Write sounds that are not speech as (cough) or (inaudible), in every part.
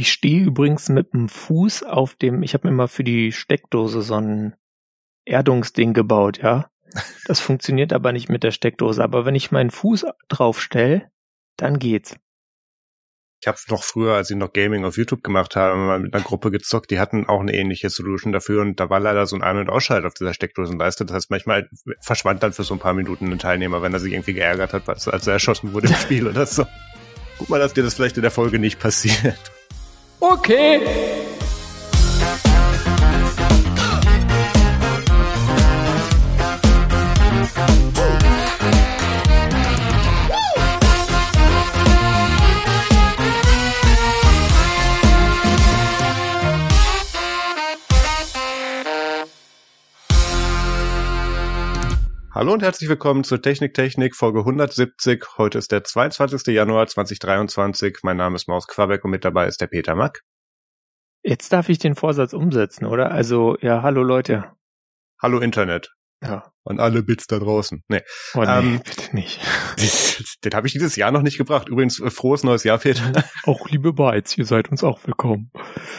Ich stehe übrigens mit dem Fuß auf dem, ich habe mir mal für die Steckdose so ein Erdungsding gebaut, ja. Das (laughs) funktioniert aber nicht mit der Steckdose. Aber wenn ich meinen Fuß drauf stelle, dann geht's. Ich habe noch früher, als ich noch Gaming auf YouTube gemacht habe, mal mit einer Gruppe gezockt, die hatten auch eine ähnliche Solution dafür und da war leider so ein Ein- und Ausschalt auf dieser Steckdosenleiste. Das heißt, manchmal verschwand dann für so ein paar Minuten ein Teilnehmer, wenn er sich irgendwie geärgert hat, als er erschossen wurde im (laughs) Spiel oder so. Guck mal, dass dir das vielleicht in der Folge nicht passiert. Okay. Hallo und herzlich willkommen zur Technik Technik Folge 170. Heute ist der 22. Januar 2023. Mein Name ist Maus Quabeck und mit dabei ist der Peter Mack. Jetzt darf ich den Vorsatz umsetzen, oder? Also, ja, hallo Leute. Hallo Internet. Ja. Und alle Bits da draußen. Nee. Oh nee, Ähm, bitte nicht. (laughs) Den habe ich dieses Jahr noch nicht gebracht. Übrigens, äh, frohes neues Jahr, Peter. (laughs) Auch liebe Bytes, ihr seid uns auch willkommen.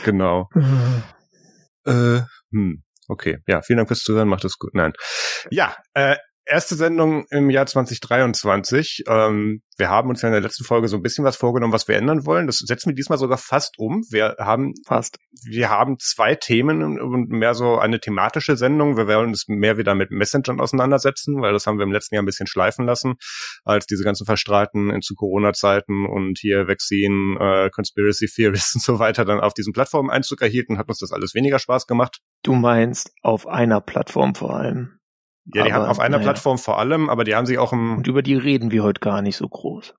genau. Äh, hm. Okay, ja, vielen Dank fürs Zuhören, macht es gut. Nein. Ja, äh, erste Sendung im Jahr 2023. Ähm, wir haben uns ja in der letzten Folge so ein bisschen was vorgenommen, was wir ändern wollen. Das setzen wir diesmal sogar fast um. Wir haben Fast. wir haben zwei Themen und mehr so eine thematische Sendung. Wir werden uns mehr wieder mit Messengern auseinandersetzen, weil das haben wir im letzten Jahr ein bisschen schleifen lassen, als diese ganzen Verstrahlten in zu Corona-Zeiten und hier Vaccine, äh, Conspiracy Theories (laughs) und so weiter dann auf diesen Plattformen Einzug erhielten, hat uns das alles weniger Spaß gemacht. Du meinst auf einer Plattform vor allem. Ja, die Aber, haben auf einer naja. Plattform vor allem, aber die haben sich auch im, Und über die reden wir heute gar nicht so groß.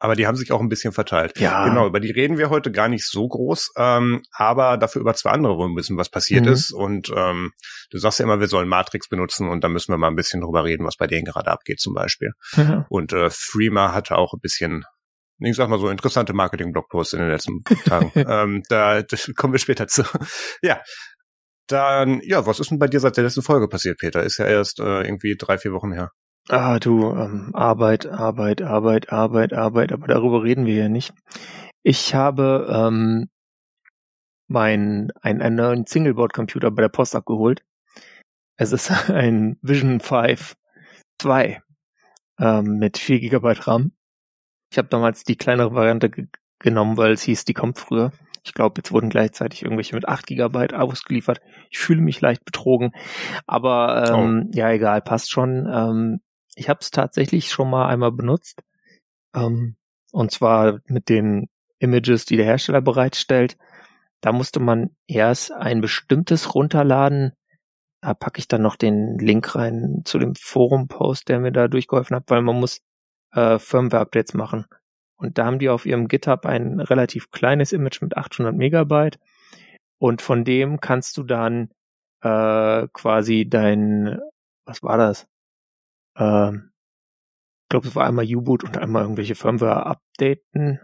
aber die haben sich auch ein bisschen verteilt. Ja. Genau, über die reden wir heute gar nicht so groß, ähm, aber dafür über zwei andere, wo wir wissen, was passiert Mhm. ist. Und ähm, du sagst ja immer, wir sollen Matrix benutzen und da müssen wir mal ein bisschen drüber reden, was bei denen gerade abgeht zum Beispiel. Ja. Und äh, Freema hatte auch ein bisschen, ich sag mal so, interessante Marketing-Blogposts in den letzten Tagen. (laughs) ähm, da kommen wir später zu. ja. Dann, ja, was ist denn bei dir seit der letzten Folge passiert, Peter? Ist ja erst äh, irgendwie drei, vier Wochen her. Ah, du, ähm, Arbeit, Arbeit, Arbeit, Arbeit, Arbeit, aber darüber reden wir ja nicht. Ich habe ähm, mein, ein, einen neuen Singleboard-Computer bei der Post abgeholt. Es ist (laughs) ein Vision 5 2 ähm, mit 4 GB RAM. Ich habe damals die kleinere Variante ge genommen, weil es hieß, die kommt früher. Ich glaube, jetzt wurden gleichzeitig irgendwelche mit 8 GB ausgeliefert. Ich fühle mich leicht betrogen. Aber ähm, ja, egal, passt schon. Ähm, ich habe es tatsächlich schon mal einmal benutzt. Ähm, und zwar mit den Images, die der Hersteller bereitstellt. Da musste man erst ein bestimmtes runterladen. Da packe ich dann noch den Link rein zu dem Forum-Post, der mir da durchgeholfen hat, weil man muss äh, Firmware-Updates machen. Und da haben die auf ihrem GitHub ein relativ kleines Image mit 800 Megabyte. Und von dem kannst du dann äh, quasi dein, was war das? Ähm, ich glaube, es war einmal U-Boot und einmal irgendwelche Firmware updaten.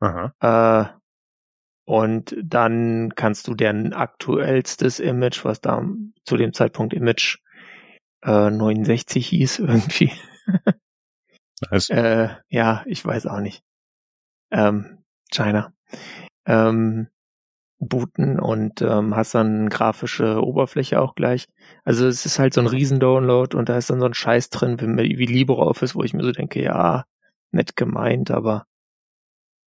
Aha. Äh, und dann kannst du deren aktuellstes Image, was da zu dem Zeitpunkt Image äh, 69 hieß, (laughs) irgendwie. Nice. Äh, ja, ich weiß auch nicht. Ähm, China. Ähm, booten und ähm, hast dann grafische Oberfläche auch gleich. Also es ist halt so ein Riesen-Download und da ist dann so ein Scheiß drin wie, wie LibreOffice, wo ich mir so denke, ja, nett gemeint, aber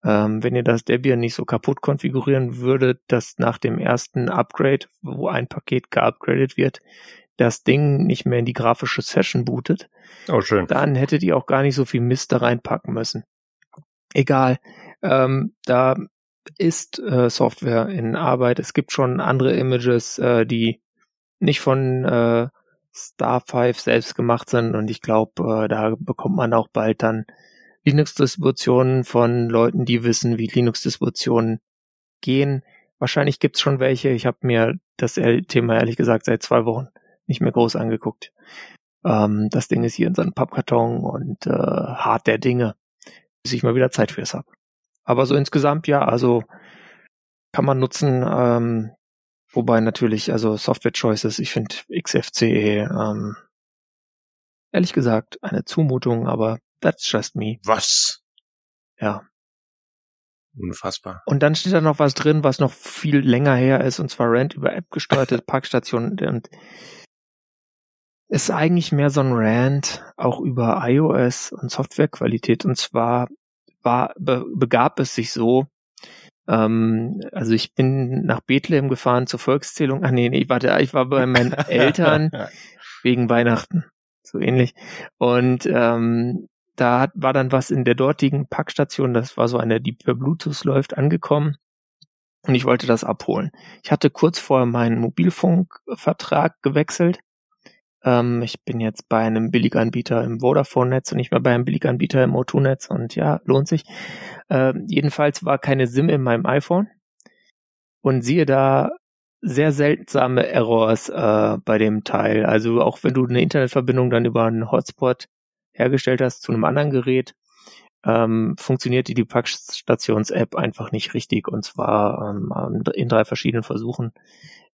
ähm, wenn ihr das Debian nicht so kaputt konfigurieren würdet, dass nach dem ersten Upgrade, wo ein Paket geupgradet wird, das Ding nicht mehr in die grafische Session bootet, Oh, schön. dann hättet ihr auch gar nicht so viel Mist da reinpacken müssen. Egal. Ähm, da ist äh, Software in Arbeit. Es gibt schon andere Images, äh, die nicht von äh, Star 5 selbst gemacht sind und ich glaube, äh, da bekommt man auch bald dann Linux-Distributionen von Leuten, die wissen, wie Linux-Distributionen gehen. Wahrscheinlich gibt's schon welche. Ich habe mir das Thema ehrlich gesagt seit zwei Wochen nicht mehr groß angeguckt. Ähm, das Ding ist hier in seinem Pappkarton und äh, hart der Dinge, bis ich mal wieder Zeit fürs hab. Aber so insgesamt ja, also kann man nutzen. Ähm, wobei natürlich, also Software Choices, ich finde XFCE ähm, ehrlich gesagt eine Zumutung, aber that's just me. Was? Ja. Unfassbar. Und dann steht da noch was drin, was noch viel länger her ist, und zwar Rent über App gesteuerte (laughs) Parkstationen. Und ist eigentlich mehr so ein Rant auch über iOS und Softwarequalität. Und zwar war, be, begab es sich so, ähm, also ich bin nach Bethlehem gefahren zur Volkszählung. Ach nee, nee, warte, ich war bei meinen (laughs) Eltern (laughs) wegen Weihnachten. So ähnlich. Und ähm, da hat, war dann was in der dortigen Packstation, das war so eine, die per Bluetooth läuft, angekommen. Und ich wollte das abholen. Ich hatte kurz vorher meinen Mobilfunkvertrag gewechselt ähm, ich bin jetzt bei einem Billiganbieter im Vodafone-Netz und nicht mehr bei einem Billiganbieter im O2-Netz und ja, lohnt sich. Ähm, jedenfalls war keine SIM in meinem iPhone und siehe da sehr seltsame Errors äh, bei dem Teil. Also auch wenn du eine Internetverbindung dann über einen Hotspot hergestellt hast zu einem anderen Gerät, ähm, funktioniert die, Packstations-App einfach nicht richtig und zwar ähm, in drei verschiedenen Versuchen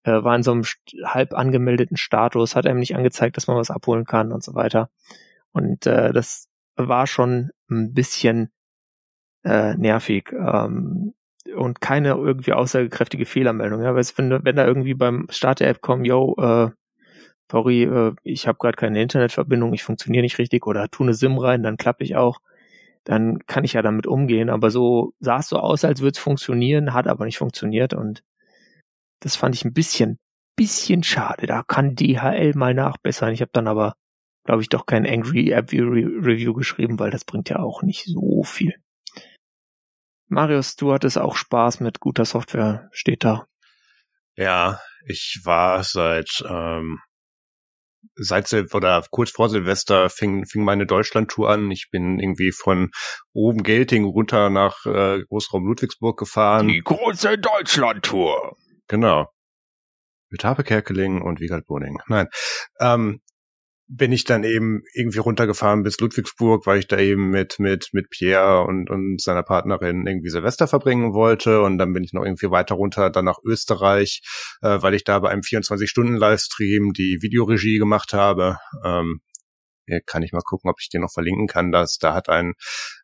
äh, war in so einem halb angemeldeten Status, hat einem nicht angezeigt, dass man was abholen kann und so weiter. Und äh, das war schon ein bisschen äh, nervig ähm, und keine irgendwie aussagekräftige Fehlermeldung. Ja, weil wenn, wenn da irgendwie beim Start der App kommt, yo, äh, sorry, äh, ich habe gerade keine Internetverbindung, ich funktioniere nicht richtig oder tu eine SIM rein, dann klappe ich auch, dann kann ich ja damit umgehen. Aber so sah es so aus, als würde es funktionieren, hat aber nicht funktioniert und das fand ich ein bisschen, bisschen schade. Da kann DHL mal nachbessern. Ich habe dann aber, glaube ich, doch kein Angry App Review geschrieben, weil das bringt ja auch nicht so viel. Marius, du hattest auch Spaß mit guter Software, steht da. Ja, ich war seit ähm, seit Sil oder kurz vor Silvester fing, fing meine Deutschlandtour an. Ich bin irgendwie von oben Gelting runter nach äh, Großraum Ludwigsburg gefahren. Die große Deutschlandtour. Genau. Mit Harpe Kerkeling und Wiegald Boning. Nein. Ähm, bin ich dann eben irgendwie runtergefahren bis Ludwigsburg, weil ich da eben mit, mit, mit Pierre und, und seiner Partnerin irgendwie Silvester verbringen wollte. Und dann bin ich noch irgendwie weiter runter, dann nach Österreich, äh, weil ich da bei einem 24-Stunden-Livestream die Videoregie gemacht habe. Ähm, hier kann ich mal gucken, ob ich den noch verlinken kann. Das, da hat ein,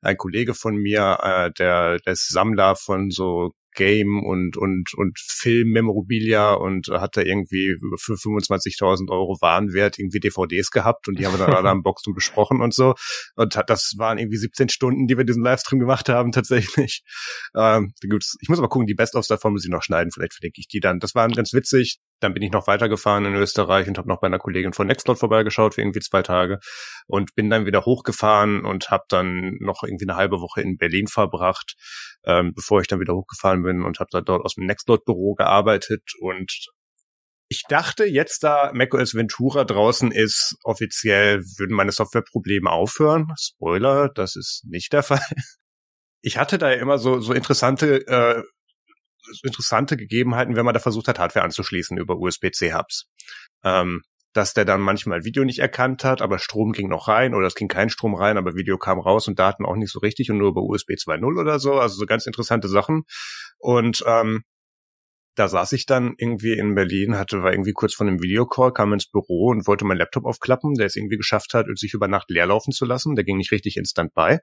ein Kollege von mir, äh, der, der ist Sammler von so Game und, und, und Film-Memorabilia und hat da irgendwie für 25.000 Euro Warenwert irgendwie DVDs gehabt und die haben wir dann alle am Boxen besprochen und so. Und das waren irgendwie 17 Stunden, die wir diesen Livestream gemacht haben, tatsächlich. Ähm, ich muss mal gucken, die Best-ofs davon muss ich noch schneiden, vielleicht verlinke ich die dann. Das war ganz witzig. Dann bin ich noch weitergefahren in Österreich und habe noch bei einer Kollegin von Nextcloud vorbeigeschaut für irgendwie zwei Tage und bin dann wieder hochgefahren und habe dann noch irgendwie eine halbe Woche in Berlin verbracht, ähm, bevor ich dann wieder hochgefahren bin und habe dann dort aus dem Nextcloud-Büro gearbeitet und ich dachte, jetzt da macOS Ventura draußen ist, offiziell würden meine Softwareprobleme aufhören. Spoiler, das ist nicht der (laughs) Fall. Ich hatte da ja immer so, so interessante äh, interessante Gegebenheiten, wenn man da versucht hat, Hardware anzuschließen über USB-C-Hubs. Ähm, dass der dann manchmal Video nicht erkannt hat, aber Strom ging noch rein oder es ging kein Strom rein, aber Video kam raus und Daten auch nicht so richtig und nur über USB 2.0 oder so. Also so ganz interessante Sachen. Und ähm, da saß ich dann irgendwie in Berlin, hatte war irgendwie kurz vor einem Videocall, kam ins Büro und wollte meinen Laptop aufklappen, der es irgendwie geschafft hat, sich über Nacht leer laufen zu lassen. Der ging nicht richtig in Standby.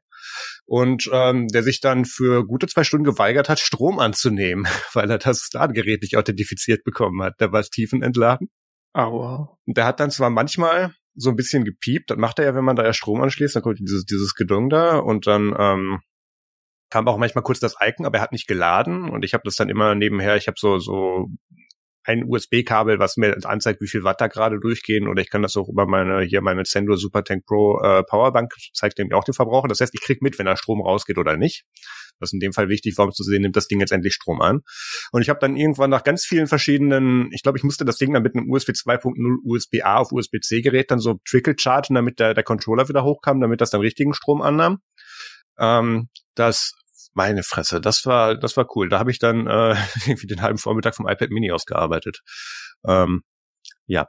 Und ähm, der sich dann für gute zwei Stunden geweigert hat, Strom anzunehmen, (laughs) weil er das Ladegerät nicht authentifiziert bekommen hat. Der war tiefenentladen. Aua. Und der hat dann zwar manchmal so ein bisschen gepiept, das macht er ja, wenn man da ja Strom anschließt, dann kommt dieses, dieses Gedung da und dann ähm, kam auch manchmal kurz das Icon, aber er hat nicht geladen und ich habe das dann immer nebenher, ich habe so so ein USB-Kabel, was mir anzeigt, wie viel Watt da gerade durchgehen oder ich kann das auch über meine hier meine Zendor Supertank Pro äh, Powerbank zeigt dem auch den Verbraucher. Das heißt, ich krieg mit, wenn da Strom rausgeht oder nicht. Das ist in dem Fall wichtig, warum zu sehen, nimmt das Ding jetzt endlich Strom an. Und ich habe dann irgendwann nach ganz vielen verschiedenen, ich glaube, ich musste das Ding dann mit einem USB 2.0 USB-A auf USB-C Gerät dann so trickle chargen, damit der, der Controller wieder hochkam, damit das dann richtigen Strom annahm. Ähm, das meine Fresse, das war, das war cool. Da habe ich dann äh, (laughs) irgendwie den halben Vormittag vom iPad Mini ausgearbeitet. Ähm, ja,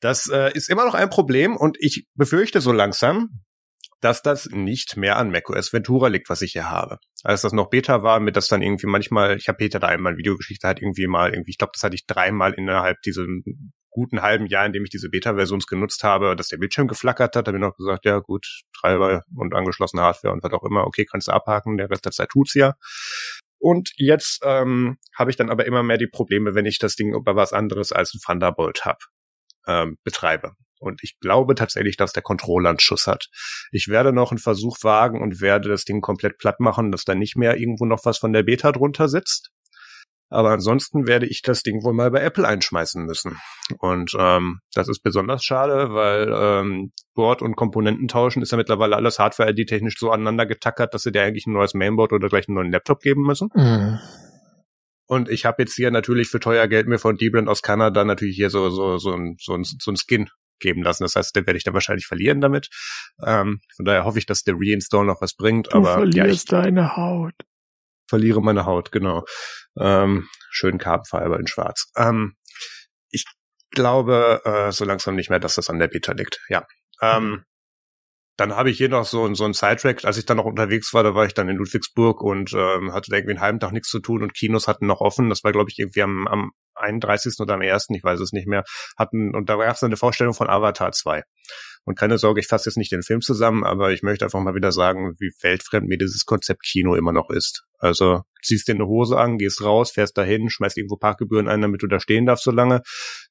das äh, ist immer noch ein Problem und ich befürchte so langsam, dass das nicht mehr an macOS Ventura liegt, was ich hier habe. Als das noch Beta war, mit das dann irgendwie manchmal, ich habe Peter da einmal Videogeschichte hat irgendwie mal irgendwie, ich glaube, das hatte ich dreimal innerhalb diesem guten halben Jahr, in dem ich diese Beta-Version genutzt habe, dass der Bildschirm geflackert hat, habe ich noch gesagt, ja gut, Treiber und angeschlossene Hardware und was auch immer, okay, kannst du abhaken, der Rest der Zeit tut's ja. Und jetzt ähm, habe ich dann aber immer mehr die Probleme, wenn ich das Ding über was anderes als ein Thunderbolt Hub ähm, betreibe. Und ich glaube tatsächlich, dass der Controller einen Schuss hat. Ich werde noch einen Versuch wagen und werde das Ding komplett platt machen, dass da nicht mehr irgendwo noch was von der Beta drunter sitzt. Aber ansonsten werde ich das Ding wohl mal bei Apple einschmeißen müssen. Und ähm, das ist besonders schade, weil ähm, Board und Komponenten tauschen ist ja mittlerweile alles Hardware-ID-technisch so aneinander getackert, dass sie dir eigentlich ein neues Mainboard oder gleich einen neuen Laptop geben müssen. Mhm. Und ich habe jetzt hier natürlich für teuer Geld mir von D-Brand aus Kanada natürlich hier so, so, so, ein, so, ein, so ein Skin geben lassen. Das heißt, den werde ich dann wahrscheinlich verlieren damit. Ähm, von daher hoffe ich, dass der Reinstall noch was bringt. Du aber verlierst ja, ich deine Haut. Verliere meine Haut, genau. Ähm, schön Carbon in Schwarz. Ähm, ich glaube äh, so langsam nicht mehr, dass das an der Beta liegt. Ja. Ähm, dann habe ich hier noch so, so ein Sidetrack. Als ich dann noch unterwegs war, da war ich dann in Ludwigsburg und ähm, hatte irgendwie einen halben Tag nichts zu tun und Kinos hatten noch offen. Das war, glaube ich, irgendwie am, am 31. oder am 1., ich weiß es nicht mehr, hatten, und da gab es eine Vorstellung von Avatar 2. Und keine Sorge, ich fasse jetzt nicht den Film zusammen, aber ich möchte einfach mal wieder sagen, wie weltfremd mir dieses Konzept Kino immer noch ist. Also ziehst dir eine Hose an, gehst raus, fährst dahin, schmeißt irgendwo Parkgebühren ein, damit du da stehen darfst so lange,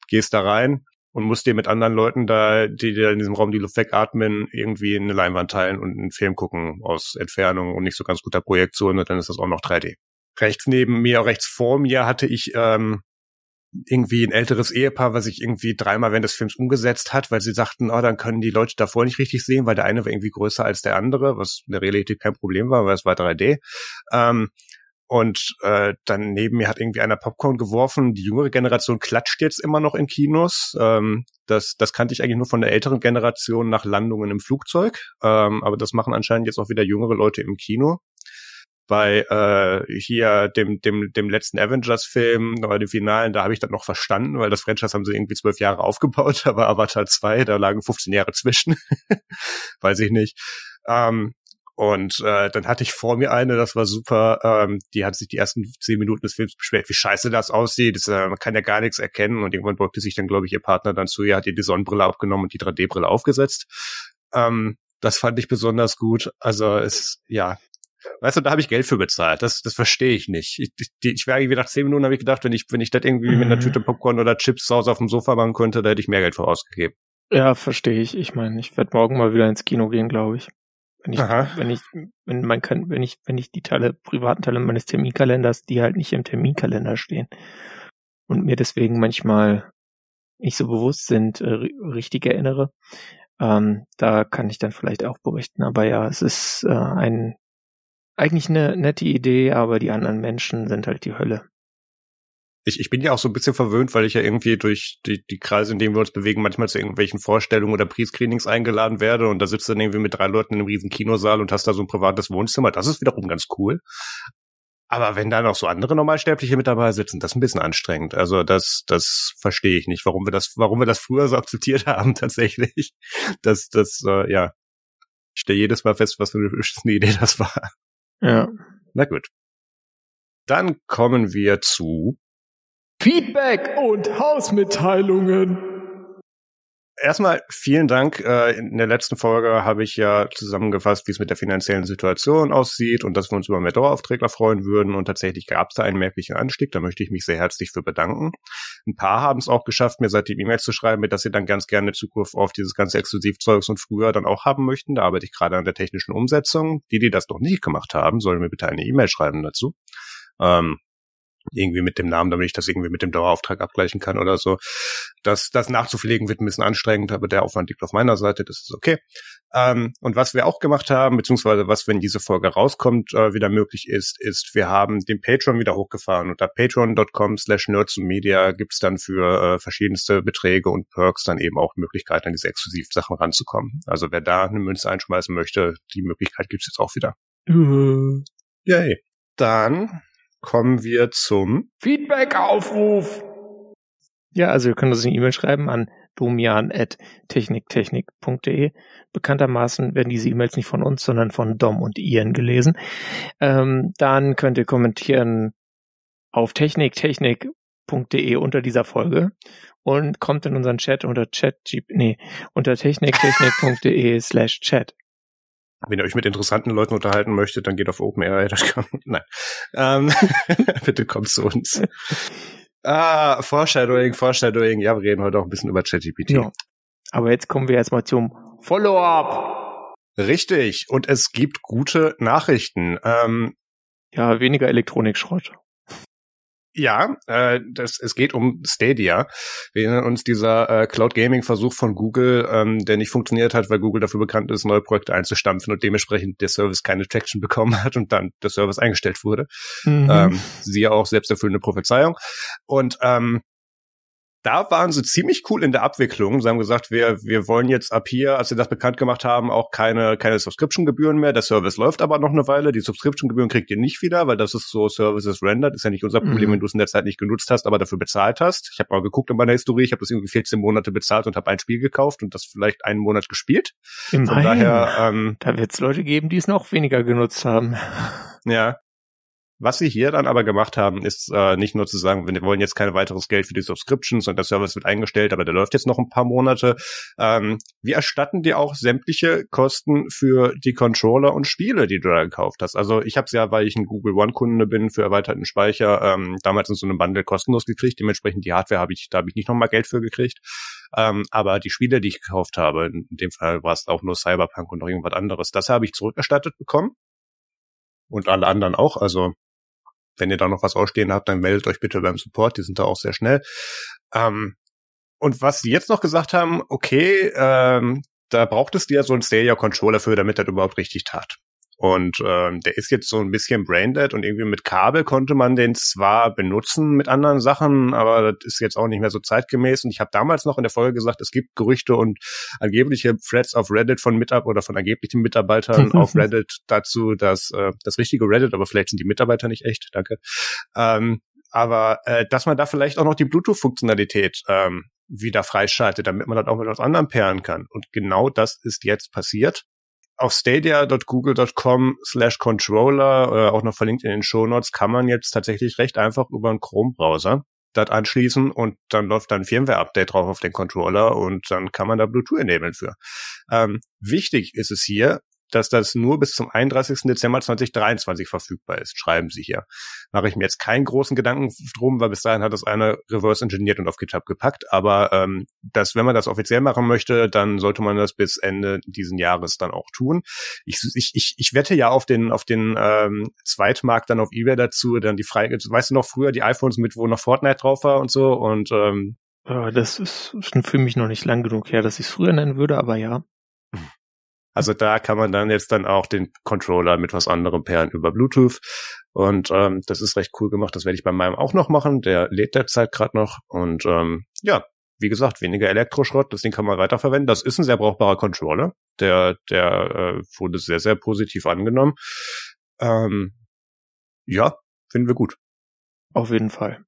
gehst da rein und musst dir mit anderen Leuten da, die dir in diesem Raum die Luft wegatmen, irgendwie eine Leinwand teilen und einen Film gucken aus Entfernung und nicht so ganz guter Projektion und dann ist das auch noch 3D. Rechts neben mir, rechts vor mir hatte ich ähm, irgendwie ein älteres Ehepaar, was sich irgendwie dreimal während des Films umgesetzt hat, weil sie sagten, oh, dann können die Leute davor nicht richtig sehen, weil der eine war irgendwie größer als der andere, was in der Realität kein Problem war, weil es war 3D. Ähm, und äh, dann neben mir hat irgendwie einer Popcorn geworfen. Die jüngere Generation klatscht jetzt immer noch in Kinos. Ähm, das, das kannte ich eigentlich nur von der älteren Generation nach Landungen im Flugzeug. Ähm, aber das machen anscheinend jetzt auch wieder jüngere Leute im Kino bei äh, hier dem dem dem letzten Avengers-Film oder dem Finalen, da habe ich das noch verstanden, weil das Franchise haben sie irgendwie zwölf Jahre aufgebaut, (laughs) aber Avatar 2, da lagen 15 Jahre zwischen, (laughs) weiß ich nicht. Ähm, und äh, dann hatte ich vor mir eine, das war super, ähm, die hat sich die ersten zehn Minuten des Films beschwert, wie scheiße das aussieht. Das, äh, man kann ja gar nichts erkennen. Und irgendwann beugte sich dann, glaube ich, ihr Partner dann zu ihr, hat ihr die Sonnenbrille abgenommen und die 3D-Brille aufgesetzt. Ähm, das fand ich besonders gut. Also es, ja, Weißt du, da habe ich Geld für bezahlt. Das, das verstehe ich nicht. Ich, ich, ich wäre irgendwie nach zehn Minuten habe ich gedacht, wenn ich, wenn ich das irgendwie mhm. mit einer mhm. Tüte Popcorn oder Chips zu Hause auf dem Sofa machen könnte, da hätte ich mehr Geld für ausgegeben. Ja, verstehe ich. Ich meine, ich werde morgen mal wieder ins Kino gehen, glaube ich. Wenn ich, Aha. wenn ich, wenn man kann, wenn ich, wenn ich die Teile, privaten Teile meines Terminkalenders, die halt nicht im Terminkalender stehen und mir deswegen manchmal nicht so bewusst sind, äh, richtig erinnere, ähm, da kann ich dann vielleicht auch berichten. Aber ja, es ist äh, ein eigentlich eine nette Idee, aber die anderen Menschen sind halt die Hölle. Ich, ich bin ja auch so ein bisschen verwöhnt, weil ich ja irgendwie durch die, die Kreise, in denen wir uns bewegen, manchmal zu irgendwelchen Vorstellungen oder Pre-Screenings eingeladen werde und da sitzt dann irgendwie mit drei Leuten in einem riesen Kinosaal und hast da so ein privates Wohnzimmer. Das ist wiederum ganz cool. Aber wenn da noch so andere Normalsterbliche mit dabei sitzen, das ist ein bisschen anstrengend. Also das, das verstehe ich nicht, warum wir das, warum wir das früher so akzeptiert (laughs) haben tatsächlich. Das, das, äh, ja, ich stelle jedes Mal fest, was für eine Idee das war. Ja. Na gut. Dann kommen wir zu Feedback und Hausmitteilungen. Erstmal vielen Dank. Äh, in der letzten Folge habe ich ja zusammengefasst, wie es mit der finanziellen Situation aussieht und dass wir uns über mehr Daueraufträgler freuen würden. Und tatsächlich gab es da einen merklichen Anstieg. Da möchte ich mich sehr herzlich für bedanken. Ein paar haben es auch geschafft, mir seitdem E-Mails zu schreiben, dass sie dann ganz gerne Zugriff auf dieses ganze Exklusivzeugs und früher dann auch haben möchten. Da arbeite ich gerade an der technischen Umsetzung. Die, die das noch nicht gemacht haben, sollen mir bitte eine E-Mail schreiben dazu. Ähm, irgendwie mit dem Namen, damit ich das irgendwie mit dem Dauerauftrag abgleichen kann oder so. Das, das nachzupflegen wird ein bisschen anstrengend, aber der Aufwand liegt auf meiner Seite, das ist okay. Ähm, und was wir auch gemacht haben, beziehungsweise was, wenn diese Folge rauskommt, äh, wieder möglich ist, ist, wir haben den Patreon wieder hochgefahren. Unter patreon.com slash nerdsmedia gibt's dann für äh, verschiedenste Beträge und Perks dann eben auch Möglichkeiten, an diese Exklusivsachen ranzukommen. Also wer da eine Münze einschmeißen möchte, die Möglichkeit gibt's jetzt auch wieder. Yay. Dann kommen wir zum Feedback-Aufruf. Ja, also ihr könnt uns eine E-Mail schreiben an domian.techniktechnik.de. Bekanntermaßen werden diese E-Mails nicht von uns, sondern von Dom und Ian gelesen. Ähm, dann könnt ihr kommentieren auf techniktechnik.de unter dieser Folge und kommt in unseren Chat unter chat, nee, unter techniktechnik.de slash chat. Wenn ihr euch mit interessanten Leuten unterhalten möchtet, dann geht auf OpenAI.com. (laughs) Nein. Ähm, (laughs) bitte kommt zu uns. Ah, Foreshadowing, Foreshadowing. Ja, wir reden heute auch ein bisschen über ChatGPT. Ja. Aber jetzt kommen wir erstmal zum Follow-up. Richtig. Und es gibt gute Nachrichten. Ähm, ja, weniger Elektronikschrott. Ja, äh, das, es geht um Stadia. Wir erinnern uns dieser äh, Cloud Gaming Versuch von Google, ähm, der nicht funktioniert hat, weil Google dafür bekannt ist, neue Projekte einzustampfen und dementsprechend der Service keine Traction (laughs) bekommen hat und dann der Service eingestellt wurde. Mhm. Ähm, siehe auch selbsterfüllende Prophezeiung. Und ähm, da waren sie ziemlich cool in der Abwicklung. Sie haben gesagt, wir, wir wollen jetzt ab hier, als sie das bekannt gemacht haben, auch keine, keine Subscription-Gebühren mehr. Der Service läuft aber noch eine Weile. Die Subscription-Gebühren kriegt ihr nicht wieder, weil das ist so Services rendered. Ist ja nicht unser Problem, mhm. wenn du es in der Zeit nicht genutzt hast, aber dafür bezahlt hast. Ich habe mal geguckt in meiner Historie. Ich habe das irgendwie 14 Monate bezahlt und habe ein Spiel gekauft und das vielleicht einen Monat gespielt. Immerhin. Von daher, ähm, da wird es Leute geben, die es noch weniger genutzt haben. Ja, was sie hier dann aber gemacht haben, ist äh, nicht nur zu sagen, wir wollen jetzt kein weiteres Geld für die Subscriptions und der Service wird eingestellt, aber der läuft jetzt noch ein paar Monate. Ähm, wir erstatten dir auch sämtliche Kosten für die Controller und Spiele, die du da gekauft hast. Also ich habe es ja, weil ich ein Google One-Kunde bin für erweiterten Speicher, ähm, damals in so einem Bundle kostenlos gekriegt. Dementsprechend die Hardware habe ich, da habe ich nicht nochmal Geld für gekriegt. Ähm, aber die Spiele, die ich gekauft habe, in dem Fall war es auch nur Cyberpunk und noch irgendwas anderes, das habe ich zurückerstattet bekommen und alle anderen auch. Also wenn ihr da noch was ausstehen habt, dann meldet euch bitte beim Support, die sind da auch sehr schnell. Ähm, und was sie jetzt noch gesagt haben, okay, ähm, da braucht es dir so einen Stadia-Controller für, damit das überhaupt richtig tat. Und ähm, der ist jetzt so ein bisschen braindead und irgendwie mit Kabel konnte man den zwar benutzen mit anderen Sachen, aber das ist jetzt auch nicht mehr so zeitgemäß. Und ich habe damals noch in der Folge gesagt, es gibt Gerüchte und angebliche Threads auf Reddit von Mitarbeitern oder von angeblichen Mitarbeitern auf (laughs) Reddit dazu, dass äh, das richtige Reddit, aber vielleicht sind die Mitarbeiter nicht echt, danke. Ähm, aber äh, dass man da vielleicht auch noch die Bluetooth-Funktionalität ähm, wieder freischaltet, damit man das auch mit was anderem pairen kann. Und genau das ist jetzt passiert auf stadia.google.com slash controller, äh, auch noch verlinkt in den Show Notes, kann man jetzt tatsächlich recht einfach über einen Chrome-Browser das anschließen und dann läuft dann ein Firmware-Update drauf auf den Controller und dann kann man da Bluetooth enablen für. Ähm, wichtig ist es hier, dass das nur bis zum 31. Dezember 2023 verfügbar ist, schreiben sie hier. Mache ich mir jetzt keinen großen Gedanken drum, weil bis dahin hat das einer reverse engineert und auf GitHub gepackt. Aber ähm, dass, wenn man das offiziell machen möchte, dann sollte man das bis Ende diesen Jahres dann auch tun. Ich, ich, ich, ich wette ja auf den, auf den ähm, Zweitmarkt dann auf Ebay dazu, dann die Frage, weißt du noch früher die iPhones mit, wo noch Fortnite drauf war und so und ähm, das ist, ist für mich noch nicht lang genug her, dass ich es früher nennen würde, aber ja. (laughs) Also da kann man dann jetzt dann auch den Controller mit was anderem pairen über Bluetooth. Und ähm, das ist recht cool gemacht. Das werde ich bei meinem auch noch machen. Der lädt derzeit gerade noch. Und ähm, ja, wie gesagt, weniger Elektroschrott. Das Ding kann man weiterverwenden. Das ist ein sehr brauchbarer Controller. Der, der äh, wurde sehr, sehr positiv angenommen. Ähm, ja, finden wir gut. Auf jeden Fall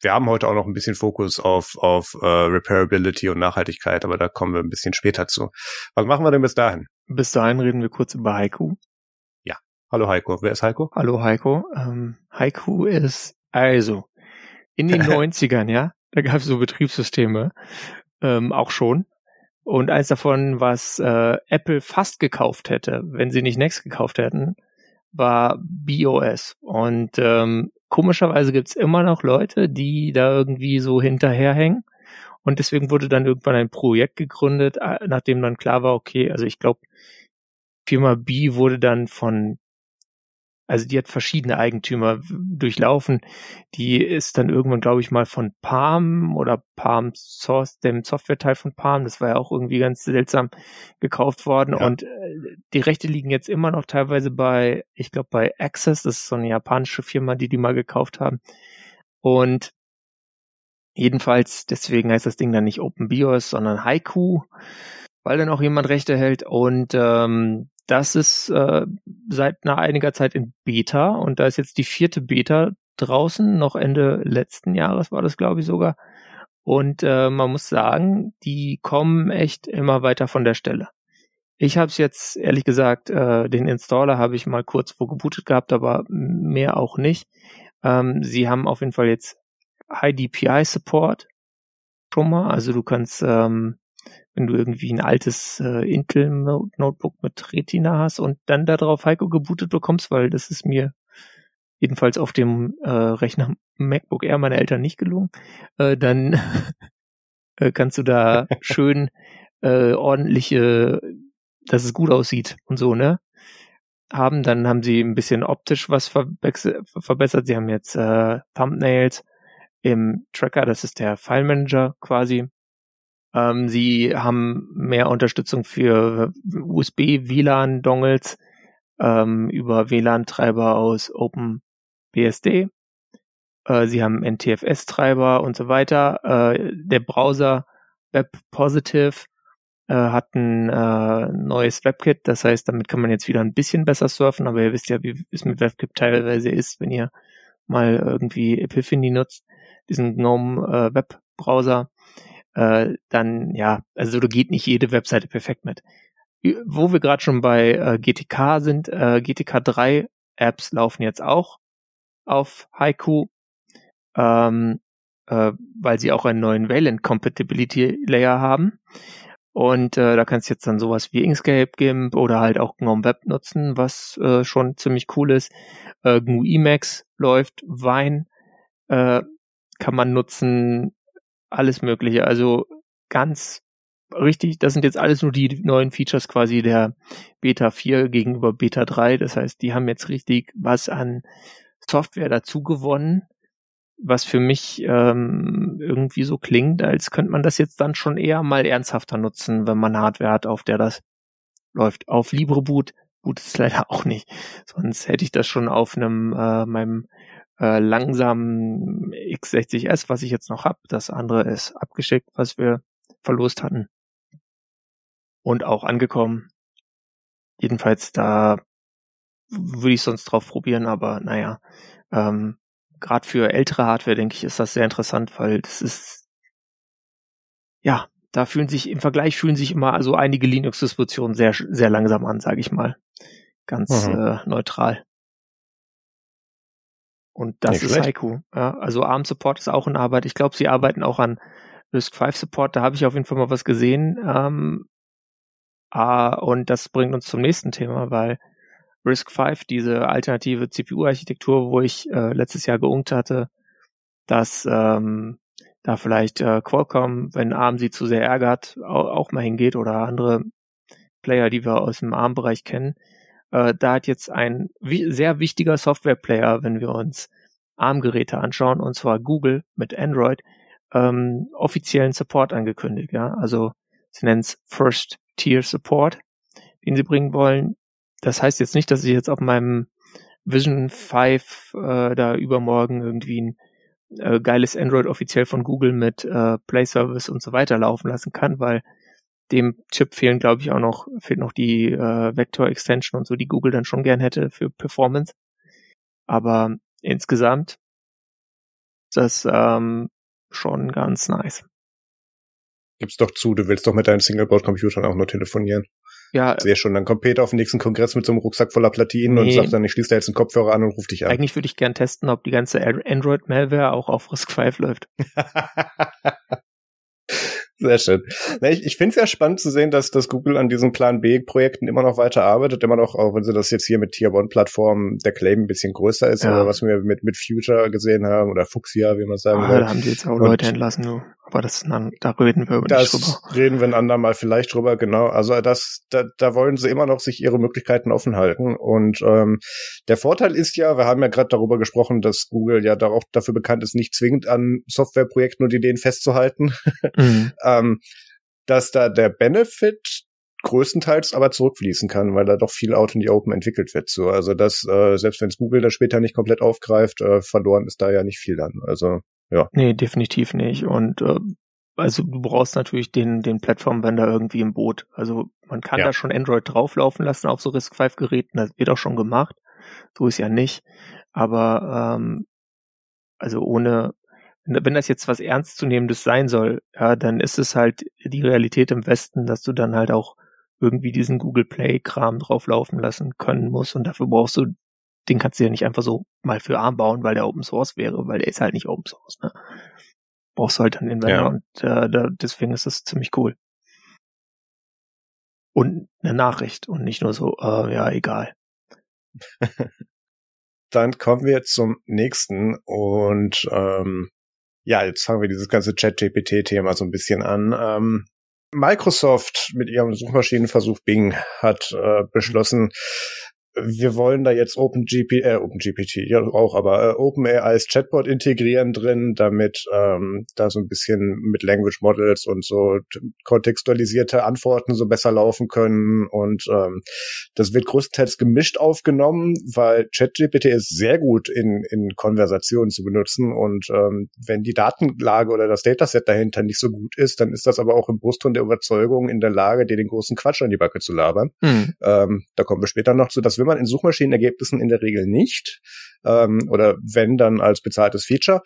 wir haben heute auch noch ein bisschen Fokus auf, auf uh, Repairability und Nachhaltigkeit, aber da kommen wir ein bisschen später zu. Was machen wir denn bis dahin? Bis dahin reden wir kurz über Haiku. Ja. Hallo Heiko. Wer ist Heiko? Hallo Heiko. Ähm, Haiku ist also in den (laughs) 90ern, ja, da gab es so Betriebssysteme ähm, auch schon. Und eins davon, was äh, Apple fast gekauft hätte, wenn sie nicht Next gekauft hätten, war BOS. Und ähm, komischerweise gibt's immer noch Leute, die da irgendwie so hinterherhängen. Und deswegen wurde dann irgendwann ein Projekt gegründet, nachdem dann klar war, okay, also ich glaube, Firma B wurde dann von also die hat verschiedene Eigentümer durchlaufen. Die ist dann irgendwann, glaube ich, mal von Palm oder Palm Source, dem Software-Teil von Palm, das war ja auch irgendwie ganz seltsam gekauft worden. Ja. Und äh, die Rechte liegen jetzt immer noch teilweise bei, ich glaube, bei Access, das ist so eine japanische Firma, die die mal gekauft haben. Und jedenfalls, deswegen heißt das Ding dann nicht OpenBIOS, sondern Haiku, weil dann auch jemand Rechte hält. Und ähm, das ist äh, seit einer einiger Zeit in Beta und da ist jetzt die vierte Beta draußen, noch Ende letzten Jahres war das, glaube ich, sogar. Und äh, man muss sagen, die kommen echt immer weiter von der Stelle. Ich habe es jetzt, ehrlich gesagt, äh, den Installer habe ich mal kurz vorgebootet gehabt, aber mehr auch nicht. Ähm, sie haben auf jeden Fall jetzt High DPI Support schon mal. Also du kannst ähm, wenn du irgendwie ein altes äh, Intel Notebook mit Retina hast und dann darauf Heiko gebootet bekommst, weil das ist mir jedenfalls auf dem äh, Rechner MacBook Air meiner Eltern nicht gelungen, äh, dann (laughs) äh, kannst du da schön äh, ordentliche, dass es gut aussieht und so, ne? Haben, dann haben sie ein bisschen optisch was verbessert. Sie haben jetzt äh, Thumbnails im Tracker, das ist der File Manager quasi. Ähm, sie haben mehr Unterstützung für USB, WLAN-Dongles ähm, über WLAN-Treiber aus OpenBSD. Äh, sie haben NTFS-Treiber und so weiter. Äh, der Browser Web Positive äh, hat ein äh, neues WebKit, das heißt, damit kann man jetzt wieder ein bisschen besser surfen, aber ihr wisst ja, wie es mit WebKit teilweise ist, wenn ihr mal irgendwie Epiphany nutzt, diesen GNOME äh, Webbrowser, äh, dann ja, also da geht nicht jede Webseite perfekt mit. Wo wir gerade schon bei äh, GTK sind, äh, GTK 3 Apps laufen jetzt auch auf Haiku, ähm, äh, weil sie auch einen neuen Valent Compatibility Layer haben. Und äh, da kannst du jetzt dann sowas wie Inkscape, GIMP oder halt auch GNOME Web nutzen, was äh, schon ziemlich cool ist. Äh, GNU Emacs läuft, Wine äh, kann man nutzen, alles Mögliche. Also ganz richtig, das sind jetzt alles nur die neuen Features quasi der Beta 4 gegenüber Beta 3. Das heißt, die haben jetzt richtig was an Software dazu gewonnen was für mich ähm, irgendwie so klingt, als könnte man das jetzt dann schon eher mal ernsthafter nutzen, wenn man Hardware hat, auf der das läuft. Auf LibreBoot boot es leider auch nicht. Sonst hätte ich das schon auf einem äh, meinem äh, langsamen X60S, was ich jetzt noch hab. Das andere ist abgeschickt, was wir verlost hatten. Und auch angekommen. Jedenfalls da würde ich sonst drauf probieren, aber naja, ähm, gerade für ältere Hardware, denke ich, ist das sehr interessant, weil das ist, ja, da fühlen sich, im Vergleich fühlen sich immer also einige Linux-Distributionen sehr, sehr langsam an, sage ich mal. Ganz mhm. äh, neutral. Und das Nicht ist schlecht. Haiku. Ja, also ARM Support ist auch in Arbeit. Ich glaube, sie arbeiten auch an Risk 5 Support. Da habe ich auf jeden Fall mal was gesehen. Ähm, ah, und das bringt uns zum nächsten Thema, weil Risk 5, diese alternative CPU-Architektur, wo ich äh, letztes Jahr geungt hatte, dass ähm, da vielleicht äh, Qualcomm, wenn ARM sie zu sehr ärgert, auch, auch mal hingeht oder andere Player, die wir aus dem ARM-Bereich kennen. Äh, da hat jetzt ein sehr wichtiger Software-Player, wenn wir uns ARM-Geräte anschauen, und zwar Google mit Android, ähm, offiziellen Support angekündigt. Ja, also sie nennen es First Tier Support, den sie bringen wollen das heißt jetzt nicht, dass ich jetzt auf meinem Vision 5 äh, da übermorgen irgendwie ein äh, geiles Android offiziell von Google mit äh, Play Service und so weiter laufen lassen kann, weil dem Chip fehlen, glaube ich, auch noch, fehlt noch die äh, Vector Extension und so, die Google dann schon gern hätte für Performance. Aber insgesamt ist das ähm, schon ganz nice. Gib's doch zu, du willst doch mit deinen Singleboard-Computern auch nur telefonieren. Ja. Sehr schon. Dann kommt Peter auf den nächsten Kongress mit so einem Rucksack voller Platinen nee. und sagt dann, ich schließe da jetzt einen Kopfhörer an und rufe dich an. Eigentlich würde ich gern testen, ob die ganze Android-Malware auch auf Risk 5 läuft. (laughs) Sehr schön. Ich, ich finde es ja spannend zu sehen, dass, dass Google an diesen Plan B-Projekten immer noch weiter arbeitet, immer noch, auch wenn sie das jetzt hier mit Tier One-Plattformen der Claim ein bisschen größer ist, ja. aber was wir mit, mit Future gesehen haben oder Fuchsia, wie man sagen ah, will. Da haben die jetzt auch Leute entlassen, du. Aber das, da reden wir das nicht drüber. reden wir ein andermal vielleicht drüber, genau. Also das, da, da wollen sie immer noch sich ihre Möglichkeiten offen halten. Und ähm, der Vorteil ist ja, wir haben ja gerade darüber gesprochen, dass Google ja auch dafür bekannt ist, nicht zwingend an Softwareprojekten und Ideen festzuhalten. (laughs) Mhm. ähm, dass da der Benefit größtenteils aber zurückfließen kann, weil da doch viel out in the open entwickelt wird. So, also das, äh, selbst wenn es Google da später nicht komplett aufgreift, äh, verloren ist da ja nicht viel dann. Also ja. Nee, definitiv nicht. Und äh, also du brauchst natürlich den, den Plattform-Vendor irgendwie im Boot. Also man kann ja. da schon Android drauflaufen lassen auf so RISC-V-Geräten, das wird auch schon gemacht. So ist ja nicht. Aber ähm, also ohne, wenn das jetzt was Ernstzunehmendes sein soll, ja, dann ist es halt die Realität im Westen, dass du dann halt auch irgendwie diesen Google Play-Kram drauflaufen lassen können musst und dafür brauchst du den kannst du ja nicht einfach so mal für ARM bauen, weil der Open Source wäre, weil der ist halt nicht Open Source. Ne? Brauchst du halt dann den ja. und äh, da, deswegen ist das ziemlich cool. und eine Nachricht und nicht nur so, äh, ja, egal. (laughs) Dann kommen wir zum nächsten und ähm, ja, jetzt fangen wir dieses ganze Chat-GPT-Thema so ein bisschen an. Ähm, Microsoft mit ihrem Suchmaschinenversuch Bing hat äh, beschlossen, wir wollen da jetzt OpenGP, äh, OpenGPT, ja auch, aber äh, OpenAI als Chatbot integrieren drin, damit ähm, da so ein bisschen mit Language Models und so kontextualisierte Antworten so besser laufen können. Und ähm, das wird größtenteils gemischt aufgenommen, weil ChatGPT ist sehr gut in, in Konversationen zu benutzen. Und ähm, wenn die Datenlage oder das Dataset dahinter nicht so gut ist, dann ist das aber auch im Brustton der Überzeugung in der Lage, dir den großen Quatsch an die Backe zu labern. Mhm. Ähm, da kommen wir später noch zu. Will man in Suchmaschinenergebnissen in der Regel nicht. Ähm, oder wenn, dann als bezahltes Feature.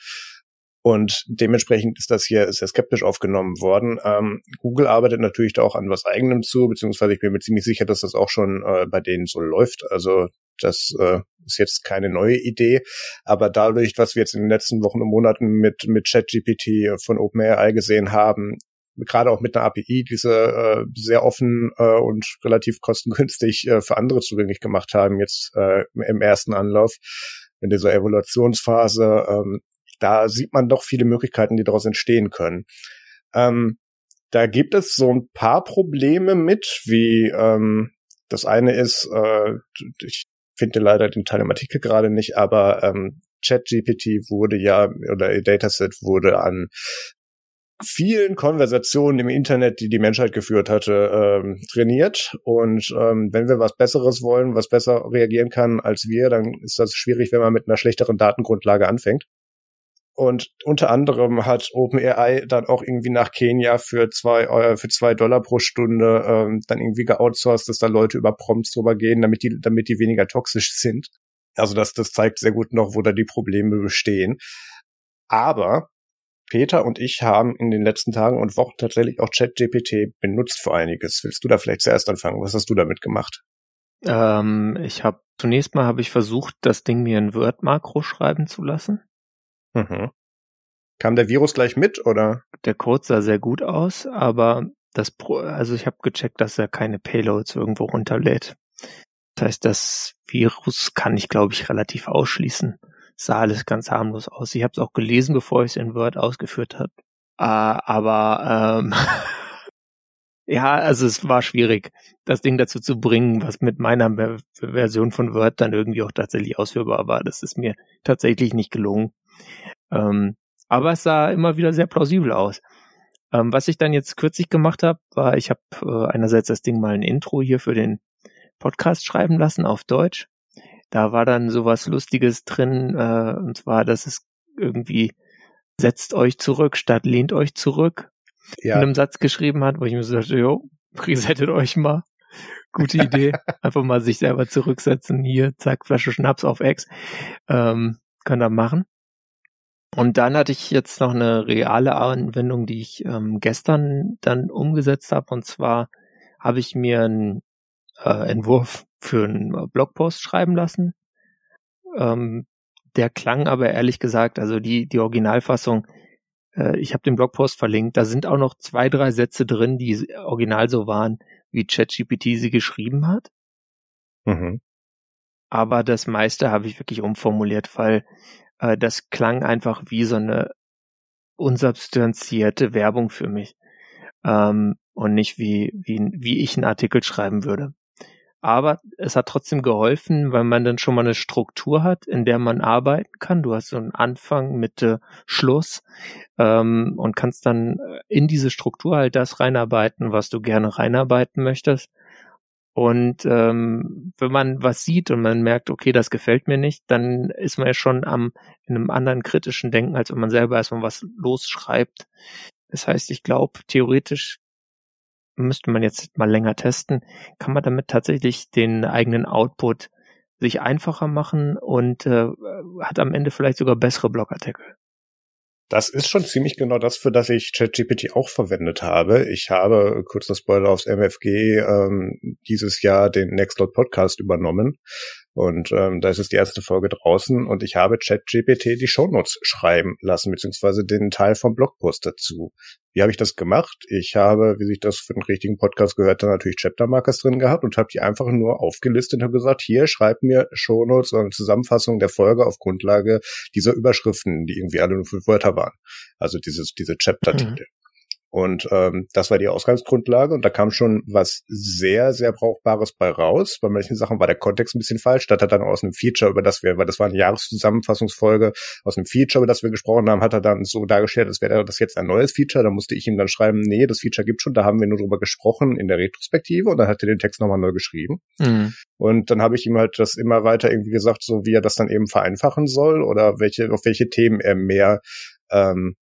Und dementsprechend ist das hier sehr skeptisch aufgenommen worden. Ähm, Google arbeitet natürlich da auch an was eigenem zu, beziehungsweise ich bin mir ziemlich sicher, dass das auch schon äh, bei denen so läuft. Also das äh, ist jetzt keine neue Idee, aber dadurch, was wir jetzt in den letzten Wochen und Monaten mit mit ChatGPT von OpenAI gesehen haben, gerade auch mit einer API diese äh, sehr offen äh, und relativ kostengünstig äh, für andere zugänglich gemacht haben, jetzt äh, im ersten Anlauf in dieser Evaluationsphase, ähm, da sieht man doch viele Möglichkeiten, die daraus entstehen können. Ähm, da gibt es so ein paar Probleme mit, wie ähm, das eine ist, äh, ich finde leider den Teil im Artikel gerade nicht, aber ähm, ChatGPT wurde ja oder Dataset wurde an vielen Konversationen im Internet, die die Menschheit geführt hatte, ähm, trainiert. Und ähm, wenn wir was Besseres wollen, was besser reagieren kann als wir, dann ist das schwierig, wenn man mit einer schlechteren Datengrundlage anfängt. Und unter anderem hat OpenAI dann auch irgendwie nach Kenia für zwei, äh, für zwei Dollar pro Stunde ähm, dann irgendwie geoutsourced, dass da Leute über Prompts drüber gehen, damit die, damit die weniger toxisch sind. Also das, das zeigt sehr gut noch, wo da die Probleme bestehen. Aber Peter und ich haben in den letzten Tagen und Wochen tatsächlich auch ChatGPT benutzt für einiges. Willst du da vielleicht zuerst anfangen? Was hast du damit gemacht? Ähm, ich habe zunächst mal habe ich versucht, das Ding mir in Word-Makro schreiben zu lassen. Mhm. Kam der Virus gleich mit oder? Der Code sah sehr gut aus, aber das Pro also ich habe gecheckt, dass er keine Payloads irgendwo runterlädt. Das heißt, das Virus kann ich, glaube ich, relativ ausschließen sah alles ganz harmlos aus. Ich habe es auch gelesen, bevor ich es in Word ausgeführt habe. Äh, aber ähm, (laughs) ja, also es war schwierig, das Ding dazu zu bringen, was mit meiner Ver Version von Word dann irgendwie auch tatsächlich ausführbar war. Das ist mir tatsächlich nicht gelungen. Ähm, aber es sah immer wieder sehr plausibel aus. Ähm, was ich dann jetzt kürzlich gemacht habe, war, ich habe äh, einerseits das Ding mal ein Intro hier für den Podcast schreiben lassen auf Deutsch da war dann sowas Lustiges drin, äh, und zwar, dass es irgendwie setzt euch zurück statt lehnt euch zurück ja. in einem Satz geschrieben hat, wo ich mir so dachte, jo, resettet euch mal. Gute Idee. (laughs) Einfach mal sich selber zurücksetzen. Hier, zack, Flasche Schnaps auf Ex. Ähm, kann er machen. Und dann hatte ich jetzt noch eine reale Anwendung, die ich ähm, gestern dann umgesetzt habe. Und zwar habe ich mir einen äh, Entwurf für einen äh, Blogpost schreiben lassen. Ähm, der klang aber ehrlich gesagt, also die, die Originalfassung, äh, ich habe den Blogpost verlinkt, da sind auch noch zwei, drei Sätze drin, die original so waren, wie ChatGPT sie geschrieben hat. Mhm. Aber das meiste habe ich wirklich umformuliert, weil äh, das klang einfach wie so eine unsubstanzierte Werbung für mich. Ähm, und nicht wie, wie, wie ich einen Artikel schreiben würde. Aber es hat trotzdem geholfen, weil man dann schon mal eine Struktur hat, in der man arbeiten kann. Du hast so einen Anfang, Mitte, Schluss ähm, und kannst dann äh, in diese Struktur halt das reinarbeiten, was du gerne reinarbeiten möchtest. Und ähm, wenn man was sieht und man merkt, okay, das gefällt mir nicht, dann ist man ja schon am in einem anderen kritischen Denken, als wenn man selber erstmal was losschreibt. Das heißt, ich glaube, theoretisch müsste man jetzt mal länger testen, kann man damit tatsächlich den eigenen Output sich einfacher machen und äh, hat am Ende vielleicht sogar bessere Blogartikel. Das ist schon ziemlich genau das, für das ich ChatGPT auch verwendet habe. Ich habe, kurzer Spoiler aufs MFG, ähm, dieses Jahr den Nextcloud Podcast übernommen. Und ähm, da ist jetzt die erste Folge draußen und ich habe ChatGPT die Shownotes schreiben lassen, beziehungsweise den Teil vom Blogpost dazu. Wie habe ich das gemacht? Ich habe, wie sich das für den richtigen Podcast gehört, dann natürlich Chaptermarkers drin gehabt und habe die einfach nur aufgelistet und habe gesagt, hier schreib mir Shownotes oder eine Zusammenfassung der Folge auf Grundlage dieser Überschriften, die irgendwie alle nur fünf Wörter waren. Also dieses, diese Chapter-Titel. Mhm. Und ähm, das war die Ausgangsgrundlage und da kam schon was sehr, sehr Brauchbares bei raus. Bei manchen Sachen war der Kontext ein bisschen falsch. Da hat er dann aus einem Feature, über das wir, weil das war eine Jahreszusammenfassungsfolge, aus einem Feature, über das wir gesprochen haben, hat er dann so dargestellt, als wäre das jetzt ein neues Feature. Da musste ich ihm dann schreiben, nee, das Feature gibt schon, da haben wir nur drüber gesprochen in der Retrospektive und dann hat er den Text nochmal neu geschrieben. Mhm. Und dann habe ich ihm halt das immer weiter irgendwie gesagt, so wie er das dann eben vereinfachen soll oder welche, auf welche Themen er mehr ähm,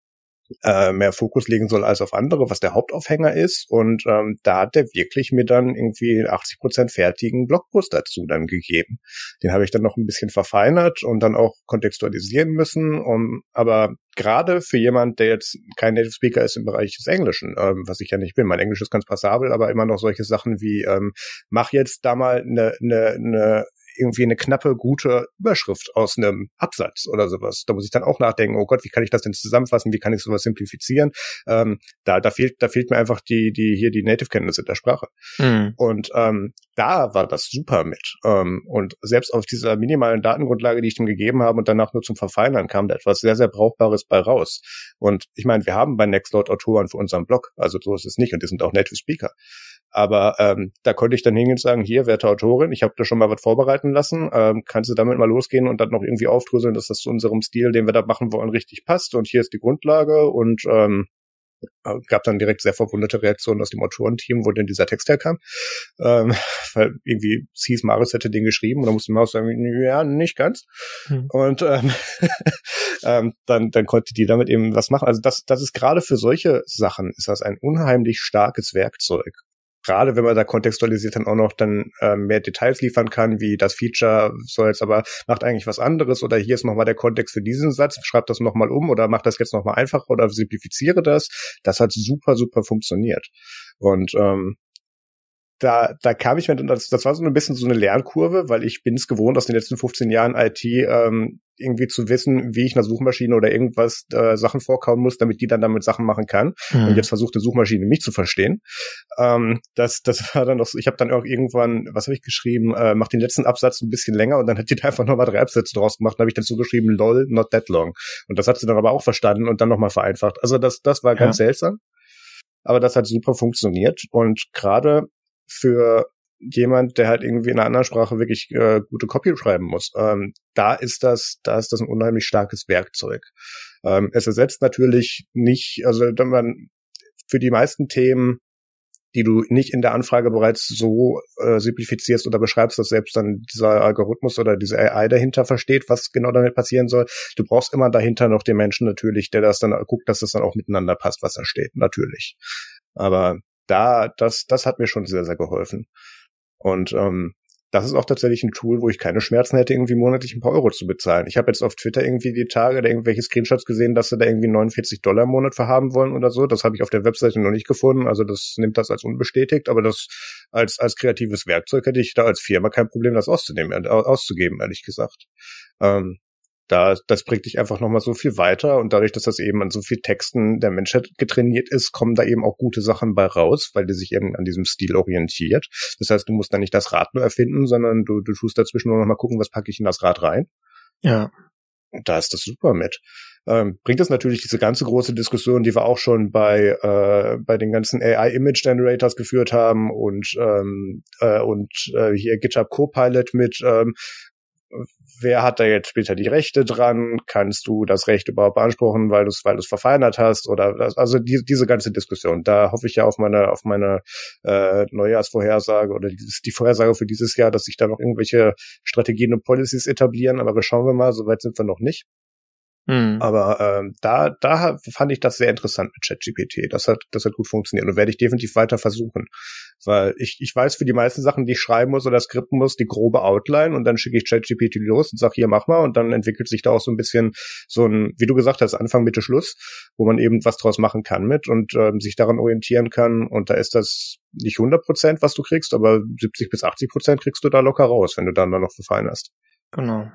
äh, mehr Fokus legen soll als auf andere, was der Hauptaufhänger ist. Und ähm, da hat er wirklich mir dann irgendwie 80 Prozent fertigen Blogpost dazu dann gegeben. Den habe ich dann noch ein bisschen verfeinert und dann auch kontextualisieren müssen. Um, aber gerade für jemand, der jetzt kein Native Speaker ist im Bereich des Englischen, ähm, was ich ja nicht bin, mein Englisch ist ganz passabel, aber immer noch solche Sachen wie ähm, mach jetzt da mal eine ne, ne irgendwie eine knappe, gute Überschrift aus einem Absatz oder sowas. Da muss ich dann auch nachdenken, oh Gott, wie kann ich das denn zusammenfassen? Wie kann ich sowas simplifizieren? Ähm, da, da fehlt, da fehlt mir einfach die, die, hier die Native-Kenntnisse der Sprache. Mhm. Und ähm, da war das super mit. Ähm, und selbst auf dieser minimalen Datengrundlage, die ich dem gegeben habe und danach nur zum Verfeinern, kam da etwas sehr, sehr Brauchbares bei raus. Und ich meine, wir haben bei Nextcloud Autoren für unseren Blog, also so ist es nicht und die sind auch Native Speaker. Aber ähm, da konnte ich dann hingehen und sagen, hier, werte Autorin, ich habe da schon mal was vorbereiten lassen, ähm, kannst du damit mal losgehen und dann noch irgendwie aufdröseln, dass das zu unserem Stil, den wir da machen wollen, richtig passt und hier ist die Grundlage und ähm, äh, gab dann direkt sehr verwunderte Reaktionen aus dem Autorenteam, wo denn dieser Text herkam. Ähm, (laughs) weil irgendwie es hieß, Marius hätte den geschrieben und da musste Marius sagen, ja, nicht ganz. Hm. Und ähm, (laughs) ähm, dann, dann konnte die damit eben was machen. Also das, das ist gerade für solche Sachen ist das ein unheimlich starkes Werkzeug gerade wenn man da kontextualisiert dann auch noch dann äh, mehr Details liefern kann, wie das Feature soll jetzt aber macht eigentlich was anderes oder hier ist nochmal der Kontext für diesen Satz, schreib das nochmal um oder mach das jetzt nochmal einfacher oder simplifiziere das. Das hat super, super funktioniert. Und ähm, da, da kam ich mit, das, das war so ein bisschen so eine Lernkurve, weil ich bin es gewohnt, aus den letzten 15 Jahren IT ähm, irgendwie zu wissen, wie ich einer Suchmaschine oder irgendwas äh, Sachen vorkauen muss, damit die dann damit Sachen machen kann. Mhm. Und jetzt versucht die Suchmaschine mich zu verstehen. Ähm, das, das (laughs) war dann noch so, ich habe dann auch irgendwann, was habe ich geschrieben, äh, mach den letzten Absatz ein bisschen länger und dann hat die da einfach nochmal drei Absätze draus gemacht. Dann habe ich dann so geschrieben, lol, not that long. Und das hat sie dann aber auch verstanden und dann nochmal vereinfacht. Also das, das war ganz ja. seltsam. Aber das hat super funktioniert. Und gerade für jemand, der halt irgendwie in einer anderen Sprache wirklich äh, gute Copy schreiben muss. Ähm, da ist das, da ist das ein unheimlich starkes Werkzeug. Ähm, es ersetzt natürlich nicht, also wenn man für die meisten Themen, die du nicht in der Anfrage bereits so äh, simplifizierst oder beschreibst, dass selbst dann dieser Algorithmus oder diese AI dahinter versteht, was genau damit passieren soll. Du brauchst immer dahinter noch den Menschen natürlich, der das dann guckt, dass das dann auch miteinander passt, was da steht, natürlich. Aber da, das, das hat mir schon sehr, sehr geholfen. Und ähm, das ist auch tatsächlich ein Tool, wo ich keine Schmerzen hätte, irgendwie monatlich ein paar Euro zu bezahlen. Ich habe jetzt auf Twitter irgendwie die Tage da irgendwelche Screenshots gesehen, dass sie da irgendwie 49 Dollar im Monat verhaben wollen oder so. Das habe ich auf der Webseite noch nicht gefunden. Also das nimmt das als unbestätigt, aber das als, als kreatives Werkzeug hätte ich da als Firma kein Problem, das auszunehmen, äh, auszugeben, ehrlich gesagt. Ähm, da, das bringt dich einfach nochmal so viel weiter und dadurch, dass das eben an so viel Texten der Menschheit getrainiert ist, kommen da eben auch gute Sachen bei raus, weil die sich eben an diesem Stil orientiert. Das heißt, du musst da nicht das Rad nur erfinden, sondern du, du tust dazwischen nur nochmal gucken, was packe ich in das Rad rein. Ja. Da ist das super mit. Ähm, bringt es natürlich diese ganze große Diskussion, die wir auch schon bei äh, bei den ganzen AI Image Generators geführt haben und ähm, äh, und äh, hier GitHub Copilot mit ähm, wer hat da jetzt später die Rechte dran? Kannst du das Recht überhaupt beanspruchen, weil du es weil du's verfeinert hast? Oder also die, diese ganze Diskussion. Da hoffe ich ja auf meine auf meine äh, Neujahrsvorhersage oder die, die Vorhersage für dieses Jahr, dass sich da noch irgendwelche Strategien und Policies etablieren. Aber schauen wir mal, soweit sind wir noch nicht. Mhm. Aber ähm, da, da fand ich das sehr interessant mit ChatGPT. Das hat, das hat gut funktioniert und werde ich definitiv weiter versuchen. Weil ich, ich weiß für die meisten Sachen, die ich schreiben muss oder skripten muss, die grobe Outline und dann schicke ich ChatGPT los und sage, hier, mach mal und dann entwickelt sich da auch so ein bisschen so ein, wie du gesagt hast, Anfang, Mitte, Schluss, wo man eben was draus machen kann mit und ähm, sich daran orientieren kann und da ist das nicht 100 Prozent, was du kriegst, aber 70 bis 80 Prozent kriegst du da locker raus, wenn du dann da noch verfeinerst. Genau.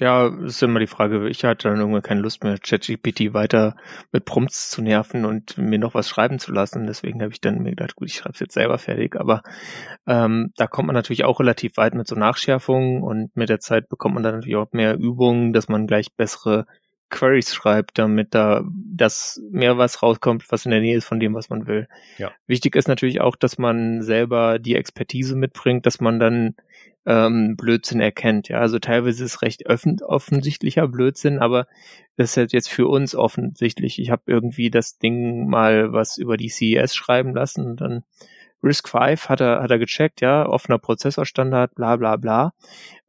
Ja, ist immer die Frage, ich hatte dann irgendwann keine Lust mehr, ChatGPT weiter mit Prompts zu nerven und mir noch was schreiben zu lassen. Deswegen habe ich dann mir gedacht, gut, ich schreibe es jetzt selber fertig. Aber ähm, da kommt man natürlich auch relativ weit mit so Nachschärfungen und mit der Zeit bekommt man dann natürlich auch mehr Übungen, dass man gleich bessere Queries schreibt, damit da das mehr was rauskommt, was in der Nähe ist von dem, was man will. Ja. Wichtig ist natürlich auch, dass man selber die Expertise mitbringt, dass man dann ähm, Blödsinn erkennt. Ja, also teilweise ist es recht offen, offensichtlicher Blödsinn, aber das ist halt jetzt für uns offensichtlich. Ich habe irgendwie das Ding mal was über die CES schreiben lassen und dann Risk 5 hat er, hat er gecheckt, ja, offener Prozessorstandard, bla bla bla.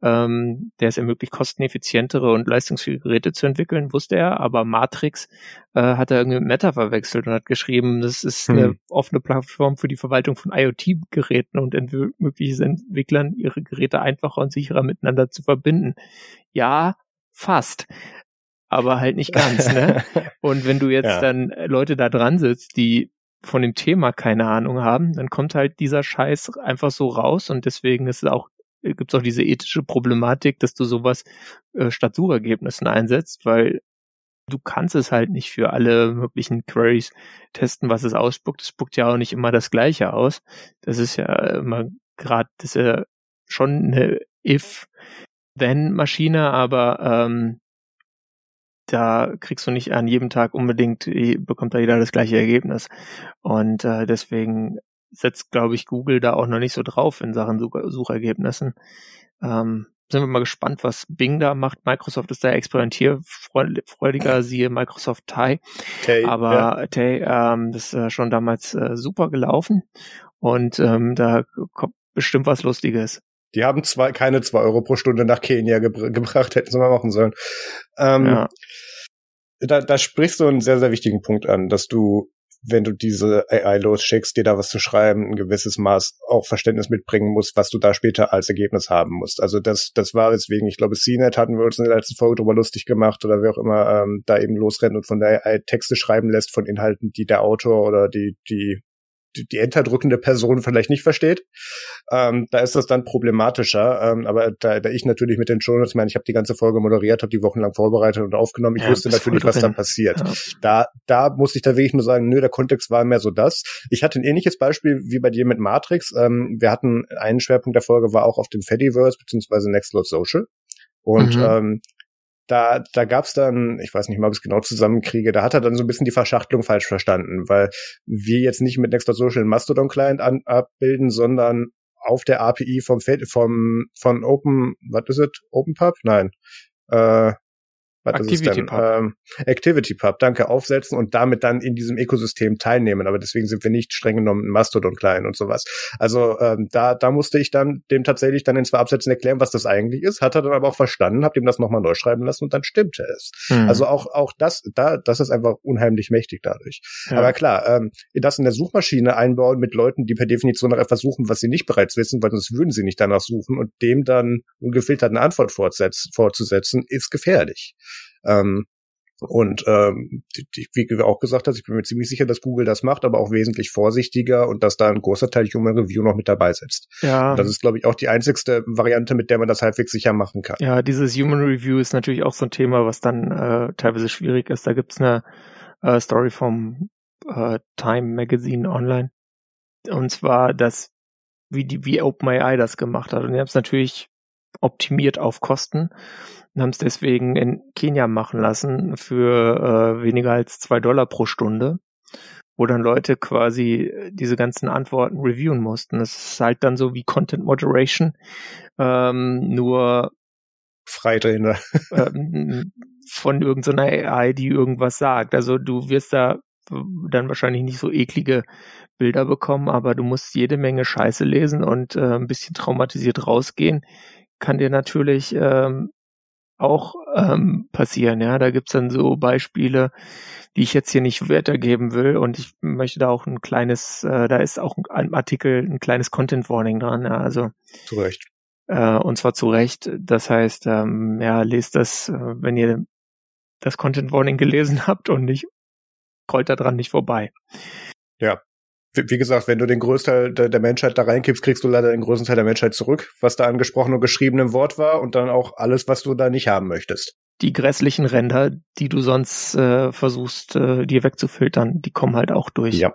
Ähm, der es ermöglicht, kosteneffizientere und leistungsfähige Geräte zu entwickeln, wusste er, aber Matrix äh, hat er irgendwie mit Meta verwechselt und hat geschrieben, das ist hm. eine offene Plattform für die Verwaltung von IoT-Geräten und ermöglicht es Entwicklern, ihre Geräte einfacher und sicherer miteinander zu verbinden. Ja, fast aber halt nicht ganz, ne? (laughs) Und wenn du jetzt ja. dann Leute da dran sitzt, die von dem Thema keine Ahnung haben, dann kommt halt dieser Scheiß einfach so raus und deswegen ist es auch gibt es auch diese ethische Problematik, dass du sowas äh, statt Suchergebnissen einsetzt, weil du kannst es halt nicht für alle möglichen Queries testen, was es ausspuckt. Es spuckt ja auch nicht immer das Gleiche aus. Das ist ja immer gerade, das ist ja schon eine if-then-Maschine, aber ähm, da kriegst du nicht an jedem Tag unbedingt, bekommt da jeder das gleiche Ergebnis. Und äh, deswegen setzt, glaube ich, Google da auch noch nicht so drauf in Sachen Such Suchergebnissen. Ähm, sind wir mal gespannt, was Bing da macht. Microsoft ist da experimentierfreudiger, siehe Microsoft Tay. Tay Aber ja. Tay, ähm, das ist äh, schon damals äh, super gelaufen und ähm, da kommt bestimmt was Lustiges. Die haben zwei, keine zwei Euro pro Stunde nach Kenia gebr gebracht, hätten sie mal machen sollen. Ähm, ja. da, da sprichst du einen sehr, sehr wichtigen Punkt an, dass du, wenn du diese AI losschickst, dir da was zu schreiben, ein gewisses Maß auch Verständnis mitbringen musst, was du da später als Ergebnis haben musst. Also das, das war deswegen, ich glaube, CNET hatten wir uns in der letzten Folge drüber lustig gemacht oder wer auch immer ähm, da eben losrennt und von der AI Texte schreiben lässt von Inhalten, die der Autor oder die, die die enterdrückende Person vielleicht nicht versteht. Ähm, da ist das dann problematischer. Ähm, aber da, da ich natürlich mit den Shownotes, ich meine, ich habe die ganze Folge moderiert, habe die wochenlang vorbereitet und aufgenommen. Ich ja, wusste natürlich, was dann passiert. Ja. Da, da muss ich da wirklich nur sagen, nö, der Kontext war mehr so das. Ich hatte ein ähnliches Beispiel wie bei dir mit Matrix. Ähm, wir hatten einen Schwerpunkt der Folge war auch auf dem Fediverse beziehungsweise Nextcloud Social. Und mhm. ähm, da, da gab's dann, ich weiß nicht mal, ob ich es genau zusammenkriege, da hat er dann so ein bisschen die Verschachtelung falsch verstanden, weil wir jetzt nicht mit Nextdoor Social Mastodon Client an, abbilden, sondern auf der API vom, vom von Open, was ist es? OpenPub? Nein. Äh, was Activity Pub. Ähm, Activity Pub, danke, aufsetzen und damit dann in diesem Ökosystem teilnehmen. Aber deswegen sind wir nicht streng genommen Mastodon klein und sowas. Also ähm, da, da musste ich dann dem tatsächlich dann in zwei Absätzen erklären, was das eigentlich ist. Hat er dann aber auch verstanden, hab ihm das nochmal neu schreiben lassen und dann stimmte es. Mhm. Also auch, auch das, da, das ist einfach unheimlich mächtig dadurch. Ja. Aber klar, ähm, das in der Suchmaschine einbauen mit Leuten, die per Definition nach etwas suchen, was sie nicht bereits wissen, weil sonst würden sie nicht danach suchen und dem dann ungefiltert eine Antwort fortzusetzen, ist gefährlich. Ähm, und ähm, wie du auch gesagt hast, ich bin mir ziemlich sicher, dass Google das macht, aber auch wesentlich vorsichtiger und dass da ein großer Teil Human Review noch mit dabei sitzt. Ja. Und das ist, glaube ich, auch die einzigste Variante, mit der man das halbwegs sicher machen kann. Ja, dieses Human Review ist natürlich auch so ein Thema, was dann äh, teilweise schwierig ist. Da gibt's eine äh, Story vom äh, Time Magazine online. Und zwar, dass wie die wie OpenAI das gemacht hat. Und die haben es natürlich optimiert auf Kosten und haben es deswegen in Kenia machen lassen für äh, weniger als zwei Dollar pro Stunde, wo dann Leute quasi diese ganzen Antworten reviewen mussten. Das ist halt dann so wie Content Moderation, ähm, nur Freidrehender. (laughs) ähm, von irgendeiner AI, die irgendwas sagt. Also du wirst da dann wahrscheinlich nicht so eklige Bilder bekommen, aber du musst jede Menge Scheiße lesen und äh, ein bisschen traumatisiert rausgehen. Kann dir natürlich ähm, auch ähm, passieren. Ja, da gibt's dann so Beispiele, die ich jetzt hier nicht weitergeben will. Und ich möchte da auch ein kleines, äh, da ist auch ein Artikel, ein kleines Content Warning dran. Ja, also zu Recht. Äh, und zwar zu Recht. Das heißt, ähm, ja, lest das, äh, wenn ihr das Content Warning gelesen (laughs) habt und nicht rollt da dran nicht vorbei. Ja, wie gesagt, wenn du den Großteil der Menschheit da reinkippst, kriegst du leider den größten Teil der Menschheit zurück, was da angesprochen und geschriebenem Wort war und dann auch alles, was du da nicht haben möchtest. Die grässlichen Ränder, die du sonst äh, versuchst, äh, dir wegzufiltern, die kommen halt auch durch. Ja.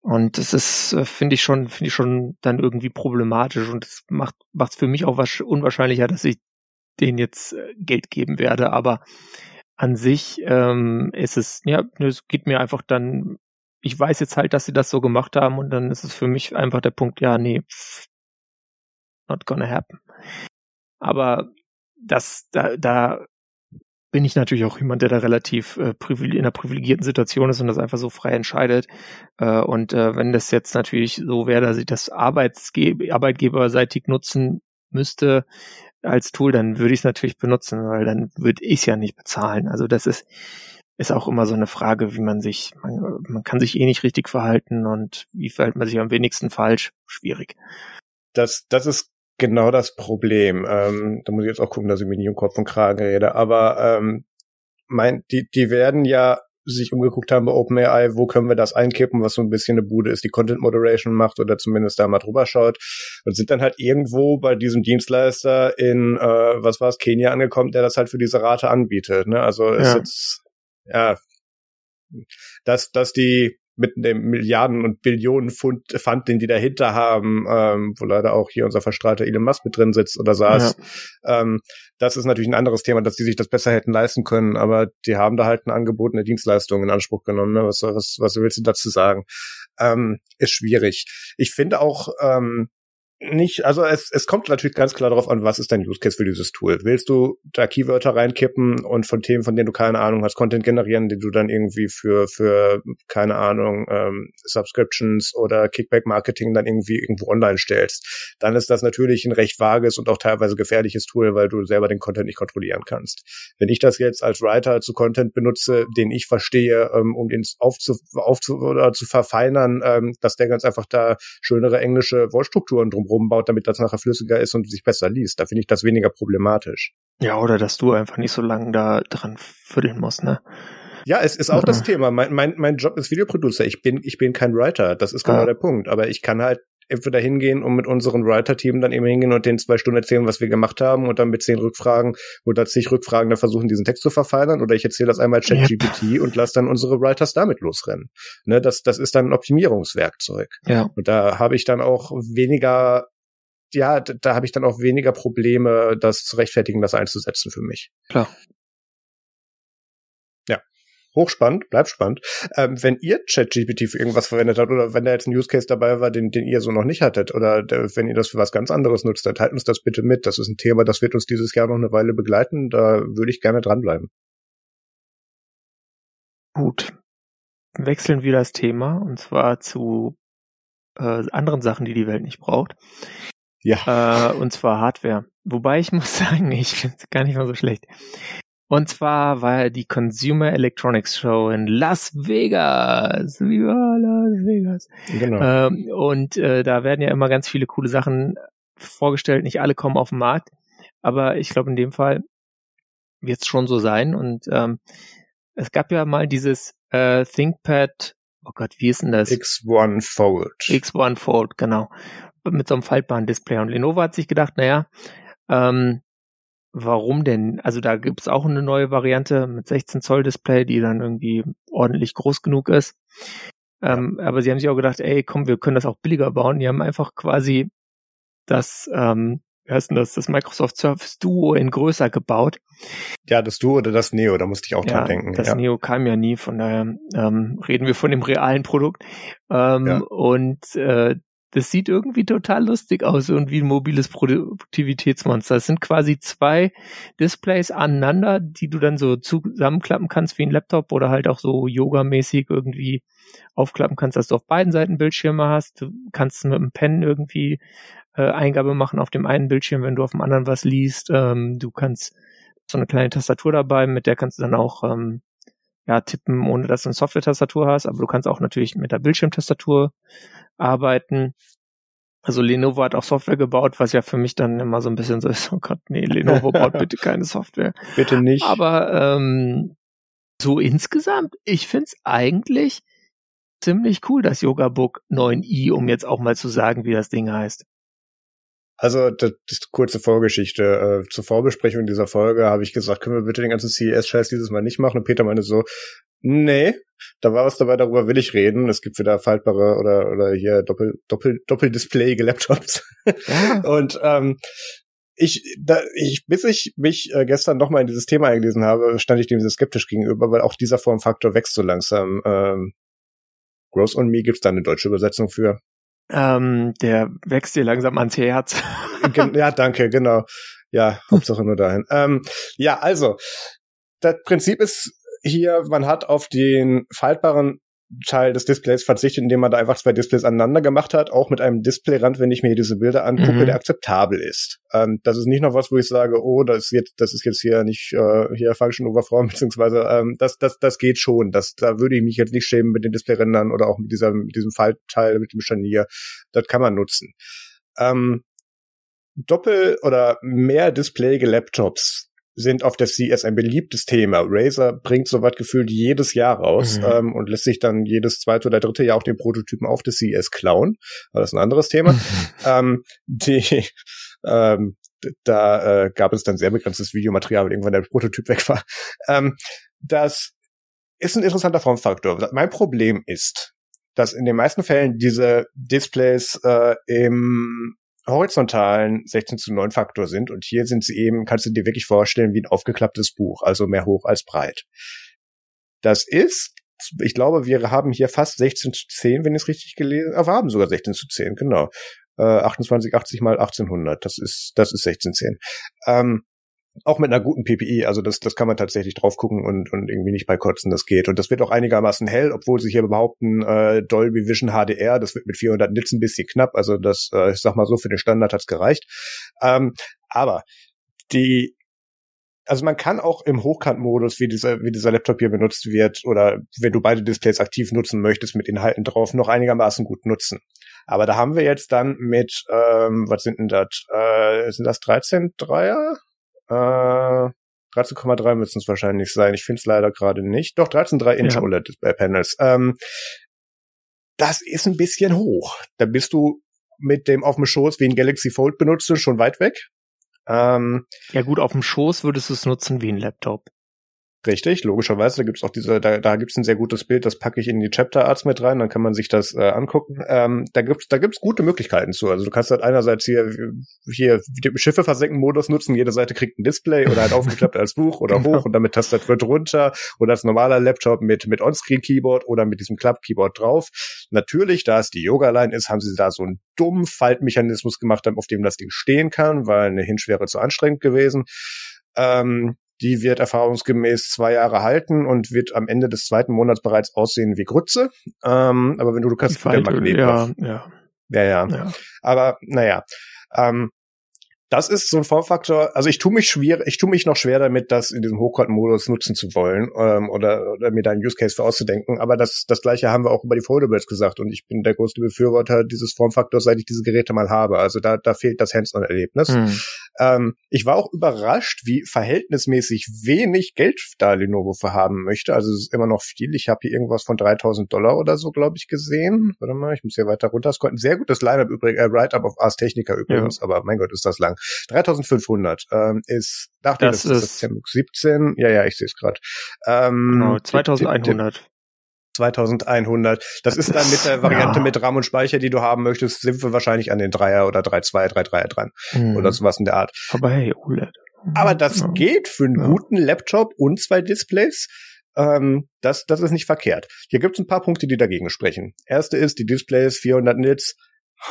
Und das ist, äh, finde ich schon, finde ich schon dann irgendwie problematisch und es macht macht es für mich auch was unwahrscheinlicher, dass ich denen jetzt äh, Geld geben werde. Aber an sich ähm, ist es, ja, es geht mir einfach dann ich weiß jetzt halt, dass sie das so gemacht haben und dann ist es für mich einfach der Punkt, ja, nee, not gonna happen. Aber das, da, da bin ich natürlich auch jemand, der da relativ äh, in einer privilegierten Situation ist und das einfach so frei entscheidet. Äh, und äh, wenn das jetzt natürlich so wäre, dass ich das Arbeitsge arbeitgeberseitig nutzen müsste als Tool, dann würde ich es natürlich benutzen, weil dann würde ich es ja nicht bezahlen. Also das ist, ist auch immer so eine Frage, wie man sich, man, man kann sich eh nicht richtig verhalten und wie verhält man sich am wenigsten falsch? Schwierig. Das, das ist genau das Problem. Ähm, da muss ich jetzt auch gucken, dass ich mich nicht um Kopf und Kragen rede. Aber ähm, mein, die, die werden ja sich umgeguckt haben bei OpenAI, wo können wir das einkippen, was so ein bisschen eine Bude ist, die Content Moderation macht oder zumindest da mal drüber schaut und sind dann halt irgendwo bei diesem Dienstleister in, äh, was war es, Kenia angekommen, der das halt für diese Rate anbietet. Ne? Also ja. ist jetzt ja, dass, dass die mit dem Milliarden und Billionen Pfund, Pfand, den die dahinter haben, ähm, wo leider auch hier unser verstrahlter Elon Musk mit drin sitzt oder saß. Ja. Ähm, das ist natürlich ein anderes Thema, dass die sich das besser hätten leisten können, aber die haben da halt eine angebotene Dienstleistung in Anspruch genommen. Ne? Was, was, was willst du dazu sagen? Ähm, ist schwierig. Ich finde auch, ähm, nicht, also es, es kommt natürlich ganz klar darauf an, was ist dein Use Case für dieses Tool. Willst du da Keywörter reinkippen und von Themen, von denen du keine Ahnung hast, Content generieren, die du dann irgendwie für, für keine Ahnung, ähm, Subscriptions oder Kickback-Marketing dann irgendwie irgendwo online stellst, dann ist das natürlich ein recht vages und auch teilweise gefährliches Tool, weil du selber den Content nicht kontrollieren kannst. Wenn ich das jetzt als Writer zu Content benutze, den ich verstehe, ähm, um den aufzu, aufzu oder zu verfeinern, ähm, dass der ganz einfach da schönere englische Wortstrukturen drum rumbaut, damit das nachher flüssiger ist und sich besser liest. Da finde ich das weniger problematisch. Ja, oder dass du einfach nicht so lange da dran vierteln musst, ne? Ja, es ist auch ja. das Thema. Mein, mein, mein Job ist Videoproducer. Ich bin, ich bin kein Writer. Das ist genau ja. der Punkt. Aber ich kann halt entweder hingehen und mit unserem Writer-Team dann eben hingehen und den zwei Stunden erzählen, was wir gemacht haben und dann mit zehn Rückfragen oder zig Rückfragen dann versuchen, diesen Text zu verfeinern oder ich erzähle das einmal ChatGPT yep. und lasse dann unsere Writers damit losrennen. Ne, das, das ist dann ein Optimierungswerkzeug. Ja. Und da habe ich dann auch weniger ja, da, da habe ich dann auch weniger Probleme, das zu rechtfertigen, das einzusetzen für mich. Klar hochspannend, bleibt spannend. Ähm, wenn ihr ChatGPT für irgendwas verwendet habt oder wenn da jetzt ein Use Case dabei war, den, den ihr so noch nicht hattet oder der, wenn ihr das für was ganz anderes nutzt, dann teilt uns das bitte mit. Das ist ein Thema, das wird uns dieses Jahr noch eine Weile begleiten. Da würde ich gerne dranbleiben. Gut. Wechseln wir das Thema und zwar zu äh, anderen Sachen, die die Welt nicht braucht. Ja. Äh, und zwar Hardware. Wobei ich muss (laughs) sagen, ich finde es gar nicht mal so schlecht. Und zwar war die Consumer Electronics Show in Las Vegas. Viva Las Vegas. Genau. Ähm, und äh, da werden ja immer ganz viele coole Sachen vorgestellt. Nicht alle kommen auf den Markt. Aber ich glaube, in dem Fall wird es schon so sein. Und ähm, es gab ja mal dieses äh, ThinkPad, oh Gott, wie ist denn das? X1 Fold. X1 Fold, genau. Mit so einem faltbaren Display. Und Lenovo hat sich gedacht, naja, ähm, Warum denn? Also da gibt's auch eine neue Variante mit 16 Zoll Display, die dann irgendwie ordentlich groß genug ist. Ähm, aber sie haben sich auch gedacht, ey, komm, wir können das auch billiger bauen. Die haben einfach quasi das, ähm, wie heißt denn das, das Microsoft Surface Duo in größer gebaut. Ja, das Duo oder das Neo, da musste ich auch ja, dran denken. Das ja. Neo kam ja nie, von daher ähm, reden wir von dem realen Produkt. Ähm, ja. Und äh, das sieht irgendwie total lustig aus und wie ein mobiles Produktivitätsmonster. Es sind quasi zwei Displays aneinander, die du dann so zusammenklappen kannst wie ein Laptop oder halt auch so yogamäßig irgendwie aufklappen kannst, dass du auf beiden Seiten Bildschirme hast. Du kannst mit dem Pen irgendwie äh, Eingabe machen auf dem einen Bildschirm, wenn du auf dem anderen was liest. Ähm, du kannst so eine kleine Tastatur dabei, mit der kannst du dann auch ähm, ja, tippen, ohne dass du eine Software-Tastatur hast, aber du kannst auch natürlich mit der Bildschirmtastatur arbeiten. Also Lenovo hat auch Software gebaut, was ja für mich dann immer so ein bisschen so ist, oh Gott, nee, Lenovo baut (laughs) bitte keine Software. Bitte nicht. Aber ähm, so insgesamt, ich find's eigentlich ziemlich cool, das Yoga Book 9i, um jetzt auch mal zu sagen, wie das Ding heißt. Also das, das kurze Vorgeschichte. Äh, zur Vorbesprechung dieser Folge habe ich gesagt, können wir bitte den ganzen CES-Scheiß dieses Mal nicht machen? Und Peter meinte so, nee, da war was dabei, darüber will ich reden. Es gibt wieder faltbare oder oder hier Doppel Doppel Doppeldisplay Laptops. Ja. (laughs) Und ähm, ich, da, ich, bis ich mich äh, gestern nochmal in dieses Thema eingelesen habe, stand ich dem sehr skeptisch gegenüber, weil auch dieser Formfaktor wächst so langsam. Ähm, Gross on Me gibt's da eine deutsche Übersetzung für. Ähm, der wächst dir langsam ans Herz. (laughs) ja, danke, genau. Ja, Hauptsache nur dahin. Ähm, ja, also, das Prinzip ist hier, man hat auf den faltbaren Teil des Displays verzichtet, indem man da einfach zwei Displays aneinander gemacht hat, auch mit einem Displayrand, wenn ich mir diese Bilder angucke, mhm. der akzeptabel ist. Ähm, das ist nicht noch was, wo ich sage, oh, das ist jetzt, das ist jetzt hier nicht äh, hier Function over Form, beziehungsweise ähm, das, das, das geht schon. Das, da würde ich mich jetzt nicht schämen mit den Displayrändern oder auch mit diesem, mit diesem Faltteil, mit dem Scharnier. Das kann man nutzen. Ähm, Doppel- oder mehr Display Laptops sind auf der CS ein beliebtes Thema. Razer bringt soweit gefühlt jedes Jahr raus mhm. ähm, und lässt sich dann jedes zweite oder dritte Jahr auch den Prototypen auf der CS klauen. Aber das ist ein anderes Thema. (laughs) ähm, die, ähm, da äh, gab es dann sehr begrenztes Videomaterial, weil irgendwann der Prototyp weg war. Ähm, das ist ein interessanter Formfaktor. Mein Problem ist, dass in den meisten Fällen diese Displays äh, im horizontalen 16 zu 9 Faktor sind und hier sind sie eben, kannst du dir wirklich vorstellen, wie ein aufgeklapptes Buch, also mehr hoch als breit. Das ist, ich glaube, wir haben hier fast 16 zu 10, wenn ich es richtig gelesen habe. Haben sogar 16 zu 10, genau. Äh, 2880 mal 1800, das ist, das ist 1610. Ähm, auch mit einer guten PPI, also das, das kann man tatsächlich drauf gucken und, und irgendwie nicht bei Kotzen, das geht. Und das wird auch einigermaßen hell, obwohl sie hier behaupten, äh, Dolby Vision HDR, das wird mit 400 Nits ein bisschen knapp, also das, äh, ich sag mal so, für den Standard hat's gereicht. Ähm, aber die, also man kann auch im Hochkantmodus, wie dieser, wie dieser Laptop hier benutzt wird, oder wenn du beide Displays aktiv nutzen möchtest mit Inhalten drauf, noch einigermaßen gut nutzen. Aber da haben wir jetzt dann mit, ähm, was sind denn das? Äh, sind das 13 Dreier? Äh, 13,3 müssen es wahrscheinlich sein. Ich finde es leider gerade nicht. Doch, 13,3 Inch ja. OLED-Panels. Ähm, das ist ein bisschen hoch. Da bist du mit dem auf dem Schoß wie ein Galaxy Fold benutzt schon weit weg. Ähm, ja gut, auf dem Schoß würdest du es nutzen wie ein Laptop. Richtig, logischerweise. Da gibt's auch diese, da, da gibt's ein sehr gutes Bild, das packe ich in die Chapter Arts mit rein, dann kann man sich das äh, angucken. Ähm, da gibt's, da gibt's gute Möglichkeiten zu. Also du kannst halt einerseits hier, hier Schiffe versenken Modus nutzen, jede Seite kriegt ein Display oder halt aufgeklappt als Buch oder genau. hoch und damit Tastatur drunter oder als normaler Laptop mit, mit Onscreen Keyboard oder mit diesem Club Keyboard drauf. Natürlich, da es die Yoga Line ist, haben sie da so einen dummen Faltmechanismus gemacht, auf dem das Ding stehen kann, weil eine Hinge wäre zu anstrengend gewesen. Ähm, die wird erfahrungsgemäß zwei Jahre halten und wird am Ende des zweiten Monats bereits aussehen wie Grütze. Ähm, aber wenn du, du kannst Magnet ja, ja. Ja, ja. ja. Aber naja. Ähm, das ist so ein Formfaktor. Also ich tue mich schwer, ich tue mich noch schwer damit, das in diesem Hochkant-Modus nutzen zu wollen ähm, oder, oder mir da einen Use Case für auszudenken. Aber das, das gleiche haben wir auch über die Foldables gesagt und ich bin der größte Befürworter dieses Formfaktors, seit ich diese Geräte mal habe. Also da, da fehlt das Hands-on-Erlebnis. Mhm. Ähm, ich war auch überrascht, wie verhältnismäßig wenig Geld da Lenovo für haben möchte. Also es ist immer noch viel. Ich habe hier irgendwas von 3000 Dollar oder so, glaube ich, gesehen. Warte mal, ich muss hier weiter runter. Sehr gutes Line-Up übrigens, äh, Write-Up auf Ars Technica übrigens, ja. aber mein Gott, ist das lang. 3500 ähm, ist, dachte das, das ist das 17. Ja, ja, ich sehe es gerade. Ähm, genau, 2100. 2100. Das ist dann mit der (laughs) Variante ja. mit RAM und Speicher, die du haben möchtest, sind wir wahrscheinlich an den 3er oder 3.2, 3.3er dran. Mhm. Oder sowas in der Art. Aber hey, OLED. Aber das ja. geht für einen ja. guten Laptop und zwei Displays. Ähm, das, das ist nicht verkehrt. Hier gibt es ein paar Punkte, die dagegen sprechen. Erste ist, die Displays 400 Nits.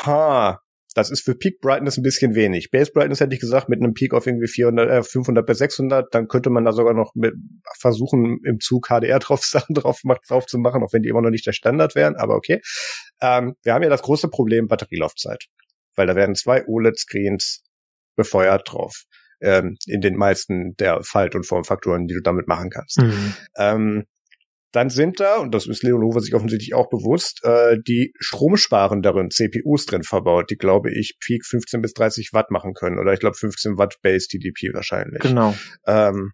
Ha, das ist für Peak Brightness ein bisschen wenig. Base Brightness hätte ich gesagt, mit einem Peak auf irgendwie 400, äh, 500 bis 600, dann könnte man da sogar noch mit versuchen, im Zug HDR (laughs) drauf, drauf, drauf zu machen, auch wenn die immer noch nicht der Standard wären, aber okay. Ähm, wir haben ja das große Problem Batterielaufzeit. weil da werden zwei OLED-Screens befeuert drauf. Ähm, in den meisten der Falt- und Formfaktoren, die du damit machen kannst. Mhm. Ähm, dann sind da, und das ist Lenovo sich offensichtlich auch bewusst, äh, die stromsparenderen CPUs drin verbaut, die, glaube ich, Peak 15 bis 30 Watt machen können. Oder ich glaube 15 Watt Base TDP wahrscheinlich. Genau. Ähm,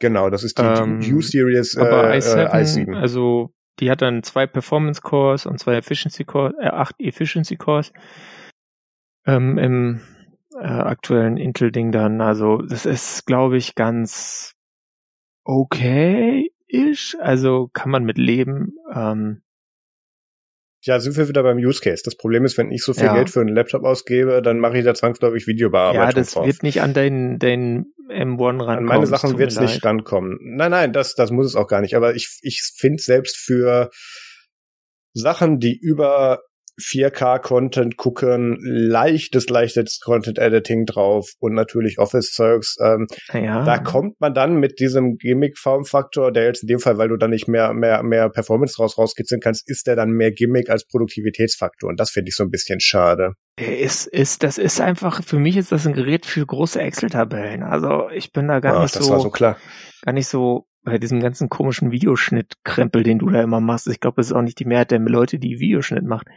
genau, das ist die, Ähm, die U-Series äh, Aber äh, i7, i7. also die hat dann zwei Performance Cores und zwei Efficiency Cores, äh, acht Efficiency Cores ähm, im äh, aktuellen Intel-Ding dann. Also das ist, glaube ich, ganz okay ist. Also kann man mit leben. Ähm, Ja, sind wir wieder beim Use Case. Das Problem ist, wenn ich so viel Ja. Geld für einen Laptop ausgebe, dann mache ich da zwangsläufig Videobearbeitung ja, das drauf. wird nicht an deinen, deinen M1 rankommen. An meine Sachen wird es nicht rankommen. Nein, nein, das, das muss es auch gar nicht. Aber ich, ich finde selbst für Sachen, die über 4K-Content gucken, leichtes, leichtes Content-Editing drauf und natürlich Office-Zeugs. Ähm, Ja, Da kommt man dann mit diesem Gimmick-Formfaktor, der jetzt in dem Fall, weil du dann nicht mehr, mehr, mehr Performance raus rauskitzeln kannst, ist der dann mehr Gimmick als Produktivitätsfaktor. Und das finde ich so ein bisschen schade. ist, ist, das ist einfach, für mich ist das ein Gerät für große Excel-Tabellen. Also ich bin da gar Ah, nicht das war so, so klar. gar nicht so bei diesem ganzen komischen Videoschnitt-Krempel, den du da immer machst. Ich glaube, das ist auch nicht die Mehrheit der Leute, die Videoschnitt macht.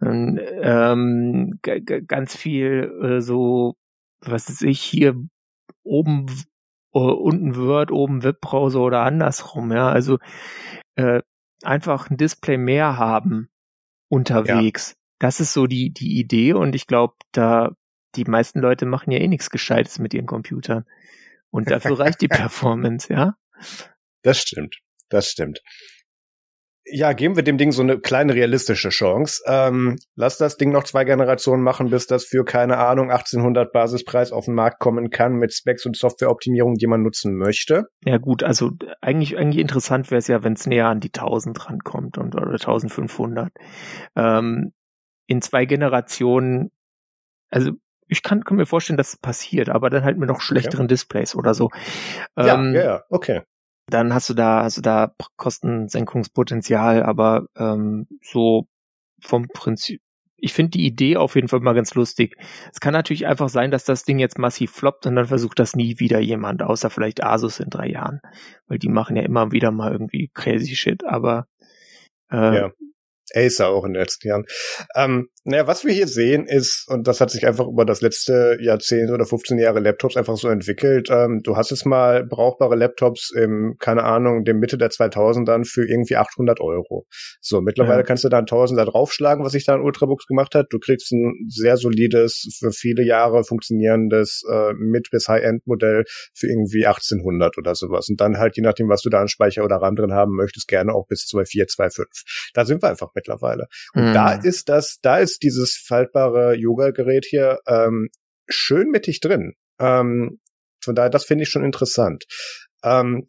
Und, ähm, ganz viel äh, so, was weiß ich, hier oben äh, unten Word, oben Webbrowser oder andersrum, ja. Also äh, einfach ein Display mehr haben unterwegs. Das ist so die, die Idee und ich glaube, da die meisten Leute machen ja eh nichts Gescheites mit ihren Computern. Und dafür reicht die (laughs) Performance, ja. Das stimmt. Das stimmt. Ja, geben wir dem Ding so eine kleine realistische Chance. Ähm, lass das Ding noch zwei Generationen machen, bis das für, keine Ahnung, 1800 Basispreis auf den Markt kommen kann mit Specs und Softwareoptimierung, die man nutzen möchte. Ja gut, also eigentlich eigentlich interessant wäre es ja, wenn es näher an die 1000 rankommt und oder 1500. Ähm, in zwei Generationen, also ich kann, kann mir vorstellen, dass es passiert, aber dann halt mit noch schlechteren Displays oder so. Ähm, ja, ja, okay. Dann hast du da, also da Kostensenkungspotenzial, aber ähm, so vom Prinzip, ich finde die Idee auf jeden Fall mal ganz lustig. Es kann natürlich einfach sein, dass das Ding jetzt massiv floppt und dann versucht das nie wieder jemand, außer vielleicht Asus in drei Jahren, weil die machen ja immer wieder mal irgendwie crazy shit, aber äh, Ja. Acer auch in den letzten Jahren. Ähm, naja, was wir hier sehen ist, und das hat sich einfach über das letzte Jahrzehnt oder 15 Jahre Laptops einfach so entwickelt, ähm, du hast jetzt mal brauchbare Laptops im, keine Ahnung, dem Mitte der 2000ern für irgendwie 800 Euro. So, mittlerweile Ja. kannst du da 1000 da draufschlagen, was sich da in Ultrabooks gemacht hat. Du kriegst ein sehr solides, für viele Jahre funktionierendes äh, Mid- bis High-End-Modell für irgendwie 1800 oder sowas. Und dann halt, je nachdem, was du da an Speicher oder RAM drin haben möchtest, gerne auch bis 2.4, 2.5. Da sind wir einfach mittlerweile. Und hm. da ist das, da ist dieses faltbare Yoga-Gerät hier ähm, schön mittig drin. Ähm, von daher, das finde ich schon interessant. Ähm,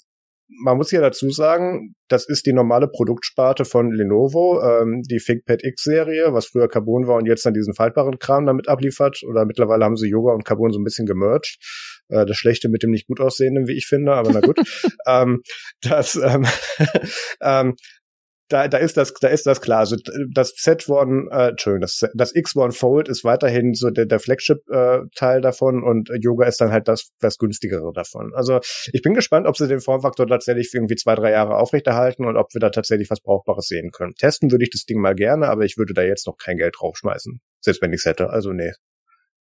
man muss ja dazu sagen, das ist die normale Produktsparte von Lenovo, ähm, die ThinkPad X-Serie, was früher Carbon war und jetzt dann diesen faltbaren Kram damit abliefert. Oder mittlerweile haben sie Yoga und Carbon so ein bisschen gemerged. Äh, das Schlechte mit dem nicht gut aussehenden, wie ich finde, aber na gut. (laughs) ähm, das, ähm, (laughs) ähm, da, da ist das, da ist das klar. Also das Z1, äh, Entschuldigung, das, das X1 Fold ist weiterhin so der, der Flagship-Teil davon und Yoga ist dann halt das, das günstigere davon. Also ich bin gespannt, ob sie den Formfaktor tatsächlich für irgendwie zwei, drei Jahre aufrechterhalten und ob wir da tatsächlich was Brauchbares sehen können. Testen würde ich das Ding mal gerne, aber ich würde da jetzt noch kein Geld draufschmeißen. Selbst wenn ich es hätte. Also nee.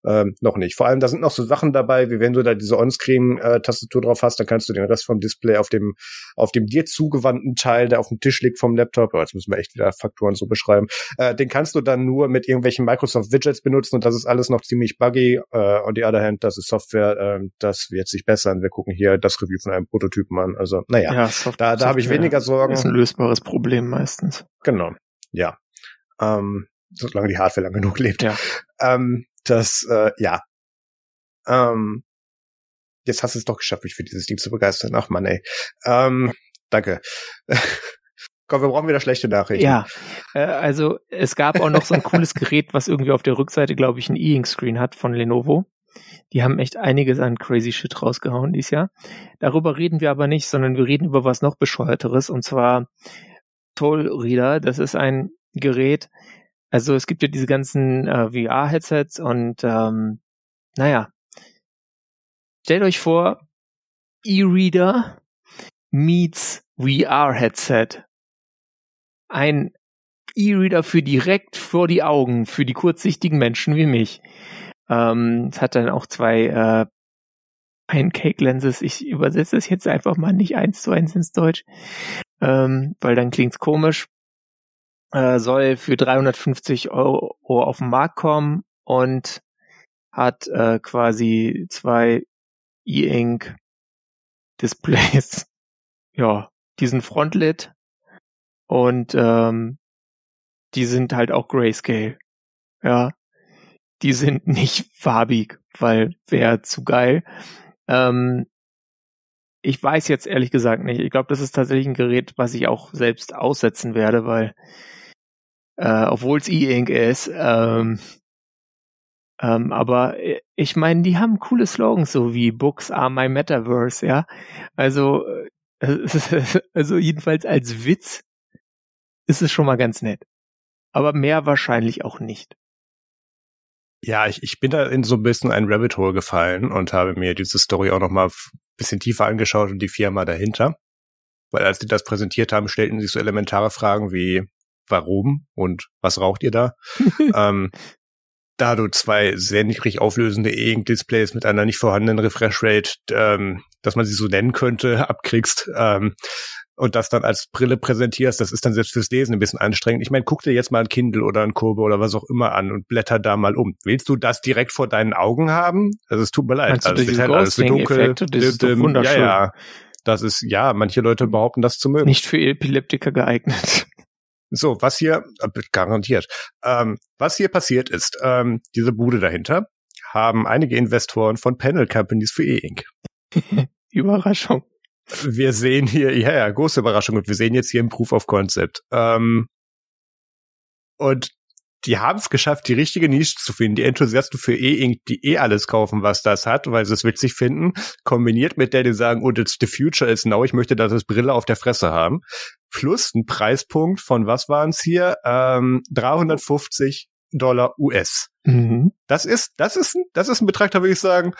Ähm, noch nicht. Vor allem, da sind noch so Sachen dabei, wie wenn du da diese On-Screen-Tastatur drauf hast, dann kannst du den Rest vom Display auf dem, auf dem dir zugewandten Teil, der auf dem Tisch liegt vom Laptop, oh, jetzt müssen wir echt wieder Faktoren so beschreiben, äh, den kannst du dann nur mit irgendwelchen Microsoft-Widgets benutzen und das ist alles noch ziemlich buggy. Äh, on the other hand, das ist Software, äh, das wird sich bessern. Wir gucken hier das Review von einem Prototypen an. Also, naja, ja, Soft da, da habe ich Software weniger Sorgen. ist ein lösbares Problem meistens. Genau, ja. Ähm, solange die Hardware lang genug lebt. Ja. Ähm, das, äh, ja. Ähm, jetzt hast du es doch geschafft, mich für dieses Ding zu begeistern. Ach Mann, ey. Ähm, danke. (laughs) Komm, wir brauchen wieder schlechte Nachrichten. Ja, äh, also es gab auch noch so ein cooles (laughs) Gerät, was irgendwie auf der Rückseite, glaube ich, ein E-Ink-Screen hat von Lenovo. Die haben echt einiges an crazy Shit rausgehauen dieses Jahr. Darüber reden wir aber nicht, sondern wir reden über was noch bescheuerteres und zwar Toll Reader. Das ist ein Gerät, Also es gibt ja diese ganzen äh, VR-Headsets und ähm, naja, stellt euch vor, E-Reader meets VR-Headset. Ein E-Reader für direkt vor die Augen, für die kurzsichtigen Menschen wie mich. Ähm, es hat dann auch zwei äh, Pancake-Lenses. Ich übersetze es jetzt einfach mal nicht eins zu eins ins Deutsch, ähm, weil dann klingt's komisch. Äh, soll für 350 Euro auf den Markt kommen und hat äh, quasi zwei E-Ink Displays. (laughs) ja, diesen Frontlit und ähm, die sind halt auch Grayscale. Ja, die sind (laughs) nicht farbig, weil wäre zu geil. Ähm, ich weiß jetzt ehrlich gesagt nicht. Ich glaube, das ist tatsächlich ein Gerät, was ich auch selbst aussetzen werde, weil äh, obwohl es E-Ink ist, ähm, ähm, aber äh, ich meine, die haben coole Slogans, so wie Books are my Metaverse, ja. Also, äh, (laughs) also jedenfalls als Witz ist es schon mal ganz nett. Aber mehr wahrscheinlich auch nicht. Ja, ich, ich bin da in so ein bisschen ein Rabbit Hole gefallen und habe mir diese Story auch noch mal ein bisschen tiefer angeschaut und die Firma dahinter. Weil als die das präsentiert haben, stellten sich so elementare Fragen wie, warum und was raucht ihr da? (laughs) ähm, da du zwei sehr niedrig auflösende E-Ink-Displays mit einer nicht vorhandenen Refresh-Rate, ähm, dass man sie so nennen könnte, (laughs) abkriegst, ähm, und das dann als Brille präsentierst, das ist dann selbst fürs Lesen ein bisschen anstrengend. Ich meine, guck dir jetzt mal ein Kindle oder ein Kurve oder was auch immer an und blätter da mal um. Willst du das direkt vor deinen Augen haben? Also es tut mir leid. Also du halt alles dunkel. Das ist wunderschön. Ja, ja. Das ist, ja, manche Leute behaupten das zu mögen. Nicht für Epileptiker geeignet. So, was hier, äh, garantiert, ähm, was hier passiert ist, ähm, diese Bude dahinter haben einige Investoren von Panel Companies für E-Ink. (laughs) Überraschung. Wir sehen hier, ja, ja, große Überraschung. Und wir sehen jetzt hier ein Proof of Concept. Ähm, und die haben es geschafft, die richtige Nische zu finden. Die Enthusiasten für E-Ink, die eh alles kaufen, was das hat, weil sie es witzig finden, kombiniert mit der, die sagen, oh, that's the future is now, ich möchte das Brille auf der Fresse haben. Plus ein Preispunkt von, was waren es hier? Ähm, 350 Dollar US. Mhm. Das ist, das ist, das ist ein Betrag, da würde ich sagen,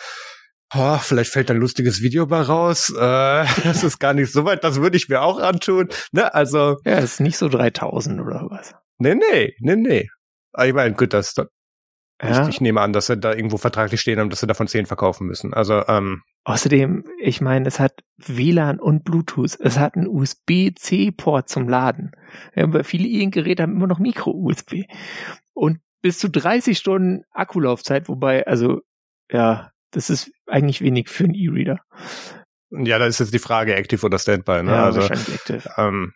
oh, vielleicht fällt ein lustiges Video bei raus. Äh, (laughs) das ist gar nicht so weit. Das würde ich mir auch antun. Ne, also. Ja, ist nicht so 3000 oder was. Nee, nee, nee, nee. Aber ich meine, gut, das, das ja. ich, ich, nehme an, dass sie da irgendwo vertraglich stehen haben, dass sie davon 10 verkaufen müssen. Also, ähm. Außerdem, ich meine, es hat WLAN und Bluetooth. Es hat einen USB-C-Port zum Laden. Ja, viele E-Geräte haben immer noch Micro-USB. Und bis zu 30 Stunden Akkulaufzeit, wobei, also, ja, das ist eigentlich wenig für einen E-Reader. Ja, da ist jetzt die Frage Active oder Standby. Ne? Ja, also, wahrscheinlich Active. Ähm,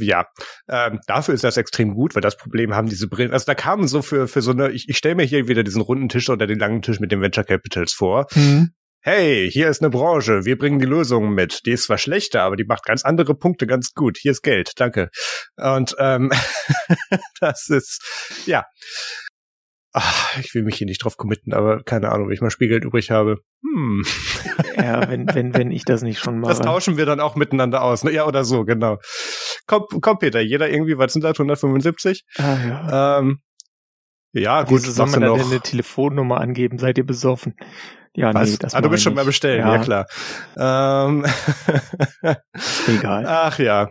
ja, ähm, dafür ist das extrem gut, weil das Problem haben diese Brillen. Also da kamen so für für so eine. Ich, ich stelle mir hier wieder diesen runden Tisch oder den langen Tisch mit den Venture Capitals vor. Mhm. Hey, hier ist eine Branche, wir bringen die Lösungen mit. Die ist zwar schlechter, aber die macht ganz andere Punkte ganz gut. Hier ist Geld, danke. Und ähm, (laughs) das ist ja ach, ich will mich hier nicht drauf committen, aber keine Ahnung, wenn ich mal Spielgeld übrig habe. Hm. Ja, wenn, wenn, wenn ich das nicht schon mache. Das tauschen wir dann auch miteinander aus, ne? Ja, oder so, genau. Komm, komm, Peter, jeder irgendwie, was sind das, 175? Ah, ja. Ähm, ja, gut. Wieso soll man da denn eine Telefonnummer angeben? Seid ihr besoffen? Ja, was? nee, das Ah, du bist schon mal bestellen, ja, ja klar. Ähm, (laughs) Egal. Ach ja.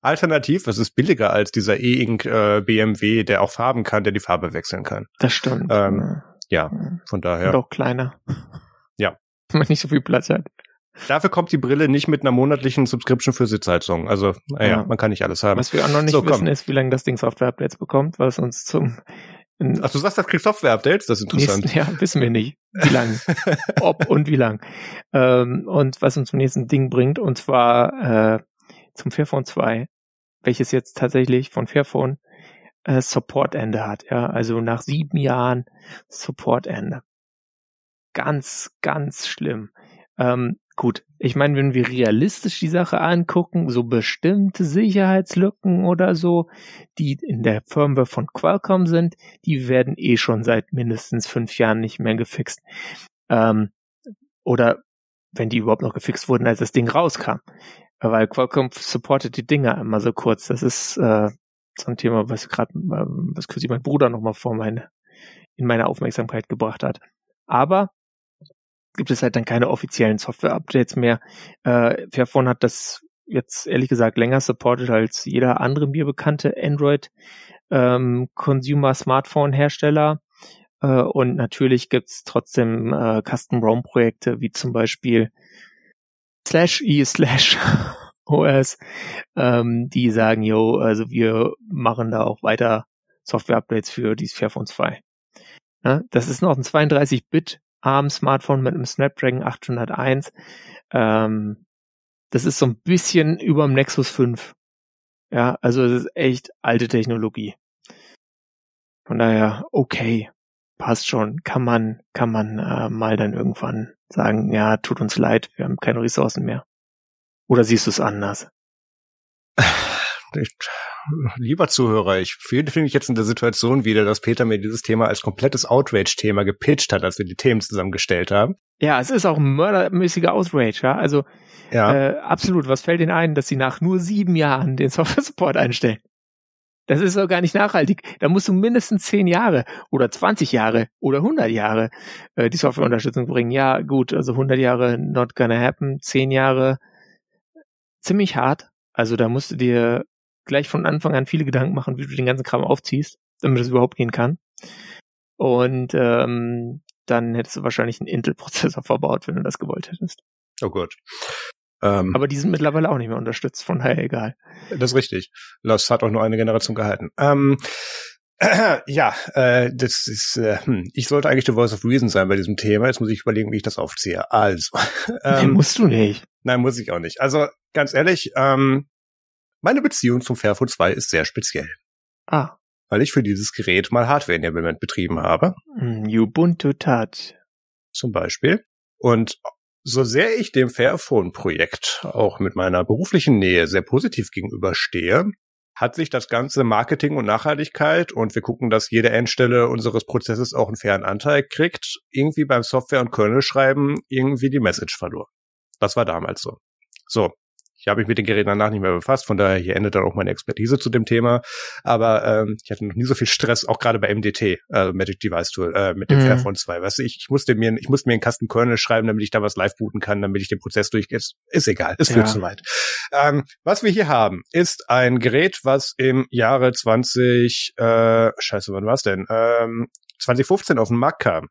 Alternativ, was ist billiger als dieser E-Ink äh, BMW, der auch Farben kann, der die Farbe wechseln kann. Das stimmt. Ähm, ja, von daher. Und auch kleiner. Ja. (laughs) Wenn man nicht so viel Platz hat. Dafür kommt die Brille nicht mit einer monatlichen Subscription für Sitzheizung. Also, naja, ja. man kann nicht alles haben. Was wir auch noch nicht so, wissen, ist, wie lange das Ding Software-Updates bekommt, was uns zum Ach, du sagst, das kriegt Software-Updates? Das ist interessant. Nächsten, (laughs) ja, wissen wir nicht. Wie lang. (laughs) Ob und wie lang. Ähm, und was uns zum nächsten Ding bringt, und zwar äh, zum Fairphone 2, welches jetzt tatsächlich von Fairphone äh, Support-Ende hat. Ja, also nach sieben Jahren Support-Ende. Ganz, ganz schlimm. Ähm, gut, ich meine, wenn wir realistisch die Sache angucken, so bestimmte Sicherheitslücken oder so, die in der Firmware von Qualcomm sind, die werden eh schon seit mindestens fünf Jahren nicht mehr gefixt. Ähm, oder wenn die überhaupt noch gefixt wurden, als das Ding rauskam. Weil Qualcomm supportet die Dinger immer so kurz. Das ist, äh, so ein Thema, was gerade, ähm, was kürzlich mein Bruder nochmal vor meine, in meine Aufmerksamkeit gebracht hat. Aber gibt es halt dann keine offiziellen Software-Updates mehr. Äh, Fairphone hat das jetzt ehrlich gesagt länger supported als jeder andere mir bekannte Android ähm, Consumer Smartphone Hersteller. Äh, und natürlich gibt's trotzdem äh, Custom ROM Projekte wie zum Beispiel slash e slash (laughs) OS, ähm, die sagen, yo, also wir machen da auch weiter Software-Updates für dieses Fairphone 2. Ja, das ist noch ein 32-Bit ARM-Smartphone mit einem Snapdragon 801. Ähm, das ist so ein bisschen über dem Nexus 5. Ja, also das ist echt alte Technologie. Von daher, okay, passt schon. Kann man, kann man äh, mal dann irgendwann sagen, ja, tut uns leid, wir haben keine Ressourcen mehr. Oder siehst du es anders? (laughs) lieber Zuhörer, ich finde mich jetzt in der Situation wieder, dass Peter mir dieses Thema als komplettes Outrage-Thema gepitcht hat, als wir die Themen zusammengestellt haben. Ja, es ist auch ein mördermäßiger Outrage, ja. Also ja. Äh, absolut, was fällt Ihnen ein, dass Sie nach nur sieben Jahren den Software-Support einstellen? Das ist doch gar nicht nachhaltig. Da musst du mindestens zehn Jahre oder 20 Jahre oder 100 Jahre äh, die Softwareunterstützung bringen. Ja, gut, also 100 Jahre not gonna happen, zehn Jahre ziemlich hart. Also da musst du dir gleich von Anfang an viele Gedanken machen, wie du den ganzen Kram aufziehst, damit es überhaupt gehen kann. Und ähm, dann hättest du wahrscheinlich einen Intel-Prozessor (laughs) verbaut, wenn du das gewollt hättest. Oh Gott. Ähm, Aber die sind mittlerweile auch nicht mehr unterstützt, von daher egal. Das ist richtig. Das hat auch nur eine Generation gehalten. Ähm, äh, (clears throat) ja, äh, das ist, äh, hm, ich sollte eigentlich the Voice of Reason sein bei diesem Thema. Jetzt muss ich überlegen, wie ich das aufziehe. Also. (laughs) Ähm, nee, musst du nicht. Nein, muss ich auch nicht. Also, ganz ehrlich, ähm, meine Beziehung zum Fairphone 2 ist sehr speziell. Ah. Weil ich für dieses Gerät mal Hardware-Enablement betrieben habe. Hm, Ubuntu Touch. Zum Beispiel. Und so sehr ich dem Fairphone-Projekt auch mit meiner beruflichen Nähe sehr positiv gegenüberstehe, hat sich das ganze Marketing und Nachhaltigkeit und wir gucken, dass jede Endstelle unseres Prozesses auch einen fairen Anteil kriegt, irgendwie beim Software- und Kernel-Schreiben irgendwie die Message verloren. Das war damals so. So, ich habe mich mit den Geräten danach nicht mehr befasst, von daher hier endet dann auch meine Expertise zu dem Thema. Aber ähm, ich hatte noch nie so viel Stress, auch gerade bei MDT, also Magic Device Tool, äh, mit dem mhm. Fairphone 2. Weißt du, ich, ich musste mir, ich musste mir einen Custom Kernel schreiben, damit ich da was live booten kann, damit ich den Prozess durchgehe. Ist, ist egal, es führt ja. zu weit. Ähm, was wir hier haben, ist ein Gerät, was im Jahre 20, äh, scheiße, wann war's denn? Ähm, 2015 auf den Markt kam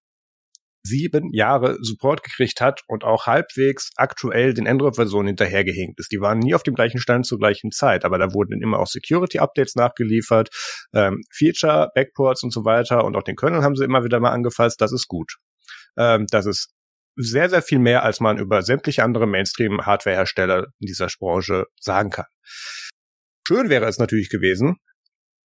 sieben Jahre Support gekriegt hat und auch halbwegs aktuell den Android-Versionen hinterhergehinkt ist. Die waren nie auf dem gleichen Stand zur gleichen Zeit, aber da wurden immer auch Security-Updates nachgeliefert, ähm, Feature, Backports und so weiter und auch den Kernel haben sie immer wieder mal angefasst. Das ist gut. Ähm, das ist sehr, sehr viel mehr, als man über sämtliche andere Mainstream-Hardware-Hersteller in dieser Branche sagen kann. Schön wäre es natürlich gewesen,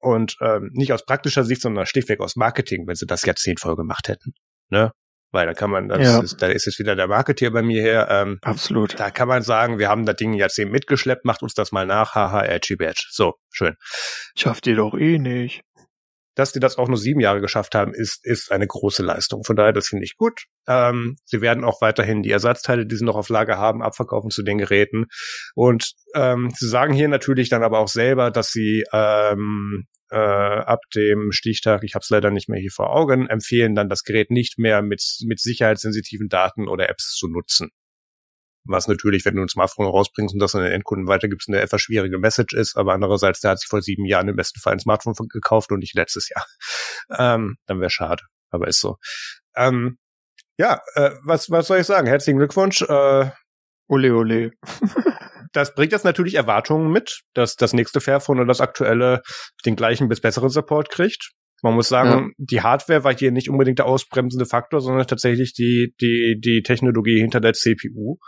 und ähm, nicht aus praktischer Sicht, sondern schlichtweg aus Marketing, wenn sie das Jahrzehnt voll gemacht hätten. Ne? Weil da kann man, das ja. ist, da ist jetzt wieder der Marketeer bei mir her. Ähm, Absolut. Da kann man sagen, wir haben das Ding jetzt eben mitgeschleppt, macht uns das mal nach, haha, edgy badge. So, schön. Schafft ihr doch eh nicht. Dass die das auch nur sieben Jahre geschafft haben, ist, ist eine große Leistung. Von daher, das finde ich gut. Ähm, sie werden auch weiterhin die Ersatzteile, die sie noch auf Lager haben, abverkaufen zu den Geräten. Und ähm, sie sagen hier natürlich dann aber auch selber, dass sie ähm, äh, ab dem Stichtag, ich habe es leider nicht mehr hier vor Augen, empfehlen dann das Gerät nicht mehr mit, mit sicherheitssensitiven Daten oder Apps zu nutzen. Was natürlich, wenn du ein Smartphone rausbringst und das an den Endkunden weitergibst, eine etwas schwierige Message ist, aber andererseits, der hat sich vor sieben Jahren im besten Fall ein Smartphone gekauft und nicht letztes Jahr. (laughs) Ähm, dann wäre schade, aber ist so. Ähm, ja, äh, was, was soll ich sagen? Herzlichen Glückwunsch. Äh, ole, ole. (laughs) das bringt jetzt natürlich Erwartungen mit, dass das nächste Fairphone oder das aktuelle den gleichen bis besseren Support kriegt. Man muss sagen, ja. die Hardware war hier nicht unbedingt der ausbremsende Faktor, sondern tatsächlich die, die, die Technologie hinter der CPU.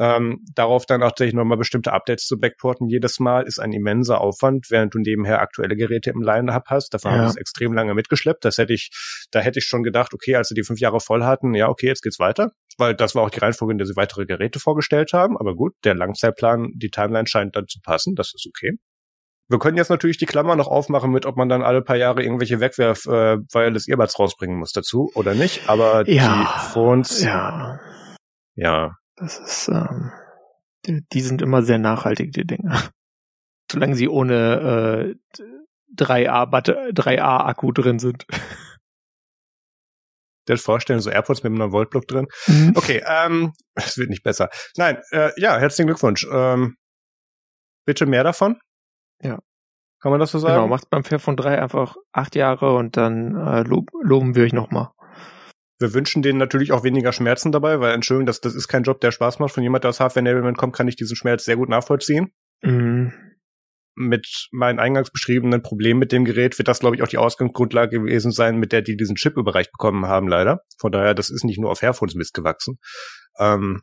Ähm, darauf dann auch tatsächlich nochmal bestimmte Updates zu backporten jedes Mal ist ein immenser Aufwand, während du nebenher aktuelle Geräte im Line-Up hast. Davon ja. haben wir extrem lange mitgeschleppt. Das hätte ich, da hätte ich schon gedacht, okay, als sie die fünf Jahre voll hatten, ja, okay, jetzt geht's weiter. Weil das war auch die Reihenfolge, in der sie weitere Geräte vorgestellt haben. Aber gut, der Langzeitplan, die Timeline scheint dann zu passen. Das ist okay. Wir können jetzt natürlich die Klammer noch aufmachen mit, ob man dann alle paar Jahre irgendwelche Wegwerf äh, Wireless Earbuds rausbringen muss dazu oder nicht. Aber ja, die Phones, ja, ja, das ist, ähm, die, die sind immer sehr nachhaltig, die Dinge. Solange sie ohne, äh, 3A, 3A Akku drin sind. das vorstellen, so AirPods mit einem Voltblock drin. Mhm. Okay, ähm, es wird nicht besser. Nein, äh, ja, herzlichen Glückwunsch. Ähm, bitte mehr davon. Ja. Kann man das so sagen? Genau, macht beim Fairphone 3 einfach acht Jahre und dann äh, lob, loben wir euch nochmal. Wir wünschen denen natürlich auch weniger Schmerzen dabei, weil Entschuldigung, das, das ist kein Job, der Spaß macht. Von jemand, der aus Hardware Enablement kommt, kann ich diesen Schmerz sehr gut nachvollziehen. Mhm mit meinen eingangs beschriebenen Problemen mit dem Gerät wird das, glaube ich, auch die Ausgangsgrundlage gewesen sein, mit der die diesen Chip überreicht bekommen haben, leider. Von daher, das ist nicht nur auf Hairphones Mist gewachsen. Ähm,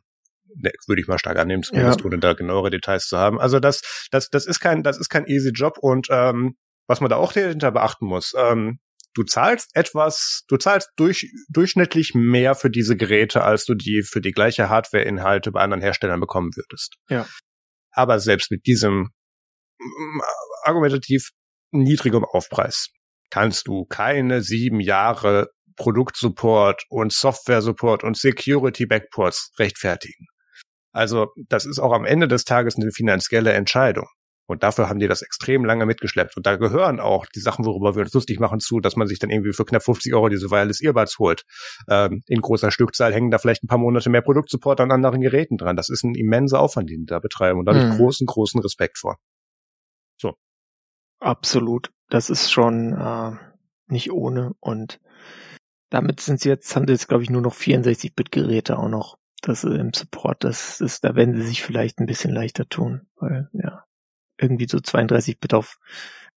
ne, würde ich mal stark annehmen, zumindest ja. ohne da genauere Details zu haben. Also das, das, das ist kein, das ist kein easy Job und ähm, was man da auch dahinter beachten muss, ähm, du zahlst etwas, du zahlst durch, durchschnittlich mehr für diese Geräte, als du die für die gleiche Hardware-Inhalte bei anderen Herstellern bekommen würdest. Ja. Aber selbst mit diesem argumentativ niedrigem Aufpreis kannst du keine sieben Jahre Produktsupport und Software-Support und Security-Backports rechtfertigen. Also das ist auch am Ende des Tages eine finanzielle Entscheidung. Und dafür haben die das extrem lange mitgeschleppt. Und da gehören auch die Sachen, worüber wir uns lustig machen, zu, dass man sich dann irgendwie für knapp 50 Euro diese Wireless Earbuds holt. Ähm, in großer Stückzahl hängen da vielleicht ein paar Monate mehr Produktsupport an anderen Geräten dran. Das ist ein immenser Aufwand, den die da betreiben. Und da habe ich mhm. großen, großen Respekt vor. So. Absolut. Das ist schon äh, nicht ohne. Und damit sind sie jetzt, haben sie jetzt, glaube ich, nur noch 64-Bit-Geräte auch noch. Das im Support, das ist, da werden sie sich vielleicht ein bisschen leichter tun, weil, ja, irgendwie so 32-Bit auf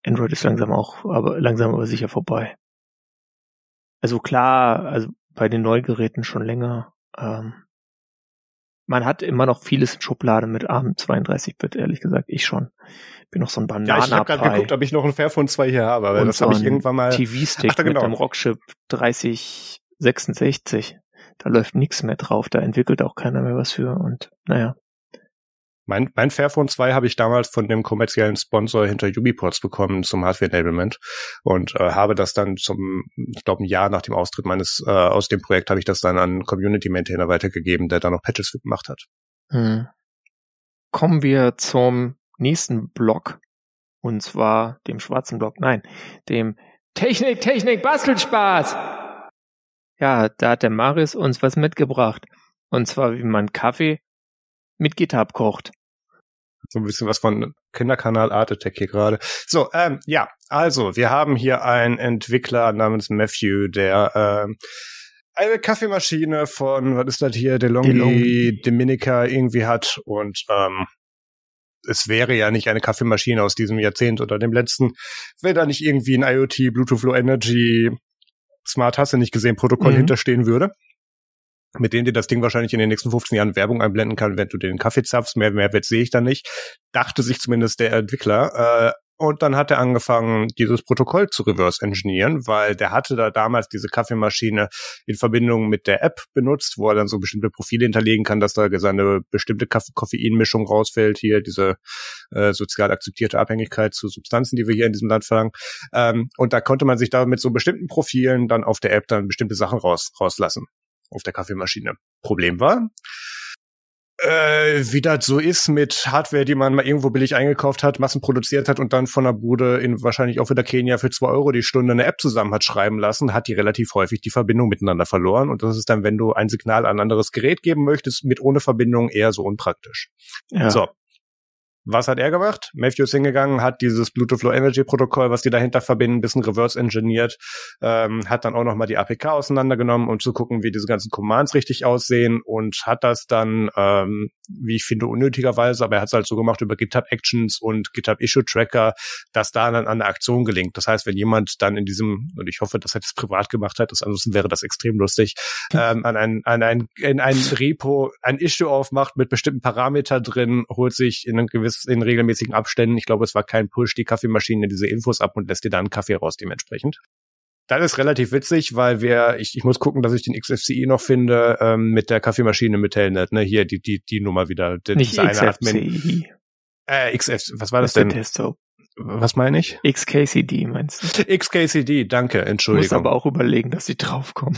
Android ist langsam auch, aber langsam aber sicher vorbei. Also klar, also bei den Neugeräten schon länger. Ähm, man hat immer noch vieles in Schublade mit ARM 32-Bit, ehrlich gesagt, ich schon bin noch so ein Banana Ja, ich habe gerade geguckt, ob ich noch ein Fairphone 2 hier habe, weil das so habe ich irgendwann mal TV-Stick genau. mit dem Rockchip 3066. Da läuft nichts mehr drauf, da entwickelt auch keiner mehr was für und naja. Mein, mein Fairphone 2 habe ich damals von dem kommerziellen Sponsor hinter Ubiports bekommen zum Hardware Enablement und äh, habe das dann zum, ich glaube, ein Jahr nach dem Austritt meines äh, aus dem Projekt habe ich das dann an Community Maintainer weitergegeben, der da noch Patches gemacht hat. Hm. Kommen wir zum nächsten Block. Und zwar dem schwarzen Block, nein, dem Technik, Technik, Bastelspaß. Ja, da hat der Marius uns was mitgebracht. Und zwar, wie man Kaffee mit GitHub kocht. So ein bisschen was von Kinderkanal Art Attack hier gerade. So, ähm, ja, also, wir haben hier einen Entwickler namens Matthew, der ähm, eine Kaffeemaschine von, was ist das hier, DeLonghi, DeLonghi. Dominica irgendwie hat und ähm, es wäre ja nicht eine Kaffeemaschine aus diesem Jahrzehnt oder dem letzten, wenn da nicht irgendwie ein IoT, Bluetooth Low Energy, Smart Hasse nicht gesehen Protokoll mhm. hinterstehen würde, mit dem dir das Ding wahrscheinlich in den nächsten 15 Jahren Werbung einblenden kann, wenn du den Kaffee zapfst. Mehr Mehrwert sehe ich da nicht. Dachte sich zumindest der Entwickler. Äh, und dann hat er angefangen, dieses Protokoll zu reverse engineeren, weil der hatte da damals diese Kaffeemaschine in Verbindung mit der App benutzt, wo er dann so bestimmte Profile hinterlegen kann, dass da seine bestimmte Koffeinmischung rausfällt, hier diese äh, sozial akzeptierte Abhängigkeit zu Substanzen, die wir hier in diesem Land verlangen. Ähm, und da konnte man sich da mit so bestimmten Profilen dann auf der App dann bestimmte Sachen raus, rauslassen auf der Kaffeemaschine. Problem war, äh, wie das so ist mit Hardware, die man mal irgendwo billig eingekauft hat, massenproduziert hat und dann von der Bude in wahrscheinlich auch wieder Kenia für zwei Euro die Stunde eine App zusammen hat schreiben lassen, hat die relativ häufig die Verbindung miteinander verloren. Und das ist dann, wenn du ein Signal an ein anderes Gerät geben möchtest, mit ohne Verbindung eher so unpraktisch. Ja. So, was hat er gemacht? Matthew ist hingegangen, hat dieses Bluetooth Low Energy Protokoll, was die dahinter verbinden, ein bisschen reverse engineert, ähm, hat dann auch nochmal die APK auseinandergenommen, um zu gucken, wie diese ganzen Commands richtig aussehen und hat das dann, ähm, wie ich finde, unnötigerweise, aber er hat es halt so gemacht über GitHub Actions und GitHub Issue Tracker, dass da dann an der Aktion gelingt. Das heißt, wenn jemand dann in diesem, und ich hoffe, dass er das privat gemacht hat, das ansonsten wäre das extrem lustig, ähm, an ein, an ein, in ein Repo ein Issue aufmacht mit bestimmten Parameter drin, holt sich in einem gewissen gewiss in regelmäßigen Abständen, ich glaube, es war kein Push, die Kaffeemaschine diese Infos ab und lässt dir dann Kaffee raus dementsprechend. Das ist relativ witzig, weil wir, ich, ich muss gucken, dass ich den XFCE noch finde, ähm, mit der Kaffeemaschine mit Telnet, ne, hier, die, die, die Nummer wieder. Die, Nicht XFCE. Äh, XF, was war das, das denn? Testo. Was meine ich? XKCD meinst du? XKCD, danke, Entschuldigung. Ich muss aber auch überlegen, dass sie draufkommen.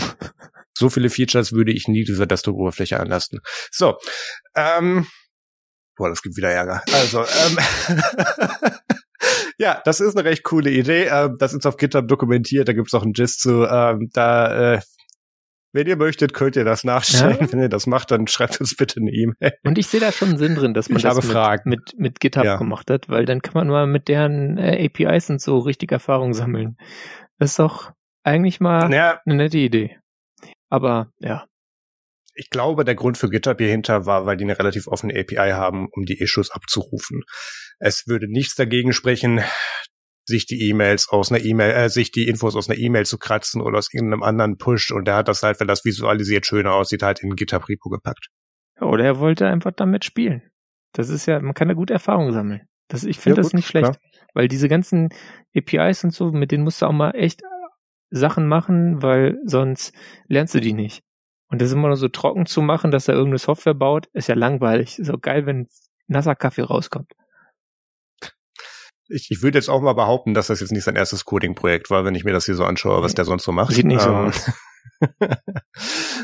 So viele Features würde ich nie dieser Desktop-Oberfläche anlasten. So, ähm, Boah, das gibt wieder Ärger. Also, ähm, (laughs) Ja, das ist eine recht coole Idee. Ähm, das ist auf GitHub dokumentiert. Da gibt's auch einen Gist zu. Ähm, da, äh, wenn ihr möchtet, könnt ihr das nachstellen. Ja. Wenn ihr das macht, dann schreibt uns bitte eine E-Mail. Und ich sehe da schon einen Sinn drin, dass man ich das mit, mit, mit, GitHub ja. gemacht hat, weil dann kann man mal mit deren äh, APIs und so richtig Erfahrung sammeln. Das ist doch eigentlich mal ja. eine nette Idee. Aber ja, ich glaube, der Grund für GitHub hierhinter war, weil die eine relativ offene API haben, um die Issues abzurufen. Es würde nichts dagegen sprechen, sich die E-Mails aus einer E-Mail, äh, sich die Infos aus einer E-Mail zu kratzen oder aus irgendeinem anderen Push und der hat das halt, wenn das visualisiert schöner aussieht, halt in ein GitHub Repo gepackt. Oder er wollte einfach damit spielen. Das ist ja, man kann da gut Erfahrung sammeln. Das, ich finde ja, das nicht schlecht, klar. weil diese ganzen APIs und so, mit denen musst du auch mal echt Sachen machen, weil sonst lernst du die nicht. Und das immer nur so trocken zu machen, dass er irgendeine Software baut, ist ja langweilig. Ist auch geil, wenn nasser Kaffee rauskommt. Ich, ich würde jetzt auch mal behaupten, dass das jetzt nicht sein erstes Coding-Projekt war, wenn ich mir das hier so anschaue, was der sonst so macht. Sieht nicht so ähm, aus. (laughs)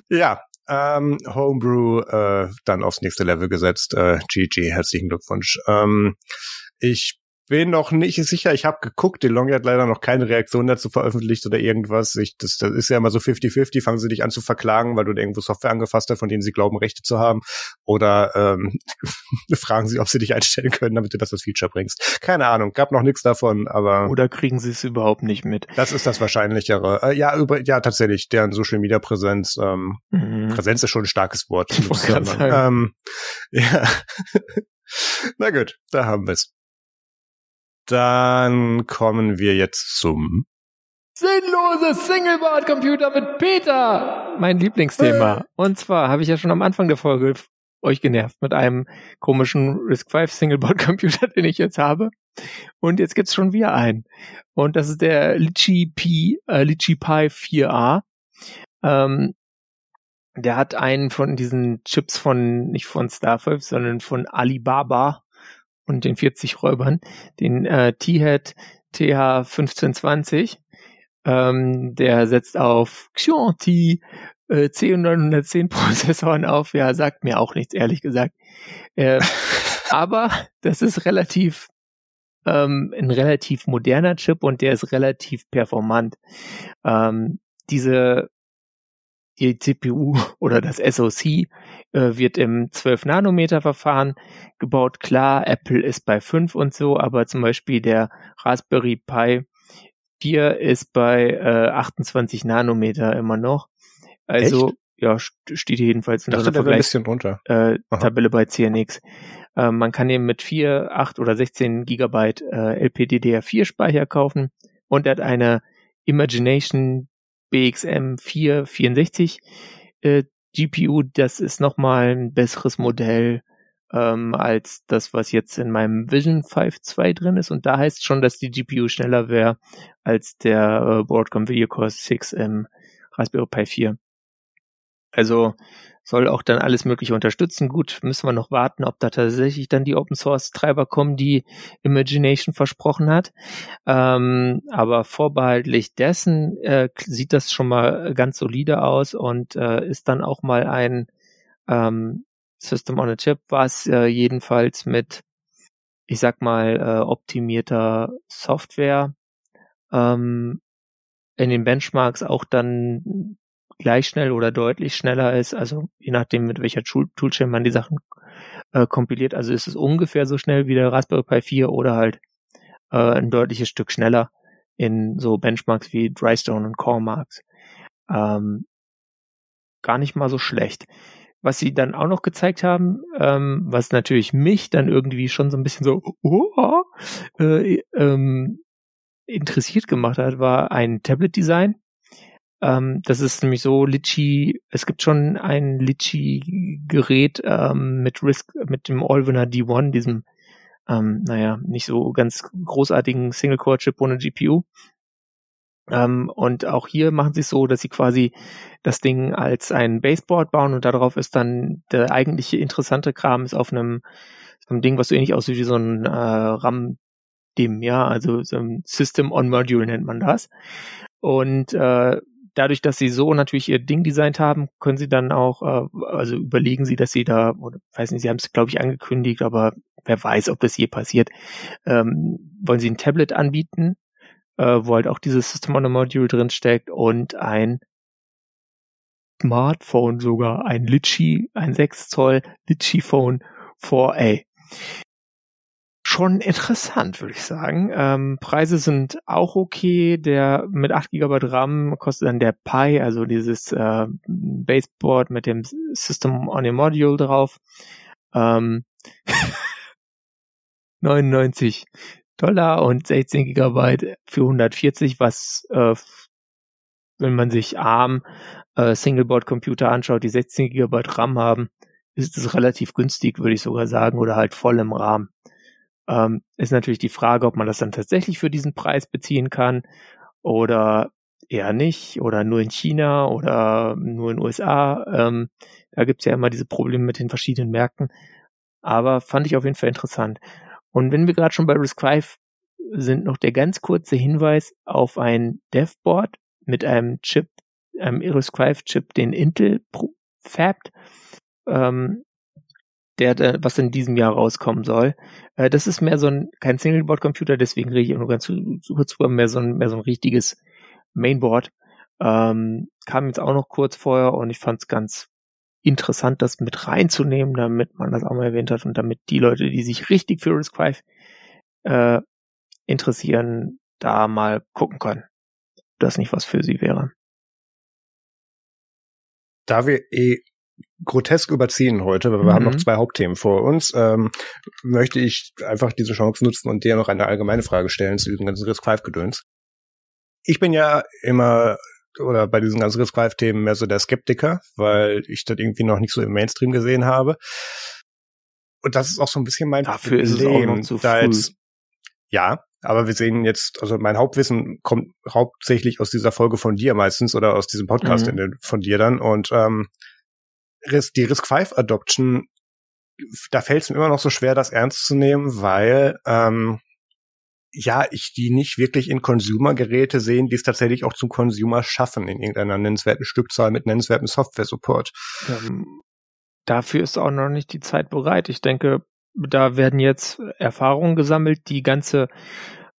ja, ähm, Homebrew äh, dann aufs nächste Level gesetzt. Äh, GG, herzlichen Glückwunsch. Ähm, ich bin noch nicht sicher. Ich habe geguckt, DeLonghi hat leider noch keine Reaktion dazu veröffentlicht oder irgendwas. Ich, das, das ist ja immer so 50-50. Fangen sie dich an zu verklagen, weil du irgendwo Software angefasst hast, von denen sie glauben, Rechte zu haben. Oder ähm, (laughs) fragen sie, ob sie dich einstellen können, damit du das als Feature bringst. Keine Ahnung, gab noch nichts davon, aber. Oder kriegen sie es überhaupt nicht mit? Das ist das Wahrscheinlichere. Äh, ja, über, ja, tatsächlich, deren Social Media Präsenz. Ähm, mhm. Präsenz ist schon ein starkes Wort. Ich ähm, (laughs) ja. Na gut, da haben wir's. Dann kommen wir jetzt zum Sinnloses Singleboard-Computer mit Peter! Mein Lieblingsthema. Und zwar habe ich ja schon am Anfang der Folge euch genervt mit einem komischen Risk 5 Singleboard-Computer, (laughs) den ich jetzt habe. Und jetzt gibt's schon wieder einen. Und das ist der Litchi Pi, äh, Litchi Pi 4a. Ähm, der hat einen von diesen Chips von, nicht von Starfive, sondern von Alibaba und den 40 Räubern, den äh, T-Head TH1520. Ähm, der setzt auf Xianti äh, C910 Prozessoren auf. Ja, sagt mir auch nichts, ehrlich gesagt. Äh, (laughs) aber das ist relativ ähm, ein relativ moderner Chip und der ist relativ performant. Ähm, diese die CPU (laughs) oder das SoC äh, wird im 12-Nanometer-Verfahren gebaut. Klar, Apple ist bei 5 und so, aber zum Beispiel der Raspberry Pi 4 ist bei äh, 28 Nanometer immer noch. Also, Echt? ja, steht jedenfalls in einer Vergleich äh, Tabelle bei CNX. Äh, man kann eben mit 4, 8 oder 16 Gigabyte äh, LPDDR4 Speicher kaufen und er hat eine Imagination BXM 464 äh, GPU, das ist nochmal ein besseres Modell ähm, als das, was jetzt in meinem Vision 5.2 drin ist. Und da heißt schon, dass die GPU schneller wäre als der äh, Broadcom Video Core 6 im Raspberry Pi 4. Also soll auch dann alles Mögliche unterstützen. Gut, müssen wir noch warten, ob da tatsächlich dann die Open Source Treiber kommen, die Imagination versprochen hat. Ähm, aber vorbehaltlich dessen äh, sieht das schon mal ganz solide aus und äh, ist dann auch mal ein ähm, System on a Chip, was äh, jedenfalls mit, ich sag mal, äh, optimierter Software ähm, in den Benchmarks auch dann gleich schnell oder deutlich schneller ist, also je nachdem mit welcher Toolchain man die Sachen äh, kompiliert, also ist es ungefähr so schnell wie der Raspberry Pi 4 oder halt äh, ein deutliches Stück schneller in so Benchmarks wie Drystone und CoreMarks. Ähm, gar nicht mal so schlecht. Was sie dann auch noch gezeigt haben, ähm, was natürlich mich dann irgendwie schon so ein bisschen so oh, äh, ähm, interessiert gemacht hat, war ein Tablet-Design, ähm, das ist nämlich so, Litchi, es gibt schon ein Litchi-Gerät ähm, mit Risk, mit dem Allwinner D1, diesem, ähm, naja, nicht so ganz großartigen Single-Core-Chip ohne GPU. Ähm, und auch hier machen sie es so, dass sie quasi das Ding als ein Baseboard bauen und darauf ist dann der eigentliche interessante Kram ist auf einem, so einem Ding, was so ähnlich aussieht wie so ein äh, RAM DIM, ja, also so ein System on Module nennt man das. Und äh, dadurch, dass sie so natürlich ihr Ding designt haben, können sie dann auch, äh, also überlegen sie, dass sie da, oder weiß nicht, sie haben es glaube ich angekündigt, aber wer weiß, ob das je passiert, ähm, wollen sie ein Tablet anbieten, äh, wo halt auch dieses System on a Module drin steckt und ein Smartphone sogar, ein Litchi, ein 6 Zoll Litchi Phone 4A schon interessant, würde ich sagen. Ähm, Preise sind auch okay. Der mit 8 GB RAM kostet dann der Pi, also dieses äh, Baseboard mit dem System on a Module drauf. Ähm, (laughs) 99 Dollar und 16 GB für 140, was äh, wenn man sich ARM äh, Singleboard Computer anschaut, die 16 GB RAM haben, ist es relativ günstig, würde ich sogar sagen, oder halt voll im Rahmen. Ähm, ist natürlich die Frage, ob man das dann tatsächlich für diesen Preis beziehen kann oder eher nicht oder nur in China oder nur in den USA. Ähm, da gibt's ja immer diese Probleme mit den verschiedenen Märkten. Aber fand ich auf jeden Fall interessant. Und wenn wir gerade schon bei RISC-V sind, noch der ganz kurze Hinweis auf ein Devboard mit einem Chip, einem RISC-V-Chip, den Intel fabt. Ähm, der, was in diesem Jahr rauskommen soll. Äh, das ist mehr so ein kein Singleboard-Computer, deswegen rede ich auch nur ganz kurz drüber, mehr so ein mehr so ein richtiges Mainboard. Ähm, kam jetzt auch noch kurz vorher und ich fand es ganz interessant, das mit reinzunehmen, damit man das auch mal erwähnt hat und damit die Leute, die sich richtig für Risk 5 äh, interessieren, da mal gucken können, ob das nicht was für sie wäre. Da wir eh grotesk überziehen heute, weil wir mhm. haben noch mhm. zwei Hauptthemen vor uns, ähm, möchte ich einfach diese Chance nutzen und dir noch eine allgemeine Frage stellen zu diesem ganzen Risk-5-Gedöns. Ich bin ja immer oder bei diesen ganzen Risk-5-Themen mehr so der Skeptiker, weil ich das irgendwie noch nicht so im Mainstream gesehen habe. Und das ist auch so ein bisschen mein Dafür Problem. Ist es früh. Jetzt, ja, aber wir sehen jetzt, also mein Hauptwissen kommt hauptsächlich aus dieser Folge von dir meistens oder aus diesem Podcast mhm. von dir dann. Und ähm, die Risk-5-Adoption, da fällt es mir immer noch so schwer, das ernst zu nehmen, weil ähm, ja, ich die nicht wirklich in Consumer-Geräte sehen, die es tatsächlich auch zum Consumer schaffen, in irgendeiner nennenswerten Stückzahl mit nennenswertem Software-Support. Ähm, dafür ist auch noch nicht die Zeit bereit. Ich denke, da werden jetzt Erfahrungen gesammelt. Die ganze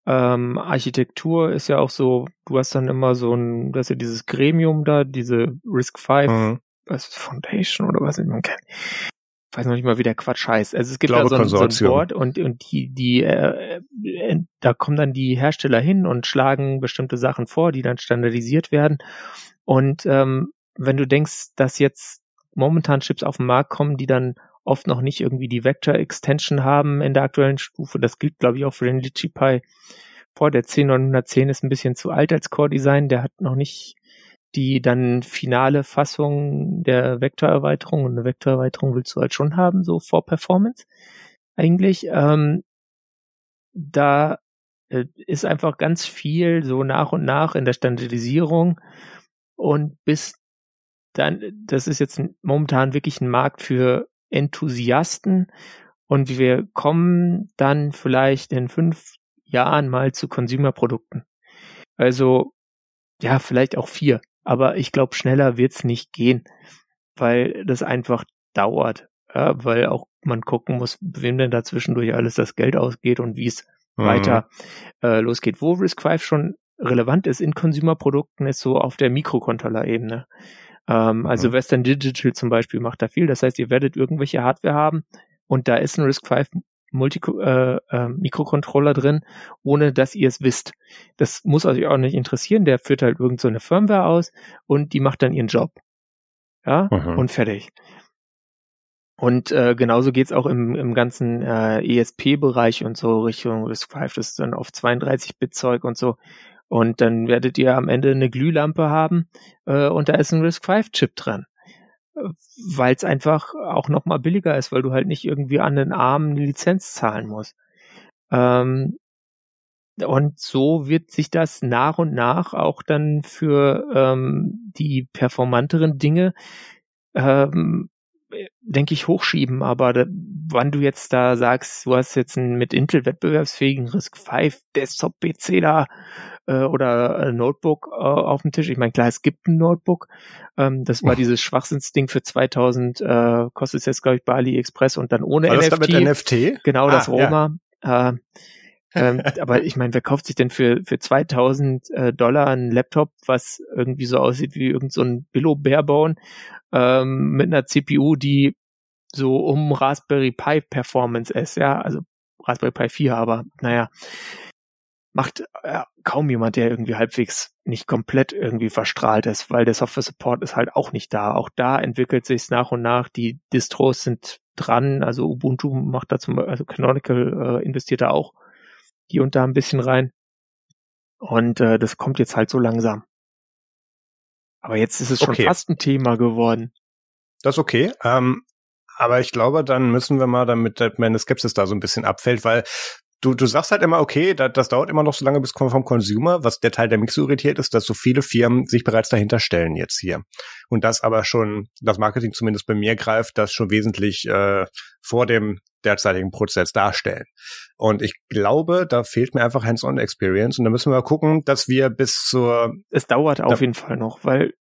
ähm, Architektur ist ja auch so, du hast dann immer so ein, das ist ja dieses Gremium da, diese Risk 5 mhm was ist Foundation oder was man kennt. Ich weiß noch nicht mal, wie der Quatsch heißt. Also es gibt da so ein, so ein Board und, und die, die, äh, äh, da kommen dann die Hersteller hin und schlagen bestimmte Sachen vor, die dann standardisiert werden. Und ähm, wenn du denkst, dass jetzt momentan Chips auf den Markt kommen, die dann oft noch nicht irgendwie die Vector Extension haben in der aktuellen Stufe, das gilt glaube ich auch für den Litchi Pi vor. Der 10910 ist ein bisschen zu alt als Core Design, der hat noch nicht die dann finale Fassung der Vektorerweiterung und eine Vektorerweiterung willst du halt schon haben, so vor Performance eigentlich. Ähm, da äh, ist einfach ganz viel so nach und nach in der Standardisierung und bis dann, das ist jetzt momentan wirklich ein Markt für Enthusiasten und wir kommen dann vielleicht in fünf Jahren mal zu Consumer-Produkten. Also ja, vielleicht auch vier aber ich glaube, schneller wird's nicht gehen, weil das einfach dauert. Ja, weil auch man gucken muss, wem denn da zwischendurch alles das Geld ausgeht und wie es mhm. weiter äh, losgeht. Wo Risk 5 schon relevant ist in Consumer-Produkten, ist so auf der Mikrocontroller-Ebene. Ähm, also mhm. Western Digital zum Beispiel macht da viel. Das heißt, ihr werdet irgendwelche Hardware haben und da ist ein Risk 5 Multi äh, äh, Mikrocontroller drin, ohne dass ihr es wisst. Das muss euch auch nicht interessieren. Der führt halt irgend so eine Firmware aus und die macht dann ihren Job. Ja, mhm. und fertig. Und äh, genauso geht's auch im, im ganzen äh, ESP-Bereich und so Richtung RISC-V. Das ist dann auf 32-Bit-Zeug und so. Und dann werdet ihr am Ende eine Glühlampe haben äh, und da ist ein RISC-V-Chip dran weil es einfach auch nochmal billiger ist, weil du halt nicht irgendwie an den Arm eine Lizenz zahlen musst. Ähm, und so wird sich das nach und nach auch dann für ähm, die performanteren Dinge ähm, denke ich, hochschieben, aber da, wann du jetzt da sagst, du hast jetzt einen mit Intel wettbewerbsfähigen RISC V Desktop PC da äh, oder ein Notebook äh, auf dem Tisch. Ich meine, klar, es gibt ein Notebook. Ähm, das war (laughs) dieses Schwachsinnsding für 2000, äh, kostet es jetzt, glaube ich, bei AliExpress und dann ohne War NFT. das damit NFT? Genau, Ah, das ja. Roma. Äh, ähm, (laughs) aber ich meine, wer kauft sich denn für, für 2000 äh, Dollar einen Laptop, was irgendwie so aussieht wie irgend so ein Billo-Barebone ähm, mit einer CPU, die so um Raspberry Pi Performance ist, ja, also Raspberry Pi 4, aber naja, macht äh, kaum jemand, der irgendwie halbwegs nicht komplett irgendwie verstrahlt ist, weil der Software Support ist halt auch nicht da. Auch da entwickelt sich nach und nach. Die Distros sind dran, also Ubuntu macht da zum Beispiel, also Canonical äh, investiert da auch hier und da ein bisschen rein. Und äh, das kommt jetzt halt so langsam. Aber jetzt ist es schon Okay. fast ein Thema geworden. Das ist okay. Ähm, aber ich glaube, dann müssen wir mal, damit meine Skepsis da so ein bisschen abfällt, weil du, du sagst halt immer, okay, das, das dauert immer noch so lange bis vom Consumer, was der Teil, der so irritiert ist, dass so viele Firmen sich bereits dahinter stellen jetzt hier. Und das aber schon, das Marketing zumindest bei mir greift, das schon wesentlich äh, vor dem derzeitigen Prozess darstellen. Und ich glaube, da fehlt mir einfach Hands-on-Experience und da müssen wir gucken, dass wir bis zur Es dauert auf jeden Fall noch, weil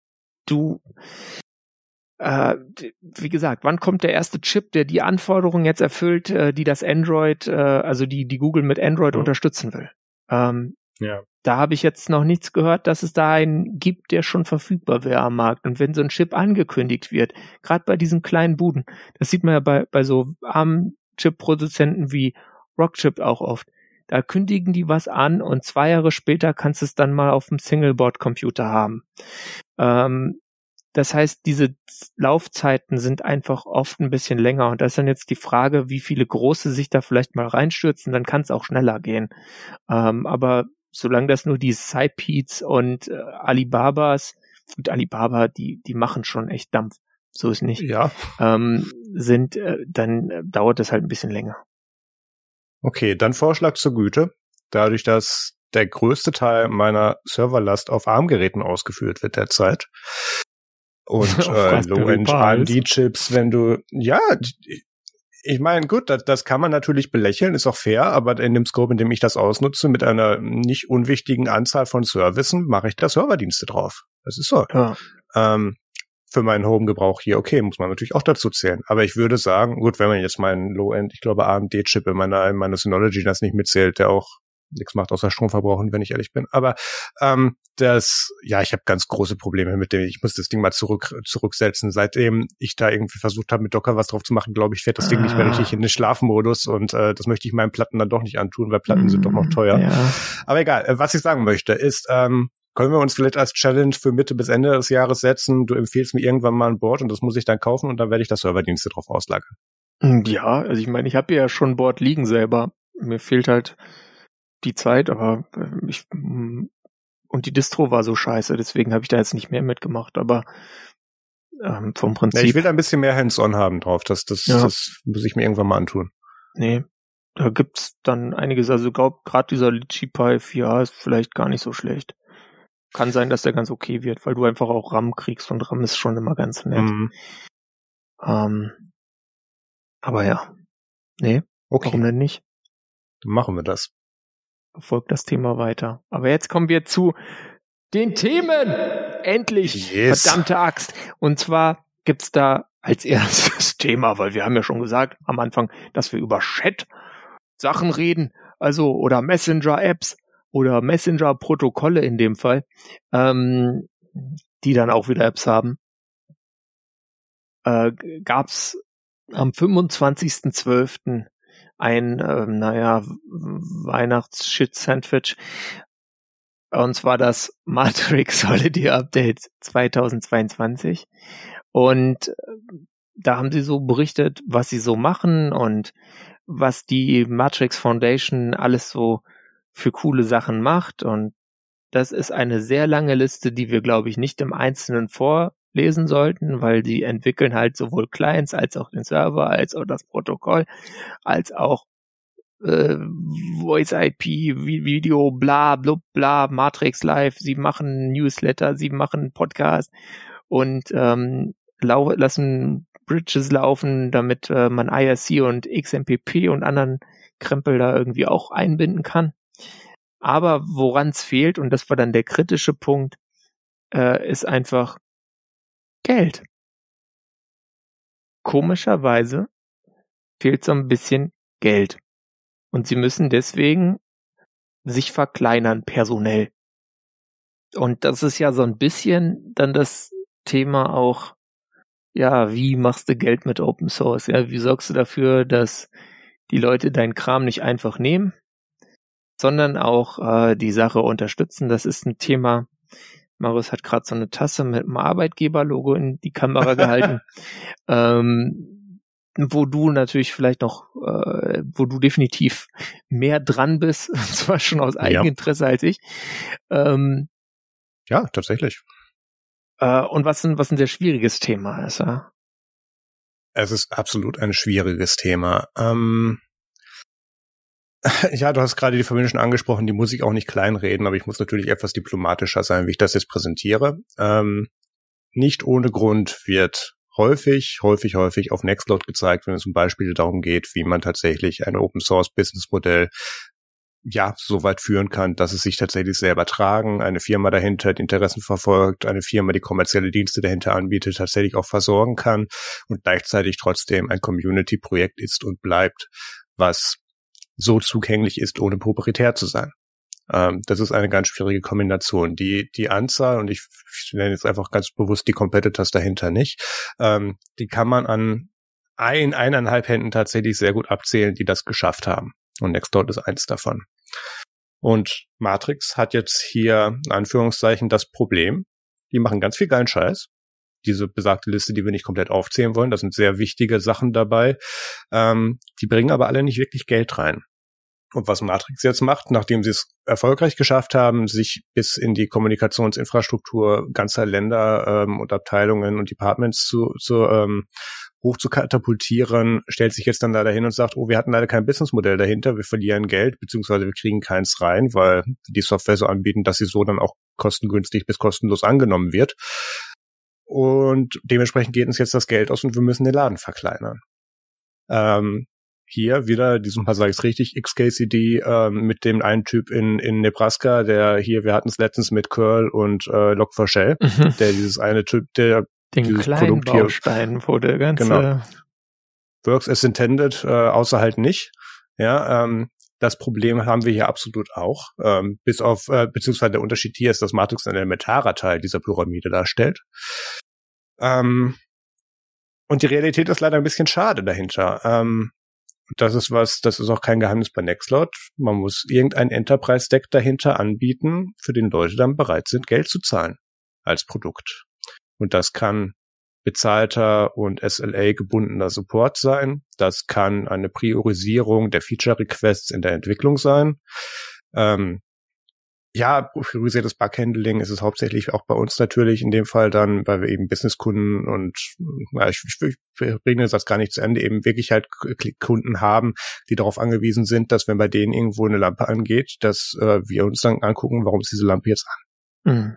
du, äh, wie gesagt, wann kommt der erste Chip, der die Anforderungen jetzt erfüllt, äh, die das Android, äh, also die, die Google mit Android Mhm. unterstützen will? Ähm, ja. da habe ich jetzt noch nichts gehört, dass es da einen gibt, der schon verfügbar wäre am Markt. Und wenn so ein Chip angekündigt wird, gerade bei diesen kleinen Buden, das sieht man ja bei, bei so ARM-Chip-Produzenten wie Rockchip auch oft, da kündigen die was an und zwei Jahre später kannst du es dann mal auf dem Singleboard-Computer haben. Ähm, das heißt, diese Laufzeiten sind einfach oft ein bisschen länger und da ist dann jetzt die Frage, wie viele große sich da vielleicht mal reinstürzen, dann kann es auch schneller gehen. Ähm, aber solange das nur die Cypeats und äh, Alibabas, und Alibaba, die, die machen schon echt Dampf, so ist nicht, Ja. ähm, sind, äh, dann äh, dauert das halt ein bisschen länger. Okay, dann Vorschlag zur Güte. Dadurch, dass der größte Teil meiner Serverlast auf ARM-Geräten ausgeführt wird derzeit. Und (laughs) äh, Low-End. AMD-Chips, wenn du, ja, ich meine, gut, das, das kann man natürlich belächeln, ist auch fair, aber in dem Scope, in dem ich das ausnutze, mit einer nicht unwichtigen Anzahl von Servicen, mache ich da Serverdienste drauf. Das ist so. Ja. Ähm, für meinen Home-Gebrauch hier, okay, muss man natürlich auch dazu zählen. Aber ich würde sagen, gut, wenn man jetzt meinen Low-End, ich glaube AMD-Chip in meiner, in meiner Synology das nicht mitzählt, der auch nichts macht außer Strom verbrauchen, wenn ich ehrlich bin. Aber ähm, das, ja, ich habe ganz große Probleme mit dem. Ich muss das Ding mal zurück zurücksetzen. Seitdem ich da irgendwie versucht habe, mit Docker was drauf zu machen, glaube ich, fährt das Ding nicht mehr Ah. richtig in den Schlafmodus und äh, das möchte ich meinen Platten dann doch nicht antun, weil Platten sind doch noch teuer. Ja. Aber egal, äh, was ich sagen möchte, ist, ähm, können wir uns vielleicht als Challenge für Mitte bis Ende des Jahres setzen, du empfiehlst mir irgendwann mal ein Board und das muss ich dann kaufen und dann werde ich da Serverdienste drauf auslagern. Ja, also ich meine, ich habe ja schon ein Board liegen selber. Mir fehlt halt die Zeit, aber äh, ich mm, und die Distro war so scheiße, deswegen habe ich da jetzt nicht mehr mitgemacht, aber ähm, vom Ja, Prinzip, ich will da ein bisschen mehr Hands-on haben drauf, das, das, Ja. das muss ich mir irgendwann mal antun. nee, da gibt's dann einiges, also glaub, gerade dieser Litchi Pi 4a ist vielleicht gar nicht so schlecht. Kann sein, dass der ganz okay wird, weil du einfach auch RAM kriegst und RAM ist schon immer ganz nett. Mhm. Ähm, aber ja, nee, Okay, warum denn nicht? dann machen wir das. Verfolgt das Thema weiter. Aber jetzt kommen wir zu den Themen. Endlich, Yes. verdammte Axt. Und zwar gibt's da als erstes (laughs) Thema, weil wir haben ja schon gesagt am Anfang, dass wir über Chat Sachen reden, also oder Messenger-Apps oder Messenger-Protokolle in dem Fall, ähm, die dann auch wieder Apps haben. Äh, gab's am 25.12. ein, ähm, naja, Weihnachts-Shit-Sandwich. Und zwar das (laughs) Matrix Holiday Update 2022. Und äh, da haben sie so berichtet, was sie so machen und was die Matrix Foundation alles so für coole Sachen macht. Und das ist eine sehr lange Liste, die wir, glaube ich, nicht im Einzelnen vorlesen sollten, weil die entwickeln halt sowohl Clients als auch den Server, als auch das Protokoll, als auch äh, Voice IP, Vi- Video, bla, blub, bla, Matrix Live, sie machen Newsletter, sie machen Podcast und ähm, lau lassen Bridges laufen, damit äh, man IRC und XMPP und anderen Krempel da irgendwie auch einbinden kann. Aber woran es fehlt, und das war dann der kritische Punkt, äh, ist einfach Geld. Komischerweise fehlt so ein bisschen Geld. Und sie müssen deswegen sich verkleinern personell. Und das ist ja so ein bisschen dann das Thema auch, ja, wie machst du Geld mit Open Source? Ja, wie sorgst du dafür, dass die Leute deinen Kram nicht einfach nehmen, sondern auch äh, die Sache unterstützen. Das ist ein Thema. Marius hat gerade so eine Tasse mit einem Arbeitgeberlogo in die Kamera gehalten, (laughs) ähm, wo du natürlich vielleicht noch, äh, wo du definitiv mehr dran bist, (laughs) und zwar schon aus Eigeninteresse ja. als ich. Ähm, ja, tatsächlich. Äh, und was ein, was ein sehr schwieriges Thema ist, ja. Es ist absolut ein schwieriges Thema. Ähm, (laughs) ja, du hast gerade die Familie schon angesprochen, die muss ich auch nicht kleinreden, aber ich muss natürlich etwas diplomatischer sein, wie ich das jetzt präsentiere. Ähm, nicht ohne Grund wird häufig, häufig, häufig auf Nextcloud gezeigt, wenn es zum Beispiel darum geht, wie man tatsächlich ein Open Source Business Modell ja, so weit führen kann, dass es sich tatsächlich selber tragen, eine Firma dahinter die Interessen verfolgt, eine Firma, die kommerzielle Dienste dahinter anbietet, tatsächlich auch versorgen kann und gleichzeitig trotzdem ein Community-Projekt ist und bleibt, was so zugänglich ist, ohne proprietär zu sein. Ähm, das ist eine ganz schwierige Kombination. Die, die Anzahl, und ich, ich nenne jetzt einfach ganz bewusst die Competitors dahinter nicht, ähm, die kann man an ein, eineinhalb Händen tatsächlich sehr gut abzählen, die das geschafft haben. Und Nextdoor ist eins davon. Und Matrix hat jetzt hier in Anführungszeichen das Problem, die machen ganz viel geilen Scheiß. Diese besagte Liste, die wir nicht komplett aufzählen wollen, da sind sehr wichtige Sachen dabei. Ähm, die bringen aber alle nicht wirklich Geld rein. Und was Matrix jetzt macht, nachdem sie es erfolgreich geschafft haben, sich bis in die Kommunikationsinfrastruktur ganzer Länder ähm, und Abteilungen und Departments zu, zu ähm, hoch zu katapultieren, stellt sich jetzt dann leider hin und sagt, oh, wir hatten leider kein Businessmodell dahinter, wir verlieren Geld, beziehungsweise wir kriegen keins rein, weil die Software so anbieten, dass sie so dann auch kostengünstig bis kostenlos angenommen wird. Und dementsprechend geht uns jetzt das Geld aus und wir müssen den Laden verkleinern. Ähm, hier wieder, diesem Mal sage ich es richtig, XKCD ähm, mit dem einen Typ in, in Nebraska, der hier, wir hatten es letztens mit Curl und äh, Log4Shell, mhm. der dieses eine Typ, der den kleinen Produkt Baustein, hier, wo der ganze genau, Works as intended, äh, außer halt nicht. Ja, ähm, das Problem haben wir hier absolut auch. Ähm, bis auf, äh, beziehungsweise der Unterschied hier ist, dass Matrix ein elementarer Teil dieser Pyramide darstellt. Ähm, und die Realität ist leider ein bisschen schade dahinter. Ähm, das ist was, das ist auch kein Geheimnis bei Nextcloud. Man muss irgendein Enterprise-Deck dahinter anbieten, für den Leute dann bereit sind, Geld zu zahlen als Produkt. Und das kann bezahlter und SLA gebundener Support sein. Das kann eine Priorisierung der Feature Requests in der Entwicklung sein. Ähm, ja, priorisiertes Bughandling ist es hauptsächlich auch bei uns natürlich in dem Fall dann, weil wir eben Businesskunden und ja, ich, ich, ich bringe das gar nicht zu Ende, eben wirklich halt Kunden haben, die darauf angewiesen sind, dass wenn bei denen irgendwo eine Lampe angeht, dass äh, wir uns dann angucken, warum ist diese Lampe jetzt an. Mhm.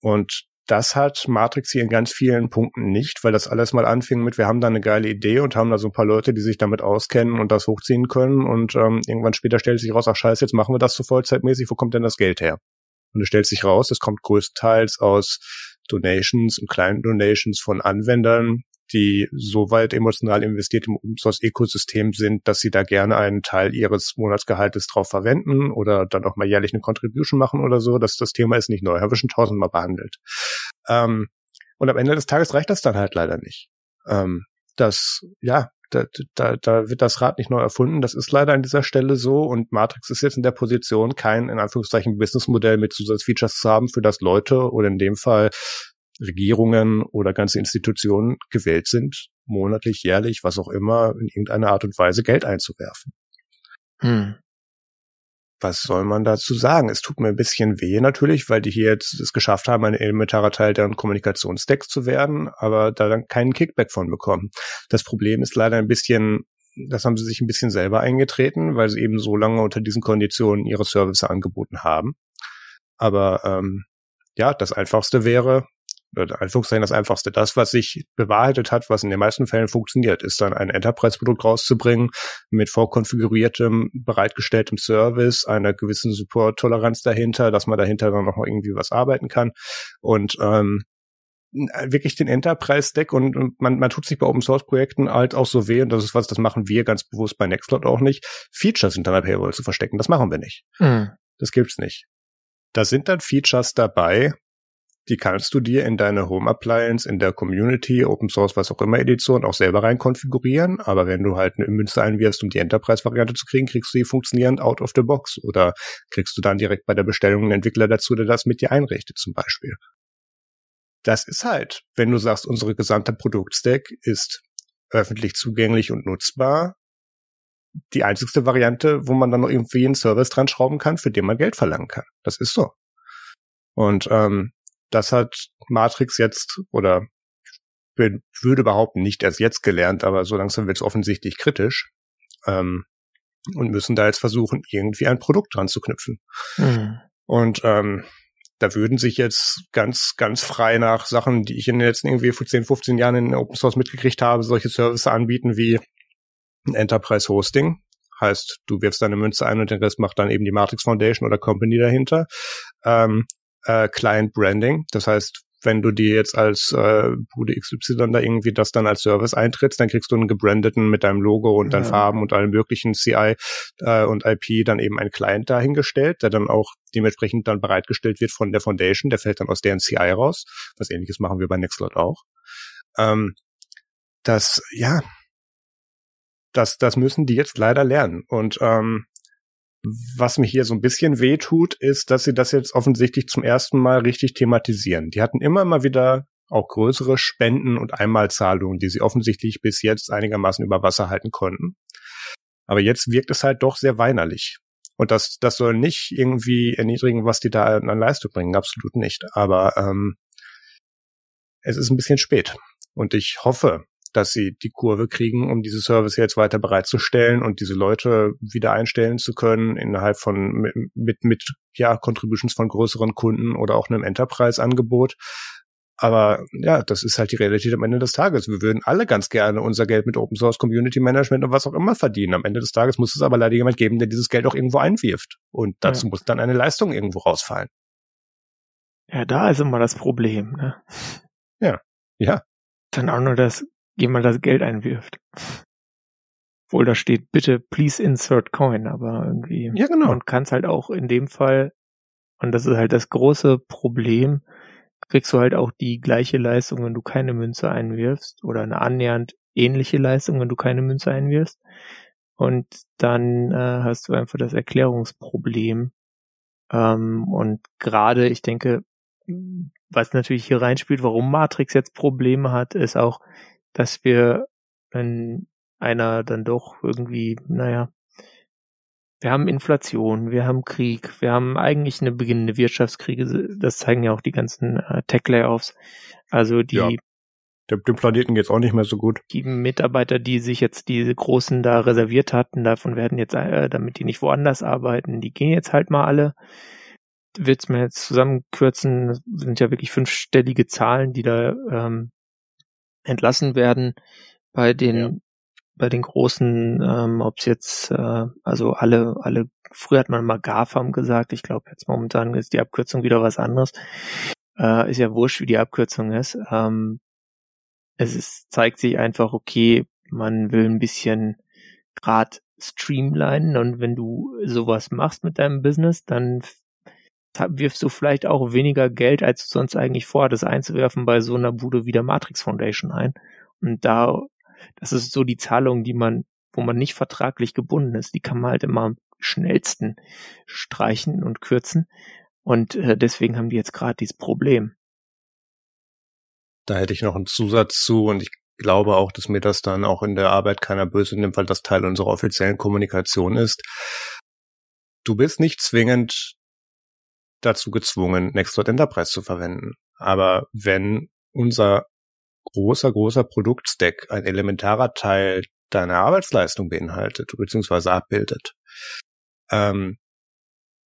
Und das hat Matrix hier in ganz vielen Punkten nicht, weil das alles mal anfing mit, wir haben da eine geile Idee und haben da so ein paar Leute, die sich damit auskennen und das hochziehen können und ähm, irgendwann später stellt sich raus, ach scheiße, jetzt machen wir das so vollzeitmäßig, wo kommt denn das Geld her? Und es stellt sich raus, es kommt größtenteils aus Donations und kleinen Donations von Anwendern, die so weit emotional investiert im Umsatz-Ökosystem sind, dass sie da gerne einen Teil ihres Monatsgehaltes drauf verwenden oder dann auch mal jährlich eine Contribution machen oder so. Das, das Thema ist nicht neu, haben wir schon tausendmal behandelt. Ähm, und am Ende des Tages reicht das dann halt leider nicht. Ähm, das, ja, da, da, da wird das Rad nicht neu erfunden. Das ist leider an dieser Stelle so. Und Matrix ist jetzt in der Position, kein, in Anführungszeichen, Businessmodell mit Zusatzfeatures zu haben, für das Leute oder in dem Fall Regierungen oder ganze Institutionen gewählt sind, monatlich, jährlich, was auch immer, in irgendeiner Art und Weise Geld einzuwerfen. Hm. Was soll man dazu sagen? Es tut mir ein bisschen weh natürlich, weil die hier jetzt es geschafft haben, ein elementarer Teil deren Kommunikationsdecks zu werden, aber da dann keinen Kickback von bekommen. Das Problem ist leider ein bisschen, das haben sie sich ein bisschen selber eingetreten, weil sie eben so lange unter diesen Konditionen ihre Services angeboten haben. Aber ähm, ja, das Einfachste wäre, Anführungszeichen das Einfachste. Das, was sich bewahrheitet hat, was in den meisten Fällen funktioniert, ist dann ein Enterprise-Produkt rauszubringen mit vorkonfiguriertem, bereitgestelltem Service, einer gewissen Support-Toleranz dahinter, dass man dahinter dann noch irgendwie was arbeiten kann und ähm, wirklich den Enterprise-Stack und, und man, man tut sich bei Open-Source-Projekten halt auch so weh, und das ist was, das machen wir ganz bewusst bei Nextcloud auch nicht, Features hinter einer Paywall zu verstecken. Das machen wir nicht. Mhm. Das gibt's nicht. Da sind dann Features dabei, die kannst du dir in deine Home Appliance, in der Community, Open Source, was auch immer Edition auch selber rein konfigurieren. Aber wenn du halt eine Münze einwirfst, um die Enterprise-Variante zu kriegen, kriegst du die funktionierend out of the box. Oder kriegst du dann direkt bei der Bestellung einen Entwickler dazu, der das mit dir einrichtet, zum Beispiel. Das ist halt, wenn du sagst, unsere gesamte Produktstack ist öffentlich zugänglich und nutzbar, die einzigste Variante, wo man dann noch irgendwie einen Service dran schrauben kann, für den man Geld verlangen kann. Das ist so. Und ähm, das hat Matrix jetzt oder würde behaupten, nicht erst jetzt gelernt, aber so langsam wird es offensichtlich kritisch ähm, und müssen da jetzt versuchen, irgendwie ein Produkt dran zu knüpfen. Mhm. Und ähm, da würden sich jetzt ganz, ganz frei nach Sachen, die ich in den letzten irgendwie 10, 15 Jahren in Open Source mitgekriegt habe, solche Services anbieten wie ein Enterprise Hosting. Heißt, du wirfst deine Münze ein und den Rest macht dann eben die Matrix Foundation oder Company dahinter. Ähm, äh, Client Branding. Das heißt, wenn du dir jetzt als äh, Bude XY da irgendwie das dann als Service eintrittst, dann kriegst du einen gebrandeten mit deinem Logo und deinen ja. Farben und allem möglichen CI äh, und IP dann eben ein Client dahingestellt, der dann auch dementsprechend dann bereitgestellt wird von der Foundation, der fällt dann aus deren CI raus. Was ähnliches machen wir bei Nextcloud auch. Ähm, das, ja, das, das müssen die jetzt leider lernen. Und ähm, was mir hier so ein bisschen weh tut, ist, dass sie das jetzt offensichtlich zum ersten Mal richtig thematisieren. Die hatten immer mal wieder auch größere Spenden und Einmalzahlungen, die sie offensichtlich bis jetzt einigermaßen über Wasser halten konnten. Aber jetzt wirkt es halt doch sehr weinerlich. Und das, das soll nicht irgendwie erniedrigen, was die da an Leistung bringen, absolut nicht. Aber ähm, es ist ein bisschen spät. Und ich hoffe, dass sie die Kurve kriegen, um diese Service jetzt weiter bereitzustellen und diese Leute wieder einstellen zu können innerhalb von mit, mit, ja Contributions von größeren Kunden oder auch einem Enterprise-Angebot. Aber ja, das ist halt die Realität am Ende des Tages. Wir würden alle ganz gerne unser Geld mit Open Source Community Management und was auch immer verdienen. Am Ende des Tages muss es aber leider jemand geben, der dieses Geld auch irgendwo einwirft. Und dazu ja. muss dann eine Leistung irgendwo rausfallen. Ja, da ist immer das Problem, ne? Ja, ja. Dann auch nur das jemand das Geld einwirft. Obwohl da steht, bitte please insert coin, aber irgendwie. Ja, genau. Man kann es halt auch in dem Fall, und das ist halt das große Problem, kriegst du halt auch die gleiche Leistung, wenn du keine Münze einwirfst, oder eine annähernd ähnliche Leistung, wenn du keine Münze einwirfst. Und dann äh, hast du einfach das Erklärungsproblem. Ähm, und gerade, ich denke, was natürlich hier reinspielt, warum Matrix jetzt Probleme hat, ist auch, dass wir in einer dann doch irgendwie, naja, wir haben Inflation, wir haben Krieg, wir haben eigentlich eine beginnende Wirtschaftskriege, das zeigen ja auch die ganzen äh, Tech-Layoffs. Also die ja. Dem Planeten geht's auch nicht mehr so gut. Die Mitarbeiter, die sich jetzt diese großen da reserviert hatten, davon werden jetzt, äh, damit die nicht woanders arbeiten, die gehen jetzt halt mal alle. Wird's mir jetzt zusammenkürzen, sind ja wirklich fünfstellige Zahlen, die da ähm, entlassen werden bei den ja. bei den großen, ähm, ob es jetzt äh, also alle alle früher hat man mal GAFAM gesagt, ich glaube jetzt momentan ist die Abkürzung wieder was anderes. Äh, ist ja wurscht, wie die Abkürzung ist. Ähm, es ist, zeigt sich einfach, okay, man will ein bisschen grad streamlinen und wenn du sowas machst mit deinem Business, dann wirfst du vielleicht auch weniger Geld, als du sonst eigentlich vorhattest einzuwerfen, bei so einer Bude wie der Matrix Foundation ein. Und da, das ist so die Zahlung, die man, wo man nicht vertraglich gebunden ist, die kann man halt immer am schnellsten streichen und kürzen. Und äh, deswegen haben die jetzt gerade dieses Problem. Da hätte ich noch einen Zusatz zu und ich glaube auch, dass mir das dann auch in der Arbeit keiner böse nimmt, weil das Teil unserer offiziellen Kommunikation ist. Du bist nicht zwingend dazu gezwungen, Nextcloud Enterprise zu verwenden. Aber wenn unser großer, großer Produktstack ein elementarer Teil deiner Arbeitsleistung beinhaltet, beziehungsweise abbildet, ähm,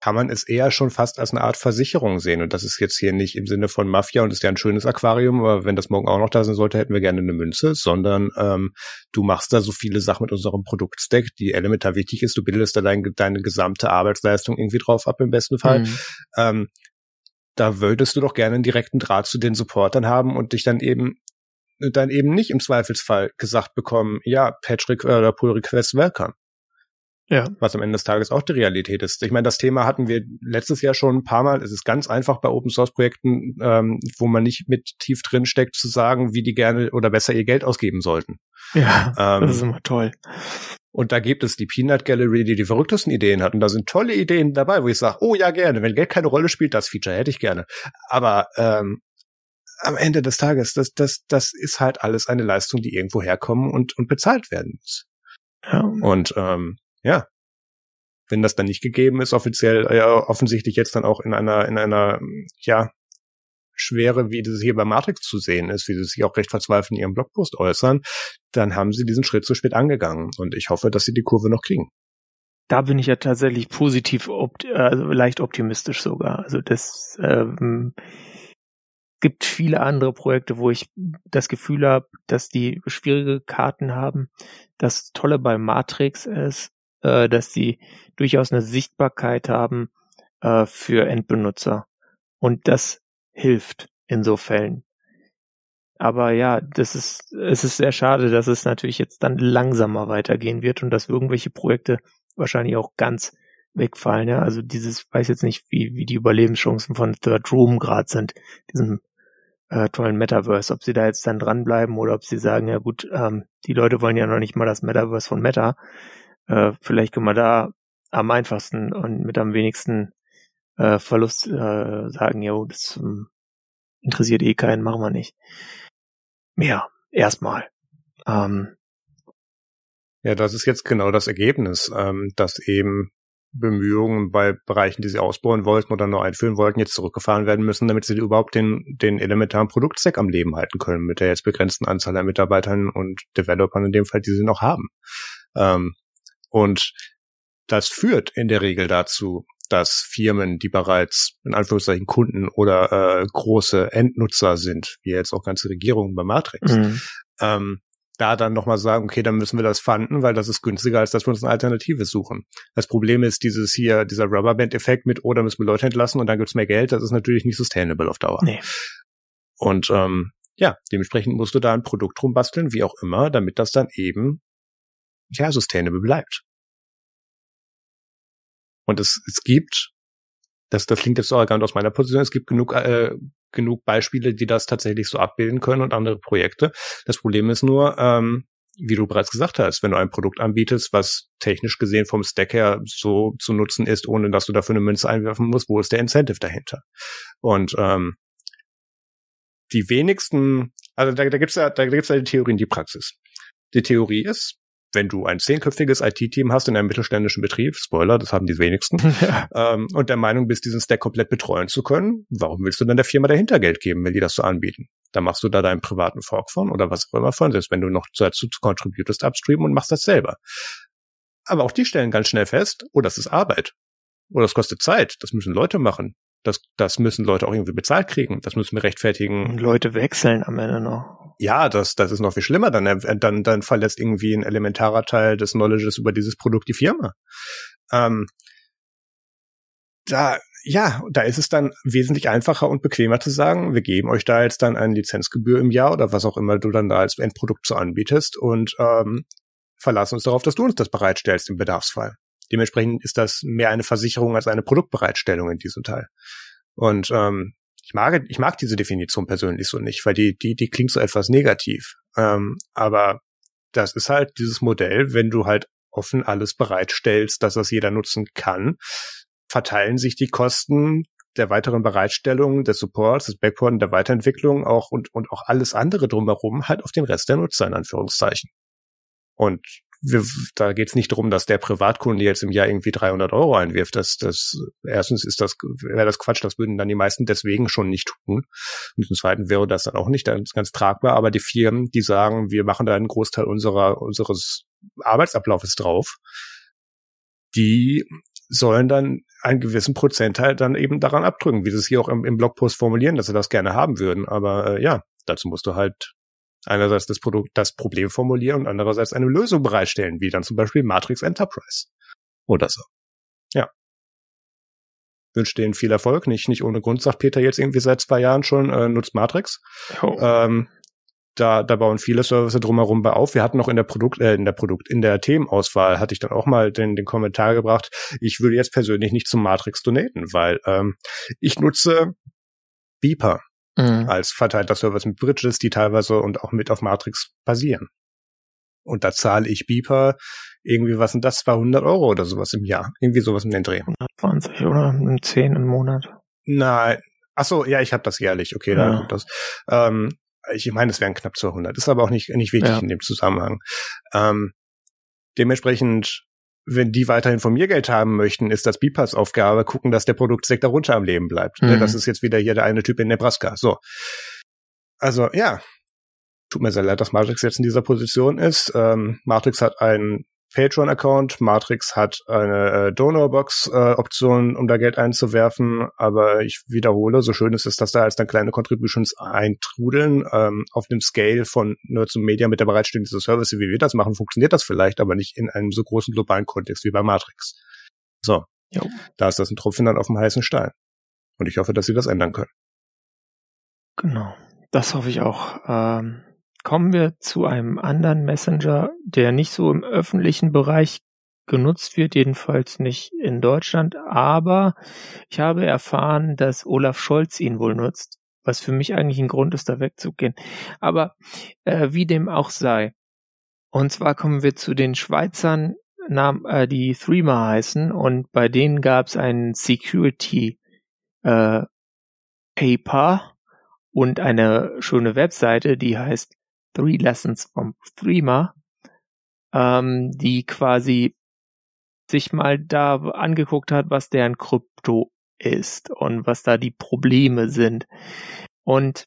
kann man es eher schon fast als eine Art Versicherung sehen. Und das ist jetzt hier nicht im Sinne von Mafia und ist ja ein schönes Aquarium, aber wenn das morgen auch noch da sein sollte, hätten wir gerne eine Münze, sondern ähm, du machst da so viele Sachen mit unserem Produktstack, die elementar wichtig ist. Du bildest da dein, deine gesamte Arbeitsleistung irgendwie drauf ab im besten Fall. Mhm. Ähm, da würdest du doch gerne einen direkten Draht zu den Supportern haben und dich dann eben dann eben nicht im Zweifelsfall gesagt bekommen, ja, Patch oder Pull Request welcome. Ja. Was am Ende des Tages auch die Realität ist. Ich meine, das Thema hatten wir letztes Jahr schon ein paar Mal. Es ist ganz einfach bei Open Source Projekten, ähm, wo man nicht mit tief drin steckt, zu sagen, wie die gerne oder besser ihr Geld ausgeben sollten. Ja, ähm, das ist immer toll. Und da gibt es die Peanut Gallery, die die verrücktesten Ideen hat. Und da sind tolle Ideen dabei, wo ich sage, oh ja, gerne. Wenn Geld keine Rolle spielt, das Feature hätte ich gerne. Aber ähm, am Ende des Tages, das, das, das ist halt alles eine Leistung, die irgendwo herkommen und, und bezahlt werden muss. Ja. Und ähm, ja, wenn das dann nicht gegeben ist, offiziell, ja, offensichtlich jetzt dann auch in einer, in einer, ja, Schwere, wie das hier bei Matrix zu sehen ist, wie sie sich auch recht verzweifelt in ihrem Blogpost äußern, dann haben sie diesen Schritt zu spät angegangen. Und ich hoffe, dass sie die Kurve noch kriegen. Da bin ich ja tatsächlich positiv, opt also leicht optimistisch sogar. Also das ähm, gibt viele andere Projekte, wo ich das Gefühl habe, dass die schwierige Karten haben. Das Tolle bei Matrix ist, äh, dass sie durchaus eine Sichtbarkeit haben äh, für Endbenutzer. Und das hilft in so Fällen. Aber ja, das ist, es ist sehr schade, dass es natürlich jetzt dann langsamer weitergehen wird und dass irgendwelche Projekte wahrscheinlich auch ganz wegfallen. Ja? Also dieses, weiß jetzt nicht, wie, wie die Überlebenschancen von Third Room gerade sind, diesem äh, tollen Metaverse, ob sie da jetzt dann dranbleiben oder ob sie sagen, ja gut, ähm, die Leute wollen ja noch nicht mal das Metaverse von Meta. Äh, vielleicht können wir da am einfachsten und mit am wenigsten äh, Verlust äh, sagen, jo, das ähm, interessiert eh keinen, machen wir nicht. Ja, erstmal. Ähm, ja, das ist jetzt genau das Ergebnis, ähm, dass eben Bemühungen bei Bereichen, die sie ausbauen wollten oder nur einführen wollten, jetzt zurückgefahren werden müssen, damit sie überhaupt den, den elementaren Produktstack am Leben halten können mit der jetzt begrenzten Anzahl an Mitarbeitern und Developern in dem Fall, die sie noch haben. Ähm, und das führt in der Regel dazu, dass Firmen, die bereits in Anführungszeichen Kunden oder äh, große Endnutzer sind, wie jetzt auch ganze Regierungen bei Matrix, mhm. ähm, da dann nochmal sagen, okay, dann müssen wir das fanden, weil das ist günstiger, als dass wir uns eine Alternative suchen. Das Problem ist dieses hier, dieser Rubberband-Effekt mit, oh, da müssen wir Leute entlassen und dann gibt's mehr Geld, das ist natürlich nicht sustainable auf Dauer. Nee. Und ähm, ja, dementsprechend musst du da ein Produkt rumbasteln, wie auch immer, damit das dann eben ja sustainable bleibt. Und es, es gibt, das, das klingt jetzt so arrogant aus meiner Position, es gibt genug, äh, genug Beispiele, die das tatsächlich so abbilden können und andere Projekte. Das Problem ist nur, ähm, wie du bereits gesagt hast, wenn du ein Produkt anbietest, was technisch gesehen vom Stack her so zu nutzen ist, ohne dass du dafür eine Münze einwerfen musst, wo ist der Incentive dahinter? Und ähm, die wenigsten, also da, da gibt es ja, da gibt's ja die Theorie in die Praxis. Die Theorie ist, wenn du ein zehnköpfiges IT-Team hast in einem mittelständischen Betrieb, Spoiler, das haben die wenigsten, (laughs) ähm, und der Meinung bist, diesen Stack komplett betreuen zu können, warum willst du dann der Firma dahinter Geld geben, wenn die das so anbieten? Dann machst du da deinen privaten Fork von oder was auch immer von, selbst wenn du noch dazu contributest upstream und machst das selber. Aber auch die stellen ganz schnell fest, oh, das ist Arbeit. Oder das kostet Zeit, das müssen Leute machen. Das, das müssen Leute auch irgendwie bezahlt kriegen. Das müssen wir rechtfertigen. Und Leute wechseln am Ende noch. Ja, das, das ist noch viel schlimmer. Dann, äh, dann, dann verlässt irgendwie ein elementarer Teil des Knowledges über dieses Produkt die Firma. Ähm, da, ja, da ist es dann wesentlich einfacher und bequemer zu sagen, wir geben euch da jetzt dann eine Lizenzgebühr im Jahr oder was auch immer du dann da als Endprodukt so anbietest und ähm, verlassen uns darauf, dass du uns das bereitstellst im Bedarfsfall. Dementsprechend ist das mehr eine Versicherung als eine Produktbereitstellung in diesem Teil. Und ähm, ich mag, ich mag diese Definition persönlich so nicht, weil die, die, die klingt so etwas negativ. Ähm, aber das ist halt dieses Modell, wenn du halt offen alles bereitstellst, dass das jeder nutzen kann, verteilen sich die Kosten der weiteren Bereitstellung, des Supports, des Backporten, der Weiterentwicklung auch und, und auch alles andere drumherum halt auf den Rest der Nutzer in Anführungszeichen. Und wir, da geht es nicht darum, dass der Privatkunde jetzt im Jahr irgendwie 300 Euro einwirft. Das, das erstens ist das wäre das Quatsch. Das würden dann die meisten deswegen schon nicht tun. Und zum Zweiten wäre das dann auch nicht ganz, ganz tragbar. Aber die Firmen, die sagen, wir machen da einen Großteil unserer unseres Arbeitsablaufes drauf, die sollen dann einen gewissen Prozentteil dann eben daran abdrücken, wie sie es hier auch im, im Blogpost formulieren, dass sie das gerne haben würden. Aber äh, ja, dazu musst du halt einerseits das Produkt, das Problem formulieren und andererseits eine Lösung bereitstellen, wie dann zum Beispiel Matrix Enterprise oder so. Ja. Wünsche denen viel Erfolg. Nicht, nicht ohne Grund sagt Peter jetzt irgendwie seit zwei Jahren schon, äh, nutzt Matrix. Oh. Ähm, da, da bauen viele Services drumherum bei auf. Wir hatten noch in der Produkt, äh, in der Produkt, in der Themenauswahl hatte ich dann auch mal den, den Kommentar gebracht. Ich würde jetzt persönlich nicht zum Matrix donaten, weil ähm, ich nutze Beeper mhm. als verteilter Service mit Bridges, die teilweise und auch mit auf Matrix basieren. Und da zahle ich Beeper irgendwie, was sind das, 200 Euro oder sowas im Jahr. Irgendwie sowas in den Dreh. 120 oder 10 im Monat. Nein. Ach so, ja, ich habe das jährlich. Okay, ja. da kommt das. Ähm, ich meine, es wären knapp 200. Ist aber auch nicht, nicht wichtig ja. in dem Zusammenhang. Ähm, dementsprechend, wenn die weiterhin von mir Geld haben möchten, ist das Bipas Aufgabe, gucken, dass der Produktsektor runter am Leben bleibt. Ne, mhm. Das ist jetzt wieder hier der eine Typ in Nebraska. So. Also, ja. Tut mir sehr leid, dass Matrix jetzt in dieser Position ist. Ähm, Matrix hat einen Patreon-Account. Matrix hat eine äh, Donorbox-Option, äh, um da Geld einzuwerfen. Aber ich wiederhole, so schön ist es, dass da als dann kleine Contributions eintrudeln. Ähm, auf einem Scale von nur zum Media mit der Bereitstellung dieser Service, wie wir das machen, funktioniert das vielleicht, aber nicht in einem so großen globalen Kontext wie bei Matrix. So. Jo. Da ist das ein Tropfen dann auf dem heißen Stein. Und ich hoffe, dass sie das ändern können. Genau. Das hoffe ich auch. Ähm kommen wir zu einem anderen Messenger, der nicht so im öffentlichen Bereich genutzt wird, jedenfalls nicht in Deutschland, aber ich habe erfahren, dass Olaf Scholz ihn wohl nutzt, was für mich eigentlich ein Grund ist, da wegzugehen. Aber äh, wie dem auch sei. Und zwar kommen wir zu den Schweizern, äh, die Threema heißen, und bei denen gab es ein Security äh, Paper und eine schöne Webseite, die heißt Three Lessons from Threema, ähm, die quasi sich mal da angeguckt hat, was deren Krypto ist und was da die Probleme sind. Und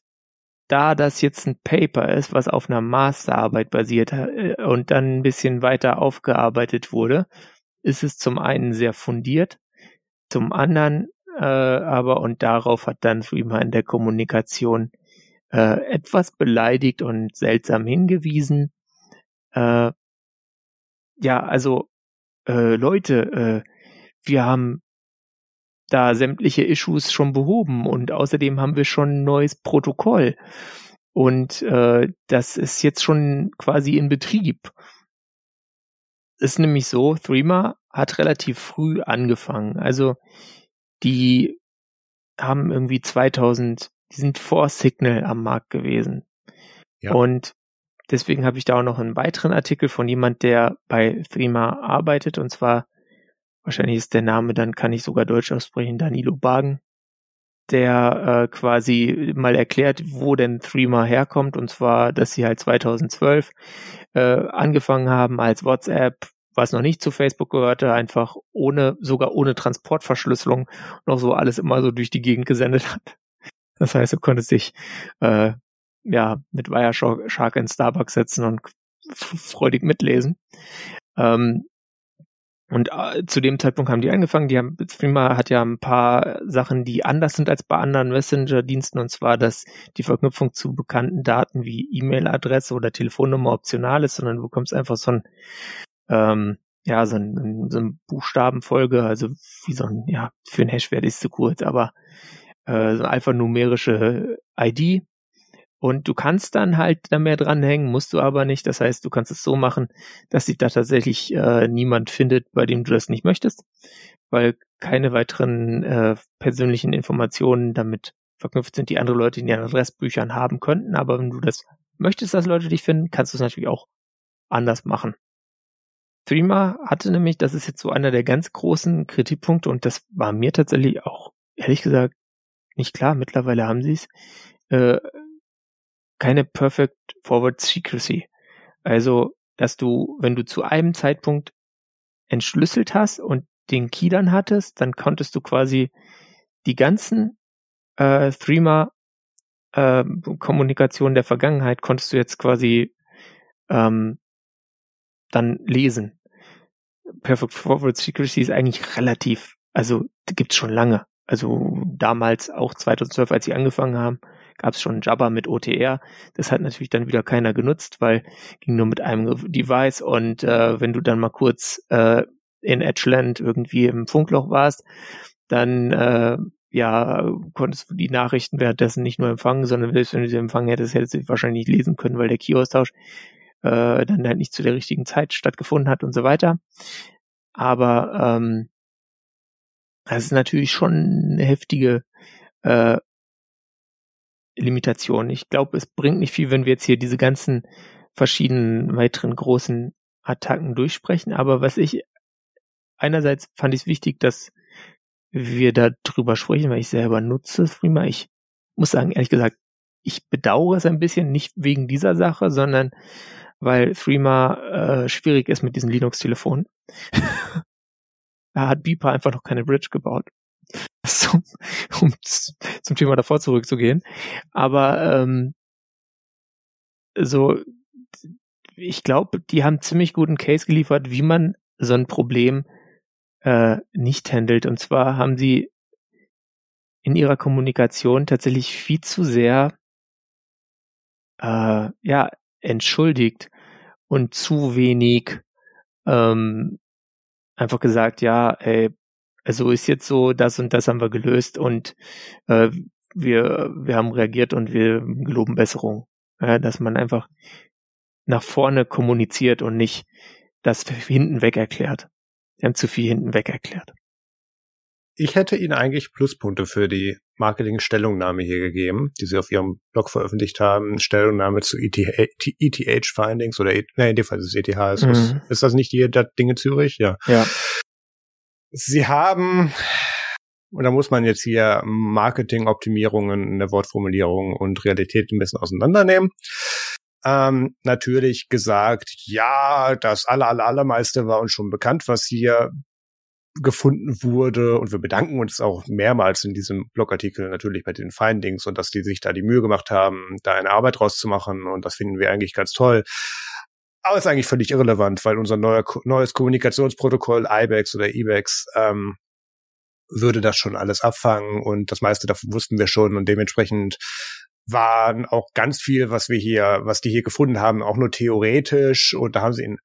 da das jetzt ein Paper ist, was auf einer Masterarbeit basiert äh, und dann ein bisschen weiter aufgearbeitet wurde, ist es zum einen sehr fundiert, zum anderen äh, aber und darauf hat dann Freeman in der Kommunikation äh, etwas beleidigt und seltsam hingewiesen. Äh, ja, also äh, Leute, äh, wir haben da sämtliche Issues schon behoben und außerdem haben wir schon ein neues Protokoll. Und äh, das ist jetzt schon quasi in Betrieb. Ist nämlich so, Threema hat relativ früh angefangen. Also die haben irgendwie 2000 die sind vor Signal am Markt gewesen. Ja. Und deswegen habe ich da auch noch einen weiteren Artikel von jemand, der bei Threema arbeitet, und zwar, wahrscheinlich ist der Name, dann kann ich sogar Deutsch aussprechen, Danilo Bagen, der äh, quasi mal erklärt, wo denn Threema herkommt, und zwar, dass sie halt 2012 äh, angefangen haben als WhatsApp, was noch nicht zu Facebook gehörte, einfach ohne, sogar ohne Transportverschlüsselung noch so alles immer so durch die Gegend gesendet hat. Das heißt, du konntest dich äh, ja mit Wireshark in Starbucks setzen und freudig mitlesen. Ähm, und äh, zu dem Zeitpunkt haben die angefangen. Die haben, Streamer hat ja ein paar Sachen, die anders sind als bei anderen Messenger-Diensten, und zwar, dass die Verknüpfung zu bekannten Daten wie E-Mail-Adresse oder Telefonnummer optional ist, sondern du bekommst einfach so ein, ähm, ja, so ein, so ein Buchstabenfolge, also wie so ein, ja, für ein Hash wäre das zu kurz, aber äh, so alphanumerische ID. Und du kannst dann halt da mehr dranhängen, musst du aber nicht. Das heißt, du kannst es so machen, dass sich da tatsächlich äh, niemand findet, bei dem du das nicht möchtest, weil keine weiteren äh, persönlichen Informationen damit verknüpft sind, die andere Leute in ihren Adressbüchern haben könnten. Aber wenn du das möchtest, dass Leute dich finden, kannst du es natürlich auch anders machen. Threema hatte nämlich, das ist jetzt so einer der ganz großen Kritikpunkte und das war mir tatsächlich auch, ehrlich gesagt, nicht klar, mittlerweile haben sie es, äh, keine Perfect Forward Secrecy. Also, dass du, wenn du zu einem Zeitpunkt entschlüsselt hast und den Key dann hattest, dann konntest du quasi die ganzen äh, Threema äh, Kommunikation der Vergangenheit konntest du jetzt quasi ähm, dann lesen. Perfect Forward Secrecy ist eigentlich relativ, also gibt's schon lange. Also damals auch 2012, als sie angefangen haben, gab es schon Jabba mit OTR. Das hat natürlich dann wieder keiner genutzt, weil ging nur mit einem Device und äh, wenn du dann mal kurz äh, in Edgeland irgendwie im Funkloch warst, dann äh, ja, konntest du die Nachrichten währenddessen nicht nur empfangen, sondern selbst wenn du sie empfangen hättest, hättest du sie wahrscheinlich nicht lesen können, weil der Key-Austausch äh, dann halt nicht zu der richtigen Zeit stattgefunden hat und so weiter. Aber ähm, das ist natürlich schon eine heftige äh, Limitation. Ich glaube, es bringt nicht viel, wenn wir jetzt hier diese ganzen verschiedenen weiteren großen Attacken durchsprechen. Aber was ich einerseits fand ich es wichtig, dass wir da drüber sprechen, weil ich selber nutze Freema. Ich muss sagen, ehrlich gesagt, ich bedauere es ein bisschen, nicht wegen dieser Sache, sondern weil Freema äh, schwierig ist mit diesen Linux-Telefonen. (laughs) da hat Beeper einfach noch keine Bridge gebaut. (laughs) So, um zum Thema davor zurückzugehen. Aber ähm, so, ich glaube, die haben ziemlich guten Case geliefert, wie man so ein Problem äh, nicht handelt. Und zwar haben sie in ihrer Kommunikation tatsächlich viel zu sehr äh, ja entschuldigt und zu wenig ähm, einfach gesagt, ja, ey, also ist jetzt so, das und das haben wir gelöst und äh, wir, wir haben reagiert und wir geloben Besserung. Ja, dass man einfach nach vorne kommuniziert und nicht das hinten weg erklärt. Sie haben zu viel hinten weg erklärt. Ich hätte Ihnen eigentlich Pluspunkte für die Marketing-Stellungnahme hier gegeben, die Sie auf Ihrem Blog veröffentlicht haben. Stellungnahme zu ETH-Findings oder, e, nee, in dem Fall ist es ETH. Ist, mhm. ist das nicht die das Ding in Zürich? Ja. Ja. Sie haben, und da muss man jetzt hier Marketing-Optimierungen in der Wortformulierung und Realität ein bisschen auseinandernehmen. Ähm, natürlich gesagt, ja, das aller, aller, allermeiste war uns schon bekannt, was hier gefunden wurde. Und wir bedanken uns auch mehrmals in diesem Blogartikel natürlich bei den Findings und dass die sich da die Mühe gemacht haben, da eine Arbeit rauszumachen. Und das finden wir eigentlich ganz toll. Aber ist eigentlich völlig irrelevant, weil unser neuer, neues Kommunikationsprotokoll, IBEX oder IBEX, ähm, würde das schon alles abfangen. Und das meiste davon wussten wir schon. Und dementsprechend waren auch ganz viel, was wir hier, was die hier gefunden haben, auch nur theoretisch. Und da haben sie in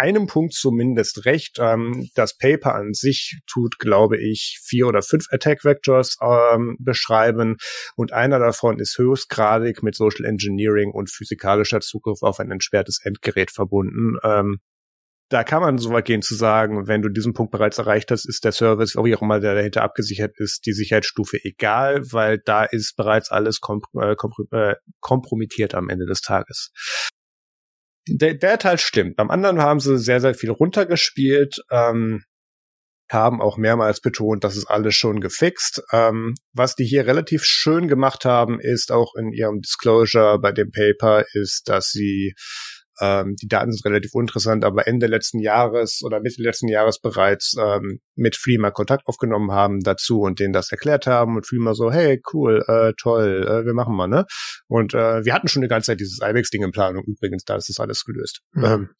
einem Punkt zumindest recht. Ähm, das Paper an sich tut, glaube ich, vier oder fünf Attack Vectors ähm, beschreiben und einer davon ist höchstgradig mit Social Engineering und physikalischer Zugriff auf ein entsperrtes Endgerät verbunden. Ähm, da kann man so weit gehen zu sagen, wenn du diesen Punkt bereits erreicht hast, ist der Service, auch immer der dahinter abgesichert ist, die Sicherheitsstufe egal, weil da ist bereits alles komp äh, äh kompromittiert am Ende des Tages der, der Teil stimmt. Beim anderen haben sie sehr, sehr viel runtergespielt, ähm, haben auch mehrmals betont, das ist alles schon gefixt. Ähm, was die hier relativ schön gemacht haben, ist auch in ihrem Disclosure bei dem Paper, ist, dass sie ähm, die Daten sind relativ uninteressant, aber Ende letzten Jahres oder Mitte letzten Jahres bereits ähm, mit Freema Kontakt aufgenommen haben dazu und denen das erklärt haben und Freema so, hey, cool, äh, toll, äh, wir machen mal, ne? Und äh, wir hatten schon die ganze Zeit dieses IBEX-Ding in Planung. Übrigens, da ist das alles gelöst. Mhm. Ähm,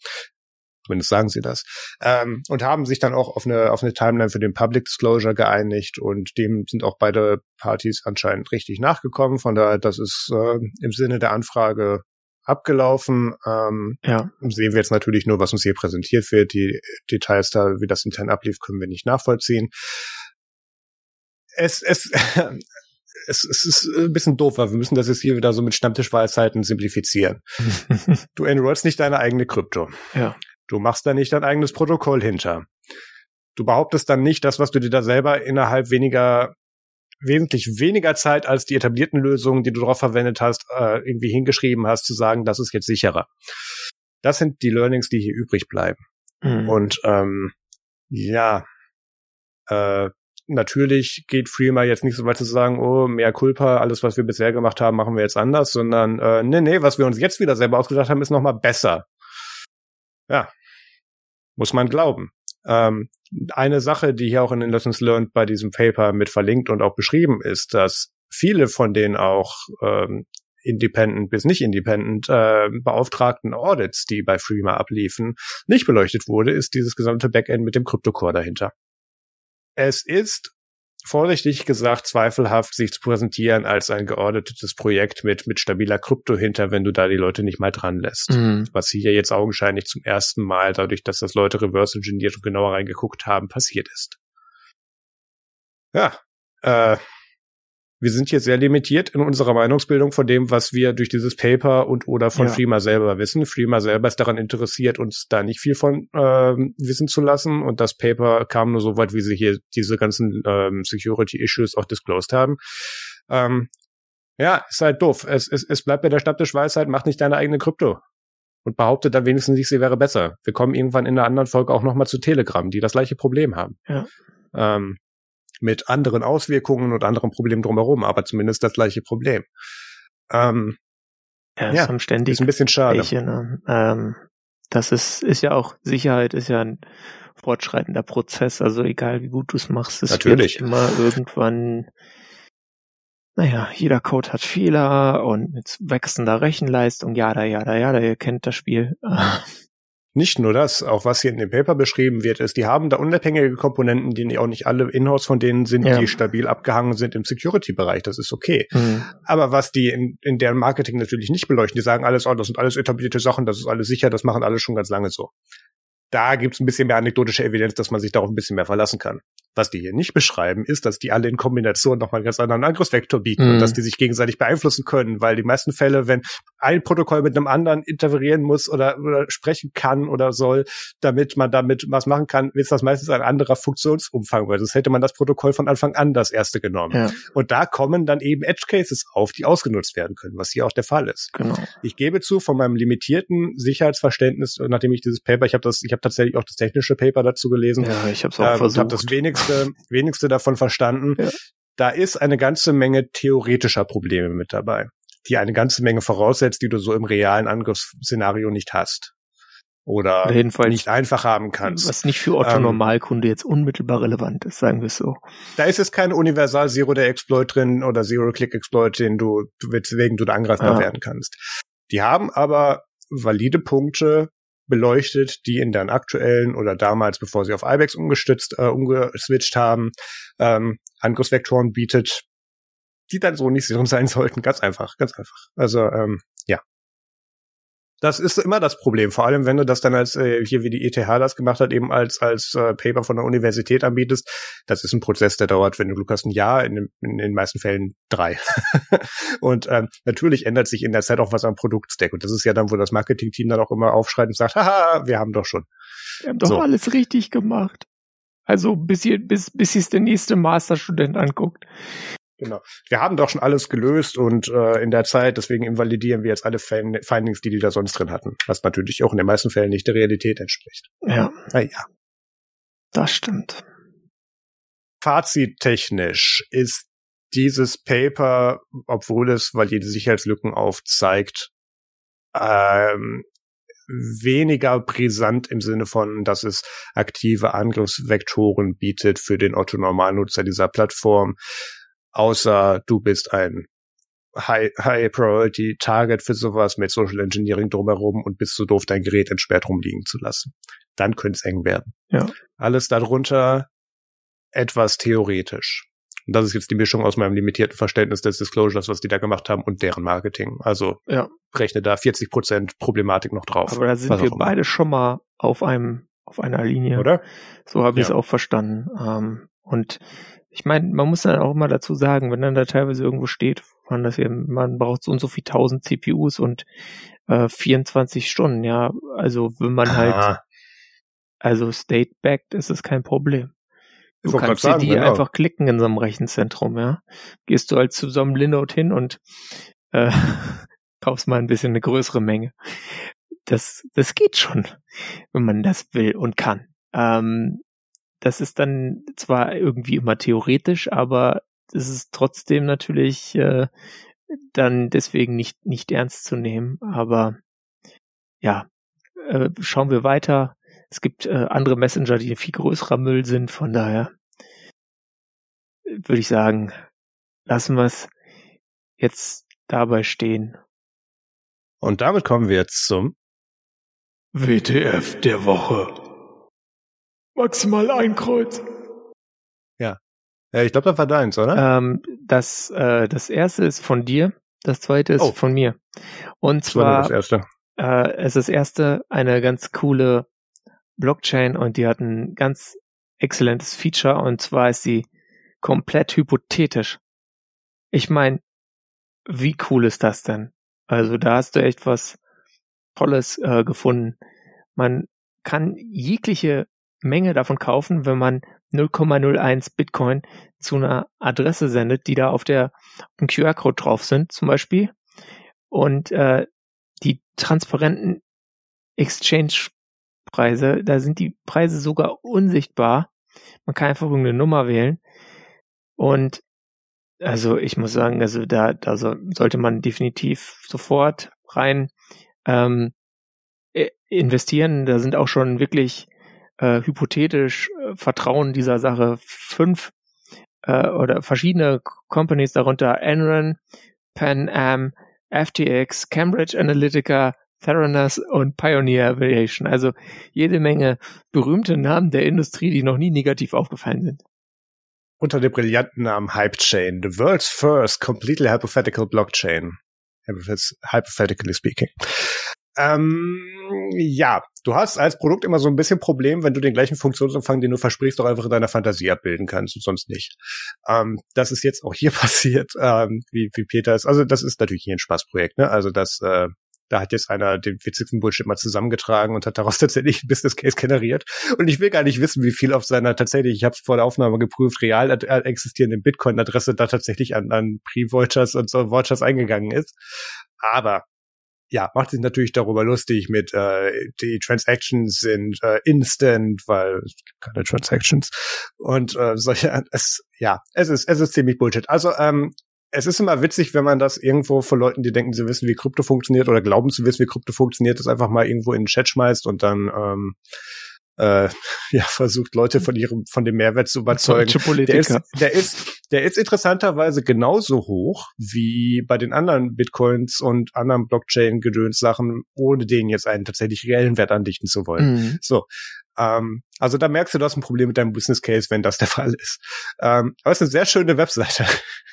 Zumindest sagen sie das. Ähm, und haben sich dann auch auf eine, auf eine Timeline für den Public Disclosure geeinigt und dem sind auch beide Partys anscheinend richtig nachgekommen. Von daher, das ist äh, im Sinne der Anfrage abgelaufen. Ähm, ja. Sehen wir jetzt natürlich nur, was uns hier präsentiert wird. Die Details da, wie das intern ablief, können wir nicht nachvollziehen. Es, es, (laughs) es, es ist ein bisschen doof, weil wir müssen das jetzt hier wieder so mit Stammtischweisheiten simplifizieren. (laughs) du enrollst nicht deine eigene Krypto. Ja. Du machst da nicht dein eigenes Protokoll hinter. Du behauptest dann nicht das, was du dir da selber innerhalb weniger wesentlich weniger Zeit als die etablierten Lösungen, die du darauf verwendet hast, äh, irgendwie hingeschrieben hast, zu sagen, das ist jetzt sicherer. Das sind die Learnings, die hier übrig bleiben. Mhm. Und ähm, ja, äh, natürlich geht Freema jetzt nicht so weit zu sagen, oh, mehr Culpa, alles, was wir bisher gemacht haben, machen wir jetzt anders, sondern äh, nee, nee, was wir uns jetzt wieder selber ausgedacht haben, ist nochmal besser. Ja, muss man glauben. Ähm, eine Sache, die hier auch in den Lessons Learned bei diesem Paper mit verlinkt und auch beschrieben ist, dass viele von den auch ähm, Independent bis nicht Independent äh, beauftragten Audits, die bei Freema abliefen, nicht beleuchtet wurde, ist dieses gesamte Backend mit dem Kryptocore dahinter. Es ist vorsichtig gesagt zweifelhaft, sich zu präsentieren als ein geordnetes Projekt mit, mit stabiler Krypto hinter, wenn du da die Leute nicht mal dran lässt. Mhm. Was hier jetzt augenscheinlich zum ersten Mal, dadurch, dass das Leute reverse engineert und genauer reingeguckt haben, passiert ist. Ja, äh, wir sind hier sehr limitiert in unserer Meinungsbildung von dem, was wir durch dieses Paper und oder von ja. Freema selber wissen. Freema selber ist daran interessiert, uns da nicht viel von ähm, wissen zu lassen. Und das Paper kam nur so weit, wie sie hier diese ganzen ähm, Security-Issues auch disclosed haben. Ähm, ja, ist halt doof. Es, es, es bleibt bei der Stammtischweisheit, mach nicht deine eigene Krypto. Und behauptet dann wenigstens nicht, sie wäre besser. Wir kommen irgendwann in einer anderen Folge auch nochmal zu Telegram, die das gleiche Problem haben. Ja. Ähm, mit anderen Auswirkungen und anderen Problemen drumherum, aber zumindest das gleiche Problem. Ähm, ja, ja ist ständig ist ein bisschen schade. Welche, ne? ähm, das ist, ist ja auch, Sicherheit ist ja ein fortschreitender Prozess, also egal wie gut du es machst, es Natürlich. wird immer irgendwann, naja, jeder Code hat Fehler und mit wachsender Rechenleistung, ja, da, ja, da, ja, da, ihr kennt das Spiel. (laughs) Nicht nur das, auch was hier in dem Paper beschrieben wird, ist, die haben da unabhängige Komponenten, die auch nicht alle Inhouse von denen sind, ja. die stabil abgehangen sind im Security-Bereich. Das ist okay. Mhm. Aber was die in, in deren Marketing natürlich nicht beleuchten, die sagen alles, oh, das sind alles etablierte Sachen, das ist alles sicher, das machen alle schon ganz lange so. Da gibt's ein bisschen mehr anekdotische Evidenz, dass man sich darauf ein bisschen mehr verlassen kann. Was die hier nicht beschreiben, ist, dass die alle in Kombination nochmal einen ganz anderen Angriffsvektor bieten mhm. und dass die sich gegenseitig beeinflussen können, weil die meisten Fälle, wenn ein Protokoll mit einem anderen interferieren muss oder, oder sprechen kann oder soll, damit man damit was machen kann, ist das meistens ein anderer Funktionsumfang, weil sonst hätte man das Protokoll von Anfang an das erste genommen. Ja. Und da kommen dann eben Edge Cases auf, die ausgenutzt werden können, was hier auch der Fall ist. Genau. Ich gebe zu, von meinem limitierten Sicherheitsverständnis, nachdem ich dieses Paper, ich habe das, ich habe tatsächlich auch das technische Paper dazu gelesen. Ja, ich habe es auch äh, versucht. habe das wenigste, wenigste davon verstanden. Ja. Da ist eine ganze Menge theoretischer Probleme mit dabei die eine ganze Menge voraussetzt, die du so im realen Angriffsszenario nicht hast. Oder Jedenfalls, nicht einfach haben kannst. Was nicht für Otto ähm, Normalkunde jetzt unmittelbar relevant ist, sagen wir es so. Da ist es kein Universal Zero-Day-Exploit drin oder Zero-Click-Exploit, den du, weswegen du da angreifbar ja. werden kannst. Die haben aber valide Punkte beleuchtet, die in deren aktuellen oder damals, bevor sie auf IBEX umgestützt, äh, umgeswitcht haben, ähm, Angriffsvektoren bietet, die dann so nicht sicher (laughs) sein sollten. Ganz einfach, ganz einfach. Also ähm, ja. Das ist immer das Problem, vor allem wenn du das dann als äh, hier wie die ETH das gemacht hat, eben als als äh, Paper von der Universität anbietest. Das ist ein Prozess, der dauert, wenn du Glück hast, ein Jahr, in, in den meisten Fällen drei. (laughs) und ähm, natürlich ändert sich in der Zeit auch was am Produktstack und das ist ja dann, wo das Marketingteam dann auch immer aufschreit und sagt, haha, wir haben doch schon. Wir haben doch so. alles richtig gemacht. Also bis ihr, bis bis es der nächste Masterstudent anguckt. Genau. Wir haben doch schon alles gelöst und äh, in der Zeit, deswegen invalidieren wir jetzt alle Findings, die die da sonst drin hatten, was natürlich auch in den meisten Fällen nicht der Realität entspricht. Ja. Naja. Das stimmt. Fazittechnisch ist dieses Paper, obwohl es valide Sicherheitslücken aufzeigt, ähm, weniger brisant im Sinne von, dass es aktive Angriffsvektoren bietet für den Otto-Normalnutzer dieser Plattform, außer du bist ein High, High Priority Target für sowas mit Social Engineering drumherum und bist so doof, dein Gerät entsperrt rumliegen zu lassen. Dann könnte es eng werden. Ja. Alles darunter etwas theoretisch. Und das ist jetzt die Mischung aus meinem limitierten Verständnis des Disclosures, was die da gemacht haben, und deren Marketing. Also ja. rechne da 40 Prozent Problematik noch drauf. Aber da sind wir beide schon mal auf einem, auf einer Linie. Oder? So habe ich es auch verstanden. Ähm, und ich meine, man muss dann auch mal dazu sagen, wenn dann da teilweise irgendwo steht, man, das hier, man braucht so und so viel 1000 CPUs und äh, 24 Stunden, ja, also wenn man halt, ah. also state-backed ist es kein Problem. Du kannst dir die genau. einfach klicken in so einem Rechenzentrum, ja. Gehst du halt zu so einem Linode hin und äh, (laughs) kaufst mal ein bisschen eine größere Menge. Das, das geht schon, wenn man das will und kann. Ähm, das ist dann zwar irgendwie immer theoretisch, aber es ist trotzdem natürlich äh, dann deswegen nicht, nicht ernst zu nehmen. Aber ja, äh, schauen wir weiter. Es gibt äh, andere Messenger, die viel größerer Müll sind. Von daher würde ich sagen, lassen wir es. Jetzt dabei stehen. Und damit kommen wir jetzt zum WTF der Woche. Maximal ein Kreuz. Ja. ja ich glaube, das war deins, oder? Ähm, das, äh, das erste ist von dir, das zweite ist oh. von mir. Und zwar das erste. Äh, es ist das erste eine ganz coole Blockchain und die hat ein ganz exzellentes Feature und zwar ist sie komplett hypothetisch. Ich meine, wie cool ist das denn? Also da hast du echt was Tolles äh, gefunden. Man kann jegliche Menge davon kaufen, wenn man 0,01 Bitcoin zu einer Adresse sendet, die da auf der QR-Code drauf sind, zum Beispiel. Und äh, die transparenten Exchange-Preise, da sind die Preise sogar unsichtbar. Man kann einfach irgendeine Nummer wählen. Und also ich muss sagen, also da, da sollte man definitiv sofort rein ähm, investieren. Da sind auch schon wirklich äh, hypothetisch äh, Vertrauen dieser Sache fünf äh, oder verschiedene Companies, darunter Enron, Pan Am, FTX, Cambridge Analytica, Theranos und Pioneer Aviation. Also jede Menge berühmte Namen der Industrie, die noch nie negativ aufgefallen sind. Unter dem brillanten Namen HypeChain, the world's first completely hypothetical blockchain. Hypothetically speaking. Ähm, ja, du hast als Produkt immer so ein bisschen Problem, wenn du den gleichen Funktionsumfang, den du versprichst, doch einfach in deiner Fantasie abbilden kannst und sonst nicht. Ähm, das ist jetzt auch hier (laughs) passiert, ähm, wie, wie Peter ist. Also das ist natürlich hier ein Spaßprojekt, ne? Also das, äh, da hat jetzt einer den witzigsten Bullshit mal zusammengetragen und hat daraus (laughs) tatsächlich ein Business Case generiert. Und ich will gar nicht wissen, wie viel auf seiner tatsächlich, ich habe es vor der Aufnahme geprüft, real existierenden Bitcoin-Adresse da tatsächlich an, an Pre-Vultures und so Vultures eingegangen ist. Aber ja, macht sich natürlich darüber lustig mit äh, die Transactions sind äh, instant, weil keine Transactions und äh, solche es ja, es ist es ist ziemlich Bullshit. Also ähm, es ist immer witzig, wenn man das irgendwo von Leuten, die denken, sie wissen, wie Krypto funktioniert oder glauben zu wissen, wie Krypto funktioniert, das einfach mal irgendwo in den Chat schmeißt und dann ähm, äh, (laughs) ja, versucht, Leute von ihrem, von dem Mehrwert zu überzeugen. Der ist, der ist, der ist interessanterweise genauso hoch wie bei den anderen Bitcoins und anderen Blockchain-Gedöns-Sachen, ohne denen jetzt einen tatsächlich reellen Wert andichten zu wollen. Mhm. So. Ähm, also da merkst du, du hast ein Problem mit deinem Business Case, wenn das der Fall ist. Ähm, aber es ist eine sehr schöne Webseite.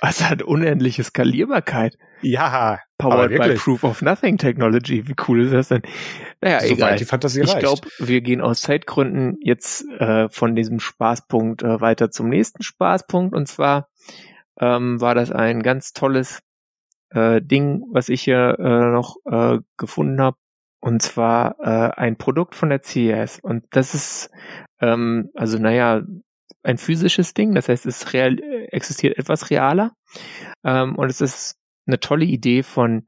Es (laughs) hat unendliche Skalierbarkeit. Ja. Powered by Proof of Nothing Technology. Wie cool ist das denn? Naja, so egal. Die Fantasie ich glaube, wir gehen aus Zeitgründen jetzt äh, von diesem Spaßpunkt äh, weiter zum nächsten Spaßpunkt. Und zwar ähm, war das ein ganz tolles äh, Ding, was ich hier äh, noch äh, gefunden habe. Und zwar äh, ein Produkt von der CES. Und das ist, ähm, also naja, ein physisches Ding. Das heißt, es real, existiert etwas realer. Ähm, und es ist eine tolle Idee von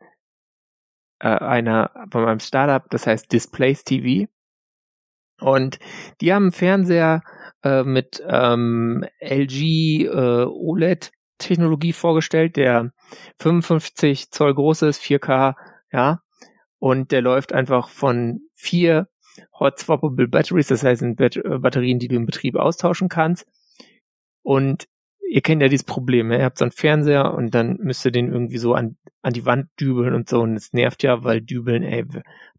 äh, einer, von einem Startup, das heißt Displays TV. Und die haben einen Fernseher äh, mit ähm, LG äh, OLED Technologie vorgestellt, der 55 Zoll groß ist, 4K, ja, und der läuft einfach von vier Hot Swappable Batteries, das heißt äh, Batterien, die du im Betrieb austauschen kannst. Und ihr kennt ja dieses Problem, ne? ihr habt so einen Fernseher und dann müsst ihr den irgendwie so an, an die Wand dübeln und so und es nervt ja, weil dübeln, ey,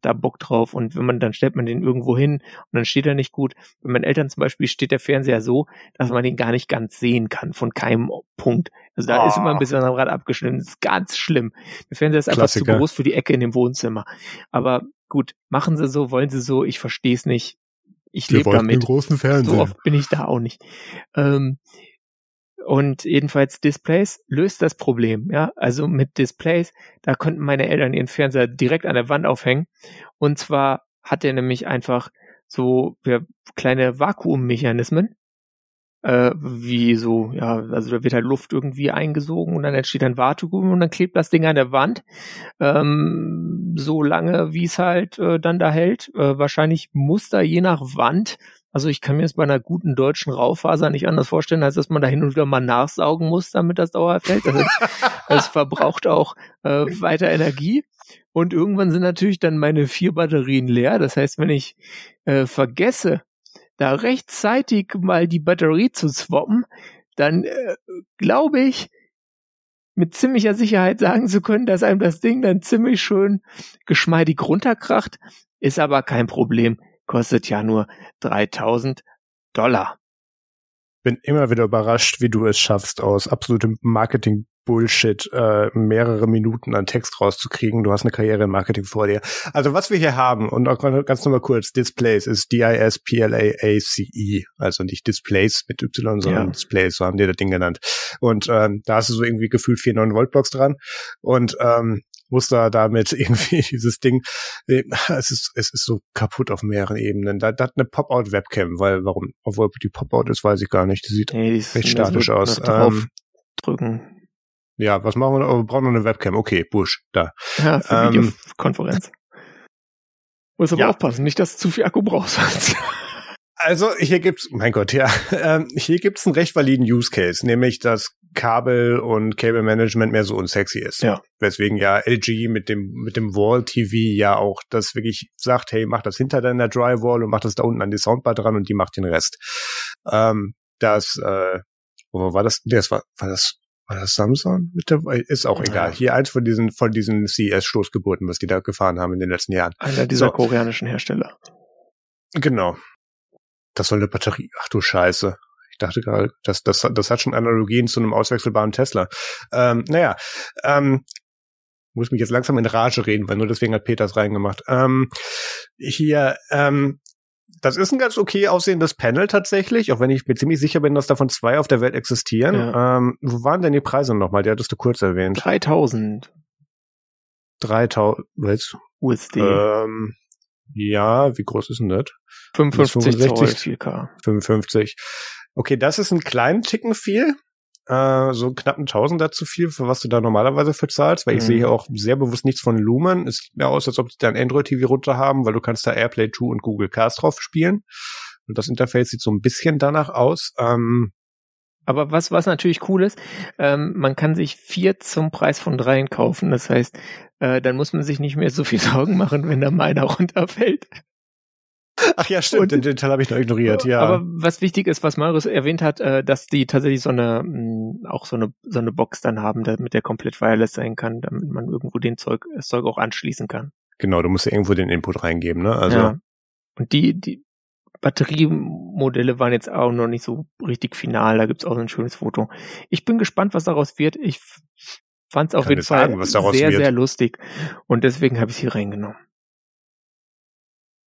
da Bock drauf und wenn man, dann stellt man den irgendwo hin und dann steht er nicht gut. Bei meinen Eltern zum Beispiel steht der Fernseher so, dass man den gar nicht ganz sehen kann, von keinem Punkt. Also da oh. ist immer ein bisschen am Rad abgeschnitten, das ist ganz schlimm. Der Fernseher ist einfach Klassiker. zu groß für die Ecke in dem Wohnzimmer. Aber gut, machen sie so, wollen sie so, ich verstehe es nicht. Ich lebe damit. Einen großen Fernseher. So oft bin ich da auch nicht. Ähm, und jedenfalls Displays löst das Problem, ja. Also mit Displays, da konnten meine Eltern ihren Fernseher direkt an der Wand aufhängen. Und zwar hat er nämlich einfach so ja, kleine Vakuummechanismen, äh, wie so, ja, also da wird halt Luft irgendwie eingesogen und dann entsteht ein Vakuum und dann klebt das Ding an der Wand, ähm, so lange, wie es halt äh, dann da hält. Äh, wahrscheinlich muss da je nach Wand also ich kann mir es bei einer guten deutschen Raufaser nicht anders vorstellen, als dass man da hin und wieder mal nachsaugen muss, damit das dauerhaft hält. Also (laughs) es verbraucht auch äh, weiter Energie. Und irgendwann sind natürlich dann meine vier Batterien leer. Das heißt, wenn ich äh, vergesse, da rechtzeitig mal die Batterie zu swappen, dann äh, glaube ich, mit ziemlicher Sicherheit sagen zu können, dass einem das Ding dann ziemlich schön geschmeidig runterkracht, ist aber kein Problem, kostet ja nur 3000 Dollar. Bin immer wieder überrascht, wie du es schaffst, aus absolutem Marketing Bullshit äh, mehrere Minuten an Text rauszukriegen. Du hast eine Karriere im Marketing vor dir. Also was wir hier haben, und auch ganz nochmal kurz, Displays ist D-I-S-P-L-A-A-C-E, also nicht Displays mit Y, sondern ja. Displays, so haben die das Ding genannt. Und ähm, da hast du so irgendwie gefühlt vier 9 Volt Blocks dran und ähm, muss da damit (laughs) irgendwie dieses Ding, äh, es ist, es ist so kaputt auf mehreren Ebenen. Da, da hat eine Pop-Out-Webcam, weil warum, obwohl die Pop-Out ist, weiß ich gar nicht. Die sieht nee, die recht statisch aus. Ähm, drücken. Ja, was machen wir? Oh, wir brauchen noch eine Webcam. Okay, Bush, da. Ja, für ähm, Videokonferenz. Muss aber ja. aufpassen, nicht, dass du zu viel Akku brauchst. also hier gibt's, mein Gott, ja, ähm, hier gibt's einen recht validen Use Case, nämlich dass Kabel und Cable Management mehr so unsexy ist. Ja. Weswegen ja LG mit dem mit dem Wall TV ja auch das wirklich sagt, hey, mach das hinter deiner Drywall und mach das da unten an die Soundbar dran und die macht den Rest. Ähm, das, äh, wo war das? Das war, war das war das Samsung? Ist auch egal. Hier eins von diesen, von diesen CES-Stoßgeburten, was die da gefahren haben in den letzten Jahren. Einer dieser so. koreanischen Hersteller. Genau. Das soll eine Batterie. Ach du Scheiße. Dachte gerade, das, das, das hat schon Analogien zu einem auswechselbaren Tesla. Ähm, naja, ähm, muss mich jetzt langsam in Rage reden, weil nur deswegen hat Peters reingemacht. Ähm, hier, ähm, das ist ein ganz okay aussehendes Panel tatsächlich, auch wenn ich mir ziemlich sicher bin, dass davon zwei auf der Welt existieren. Ja. Ähm, wo waren denn die Preise nochmal? Die hattest du kurz erwähnt. 3000. 3000, was? USD. Ähm, ja, wie groß ist denn das? 55 Zoll 4K. 55. Okay, das ist ein kleinen Ticken viel äh, so knapp ein Tausender zu viel, für was du da normalerweise für zahlst, weil mhm. ich sehe hier auch sehr bewusst nichts von Lumen. Es sieht mir aus, als ob die da ein Android-TV runter haben, weil du kannst da AirPlay 2 und Google Cast drauf spielen. Und das Interface sieht so ein bisschen danach aus. Ähm, aber was, was natürlich cool ist, ähm, man kann sich vier zum Preis von dreien kaufen. Das heißt, äh, dann muss man sich nicht mehr so viel (laughs) Sorgen machen, wenn da meiner runterfällt. Ach ja, stimmt, und, den, Teil habe ich noch ignoriert, ja. Aber was wichtig ist, was Marius erwähnt hat, äh, dass die tatsächlich so eine mh, auch so eine so eine Box dann haben, damit der komplett wireless sein kann, damit man irgendwo den Zeug das Zeug auch anschließen kann. Genau, du musst ja irgendwo den Input reingeben, ne? Also ja. Und die die Batteriemodelle waren jetzt auch noch nicht so richtig final, da gibt's auch so ein schönes Foto. Ich bin gespannt, was daraus wird. Ich fand es auf jeden Fall sagen, sehr, wird. sehr lustig. Und deswegen habe ich sie reingenommen.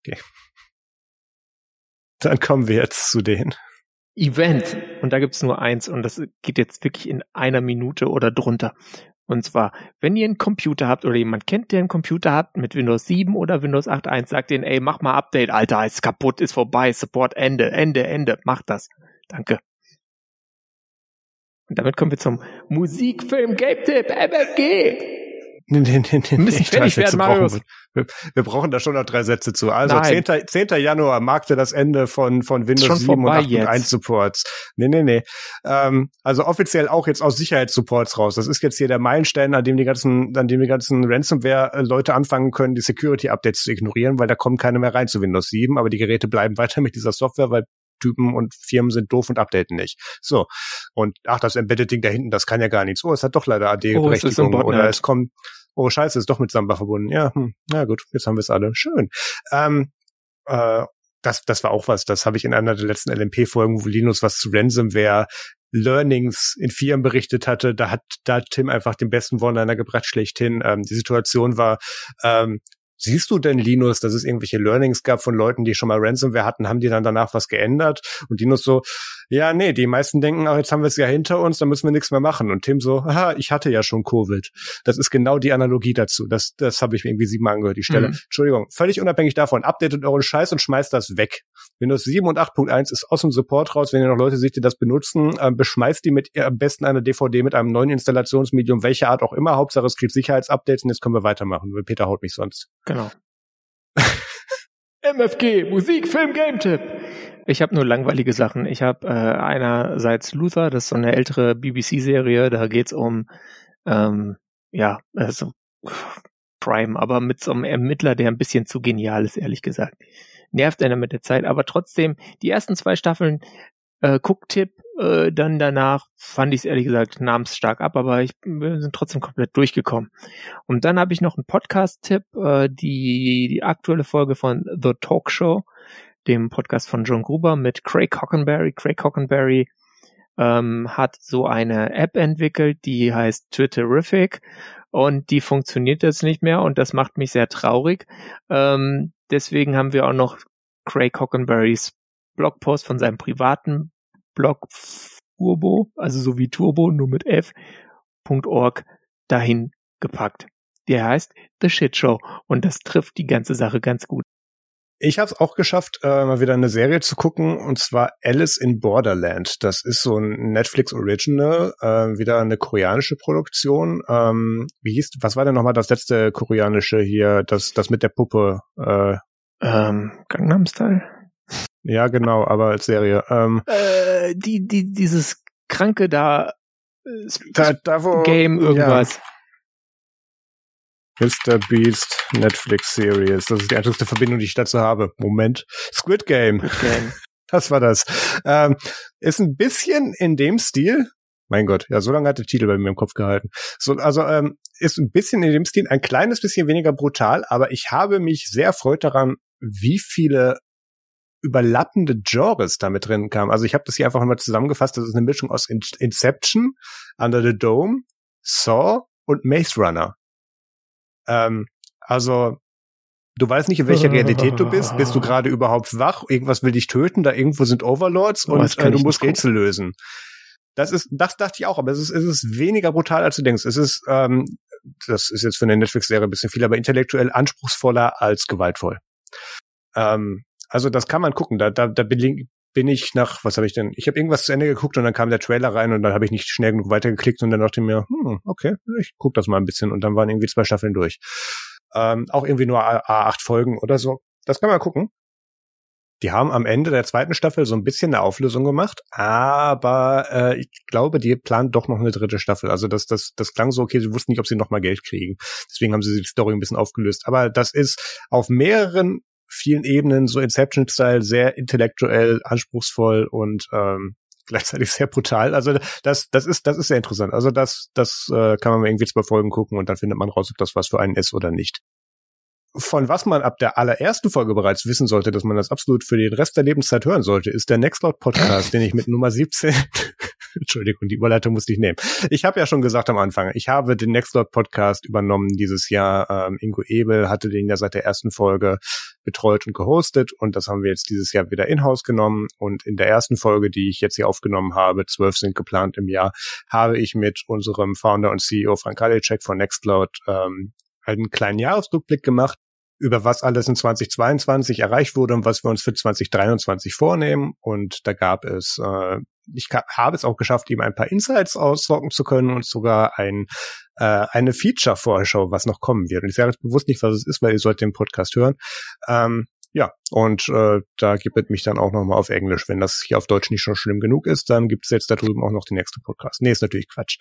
Okay. Dann kommen wir jetzt zu den. Event. Und da gibt's nur eins und das geht jetzt wirklich in einer Minute oder drunter. Und zwar, wenn ihr einen Computer habt oder jemand kennt, der einen Computer hat mit Windows 7 oder Windows 8.1, sagt den, ey, mach mal Update, Alter, ist kaputt, ist vorbei, Support, Ende, Ende, Ende, mach das. Danke. Und damit kommen wir zum Musikfilm Game Tipp, MFG. Nee, nee, nee, nee, müssen fertig werden, Marius. Wir, wir, brauchen da schon noch drei Sätze zu. Also 10. 10. Januar markte das Ende von, von Windows 7 und 8.1 Supports. Nee, nee, nee. Ähm, also offiziell auch jetzt aus Sicherheitssupports raus. Das ist jetzt hier der Meilenstein, an dem die ganzen, an dem die ganzen Ransomware-Leute anfangen können, die Security-Updates zu ignorieren, weil da kommen keine mehr rein zu Windows 7, aber die Geräte bleiben weiter mit dieser Software, weil Typen und Firmen sind doof und updaten nicht. So. Und ach, das Embedded-Ding da hinten, das kann ja gar nichts. Oh, es hat doch leider AD-Berechtigung. Oh, oder es kommt, oh scheiße, ist doch mit Samba verbunden. Ja, hm, ja gut, jetzt haben wir es alle. Schön. Ähm, äh, das, das war auch was, das habe ich in einer der letzten LMP-Folgen, wo Linus was zu Ransomware Learnings in Firmen berichtet hatte, da hat da Tim einfach den besten One-Liner gebracht schlechthin. Ähm, die Situation war, ähm, Siehst du denn, Linus, dass es irgendwelche Learnings gab von Leuten, die schon mal Ransomware hatten? Haben die dann danach was geändert? Und Linus so, ja, nee, die meisten denken, ach, jetzt haben wir es ja hinter uns, dann müssen wir nichts mehr machen. Und Tim so, aha, ich hatte ja schon Covid. Das ist genau die Analogie dazu. Das, das habe ich mir irgendwie siebenmal angehört, die Stelle. Mhm. Entschuldigung, völlig unabhängig davon, updatet euren Scheiß und schmeißt das weg. Windows 7 und 8.1 ist aus dem Support raus. Wenn ihr noch Leute seht, die das benutzen, äh, beschmeißt die mit ihr am besten einer DVD mit einem neuen Installationsmedium, welche Art auch immer. Hauptsache es kriegt Sicherheitsupdates und jetzt können wir weitermachen, Peter haut mich sonst. Genau. (laughs) MFG, Musik, Film, Game-Tipp. Ich habe nur langweilige Sachen. Ich habe äh, einerseits Luther, das ist so eine ältere BBC-Serie, da geht's um, ähm, ja, also Prime, aber mit so einem Ermittler, der ein bisschen zu genial ist, ehrlich gesagt. Nervt einer mit der Zeit, aber trotzdem, die ersten zwei Staffeln, äh, Cook-Tipp, äh, dann danach fand ich es ehrlich gesagt namensstark ab, aber ich bin trotzdem komplett durchgekommen. Und dann habe ich noch einen Podcast-Tipp, äh, die, die aktuelle Folge von The Talk Show, dem Podcast von John Gruber mit Craig Hockenberry. Craig Hockenberry ähm, hat so eine App entwickelt, die heißt Twitterific und die funktioniert jetzt nicht mehr und das macht mich sehr traurig. Ähm, deswegen haben wir auch noch Craig Hockenberrys Blogpost von seinem privaten Blog Turbo, also so wie Turbo, nur mit F.org dahin gepackt. Der heißt The Shit Show und das trifft die ganze Sache ganz gut. Ich habe es auch geschafft, äh, mal wieder eine Serie zu gucken, und zwar Alice in Borderland. Das ist so ein Netflix Original, äh, wieder eine koreanische Produktion. Ähm, wie hieß, was war denn nochmal das letzte koreanische hier, das, das mit der Puppe? Äh, ähm, Gangnam Style? Ja, genau, aber als Serie. Ähm, äh, die, die, dieses kranke da, äh, da, da wo, Game irgendwas. Ja. Mr. Beast Netflix Series. Das ist die einzige Verbindung, die ich dazu habe. Moment. Squid Game. Squid Game. (laughs) Das war das. Ähm, ist ein bisschen in dem Stil. Mein Gott, ja, so lange hat der Titel bei mir im Kopf gehalten. So, also ähm, ist ein bisschen in dem Stil, ein kleines bisschen weniger brutal, aber ich habe mich sehr erfreut daran, wie viele überlappende Genres damit drin kamen. Also ich habe das hier einfach mal zusammengefasst. Das ist eine Mischung aus Inception, Under the Dome, Saw und Maze Runner. Ähm, also du weißt nicht, in welcher (laughs) Realität du bist. Bist du gerade überhaupt wach? Irgendwas will dich töten. Da irgendwo sind Overlords und äh, du musst Rätsel lösen. Das ist, das dachte ich auch, aber es ist, es ist weniger brutal, als du denkst. Es ist, ähm, das ist jetzt für eine Netflix-Serie ein bisschen viel, aber intellektuell anspruchsvoller als gewaltvoll. Ähm, also das kann man gucken. Da, da, da bin, bin ich nach, was habe ich denn? Ich habe irgendwas zu Ende geguckt und dann kam der Trailer rein und dann habe ich nicht schnell genug weitergeklickt und dann dachte ich mir, hm, okay, ich guck das mal ein bisschen und dann waren irgendwie zwei Staffeln durch. Ähm, auch irgendwie nur A8 Folgen oder so. Das kann man gucken. Die haben am Ende der zweiten Staffel so ein bisschen eine Auflösung gemacht, aber äh, ich glaube, die planen doch noch eine dritte Staffel. Also das, das, das klang so, okay, sie wussten nicht, ob sie noch mal Geld kriegen. Deswegen haben sie die Story ein bisschen aufgelöst. Aber das ist auf mehreren vielen Ebenen, so Inception-Style, sehr intellektuell, anspruchsvoll und ähm, gleichzeitig sehr brutal. Also das, das ist, das ist sehr interessant. Also das, das äh, kann man irgendwie zwei Folgen gucken und dann findet man raus, ob das was für einen ist oder nicht. Von was man ab der allerersten Folge bereits wissen sollte, dass man das absolut für den Rest der Lebenszeit hören sollte, ist der Nextcloud Podcast, den ich mit Nummer 17 (laughs) Entschuldigung, die Überleitung musste ich nehmen. Ich habe ja schon gesagt am Anfang, ich habe den Nextcloud Podcast übernommen dieses Jahr. Ähm, Ingo Ebel hatte den ja seit der ersten Folge betreut und gehostet und das haben wir jetzt dieses Jahr wieder in-house genommen und in der ersten Folge, die ich jetzt hier aufgenommen habe, zwölf sind geplant im Jahr, habe ich mit unserem Founder und CEO Frank Halicek von Nextcloud ähm, einen kleinen Jahresrückblick gemacht über was alles in 2022 erreicht wurde und was wir uns für 2023 vornehmen. Und da gab es, äh, ich habe es auch geschafft, ihm ein paar Insights aussorgen zu können und sogar ein, äh, eine Feature-Vorschau, was noch kommen wird. Und ich sage jetzt bewusst nicht, was es ist, weil ihr sollt den Podcast hören. Ähm, ja, und äh, da gibt es mich dann auch nochmal auf Englisch. Wenn das hier auf Deutsch nicht schon schlimm genug ist, dann gibt es jetzt da drüben auch noch den nächsten Podcast. Nee, ist natürlich Quatsch.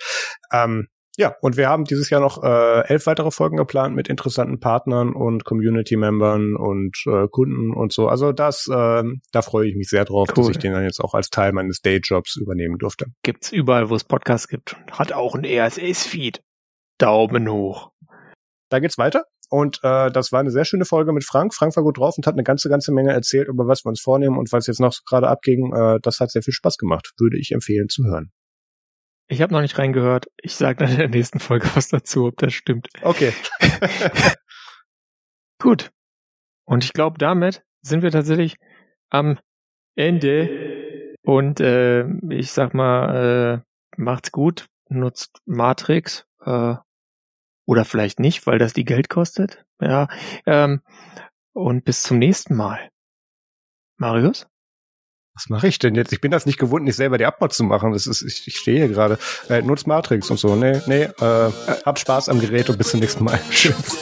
Ähm, ja, und wir haben dieses Jahr noch äh, elf weitere Folgen geplant mit interessanten Partnern und Community-Membern und äh, Kunden und so. Also das, äh, da freue ich mich sehr drauf, cool. dass ich den dann jetzt auch als Teil meines Dayjobs übernehmen durfte. Gibt's überall, wo es Podcasts gibt. Hat auch ein RSS-Feed. Daumen hoch. Da geht's weiter. Und äh, das war eine sehr schöne Folge mit Frank. Frank war gut drauf und hat eine ganze, ganze Menge erzählt, über was wir uns vornehmen und was jetzt noch gerade abging. Äh, das hat sehr viel Spaß gemacht. Würde ich empfehlen zu hören. Ich habe noch nicht reingehört. Ich sage dann in der nächsten Folge was dazu, ob das stimmt. Okay. (laughs) Gut. Und ich glaube, damit sind wir tatsächlich am Ende. Und äh, ich sag mal, äh, macht's gut, nutzt Matrix äh, oder vielleicht nicht, weil das die Geld kostet. Ja. Ähm, und bis zum nächsten Mal. Marius? Was mache ich denn jetzt? Ich bin das nicht gewohnt, nicht selber die Abmod zu machen. Das ist, ich, ich stehe hier gerade. Äh, nutzt Matrix und so. Nee, nee, äh, hab Spaß am Gerät und bis zum nächsten Mal. (laughs) Tschüss.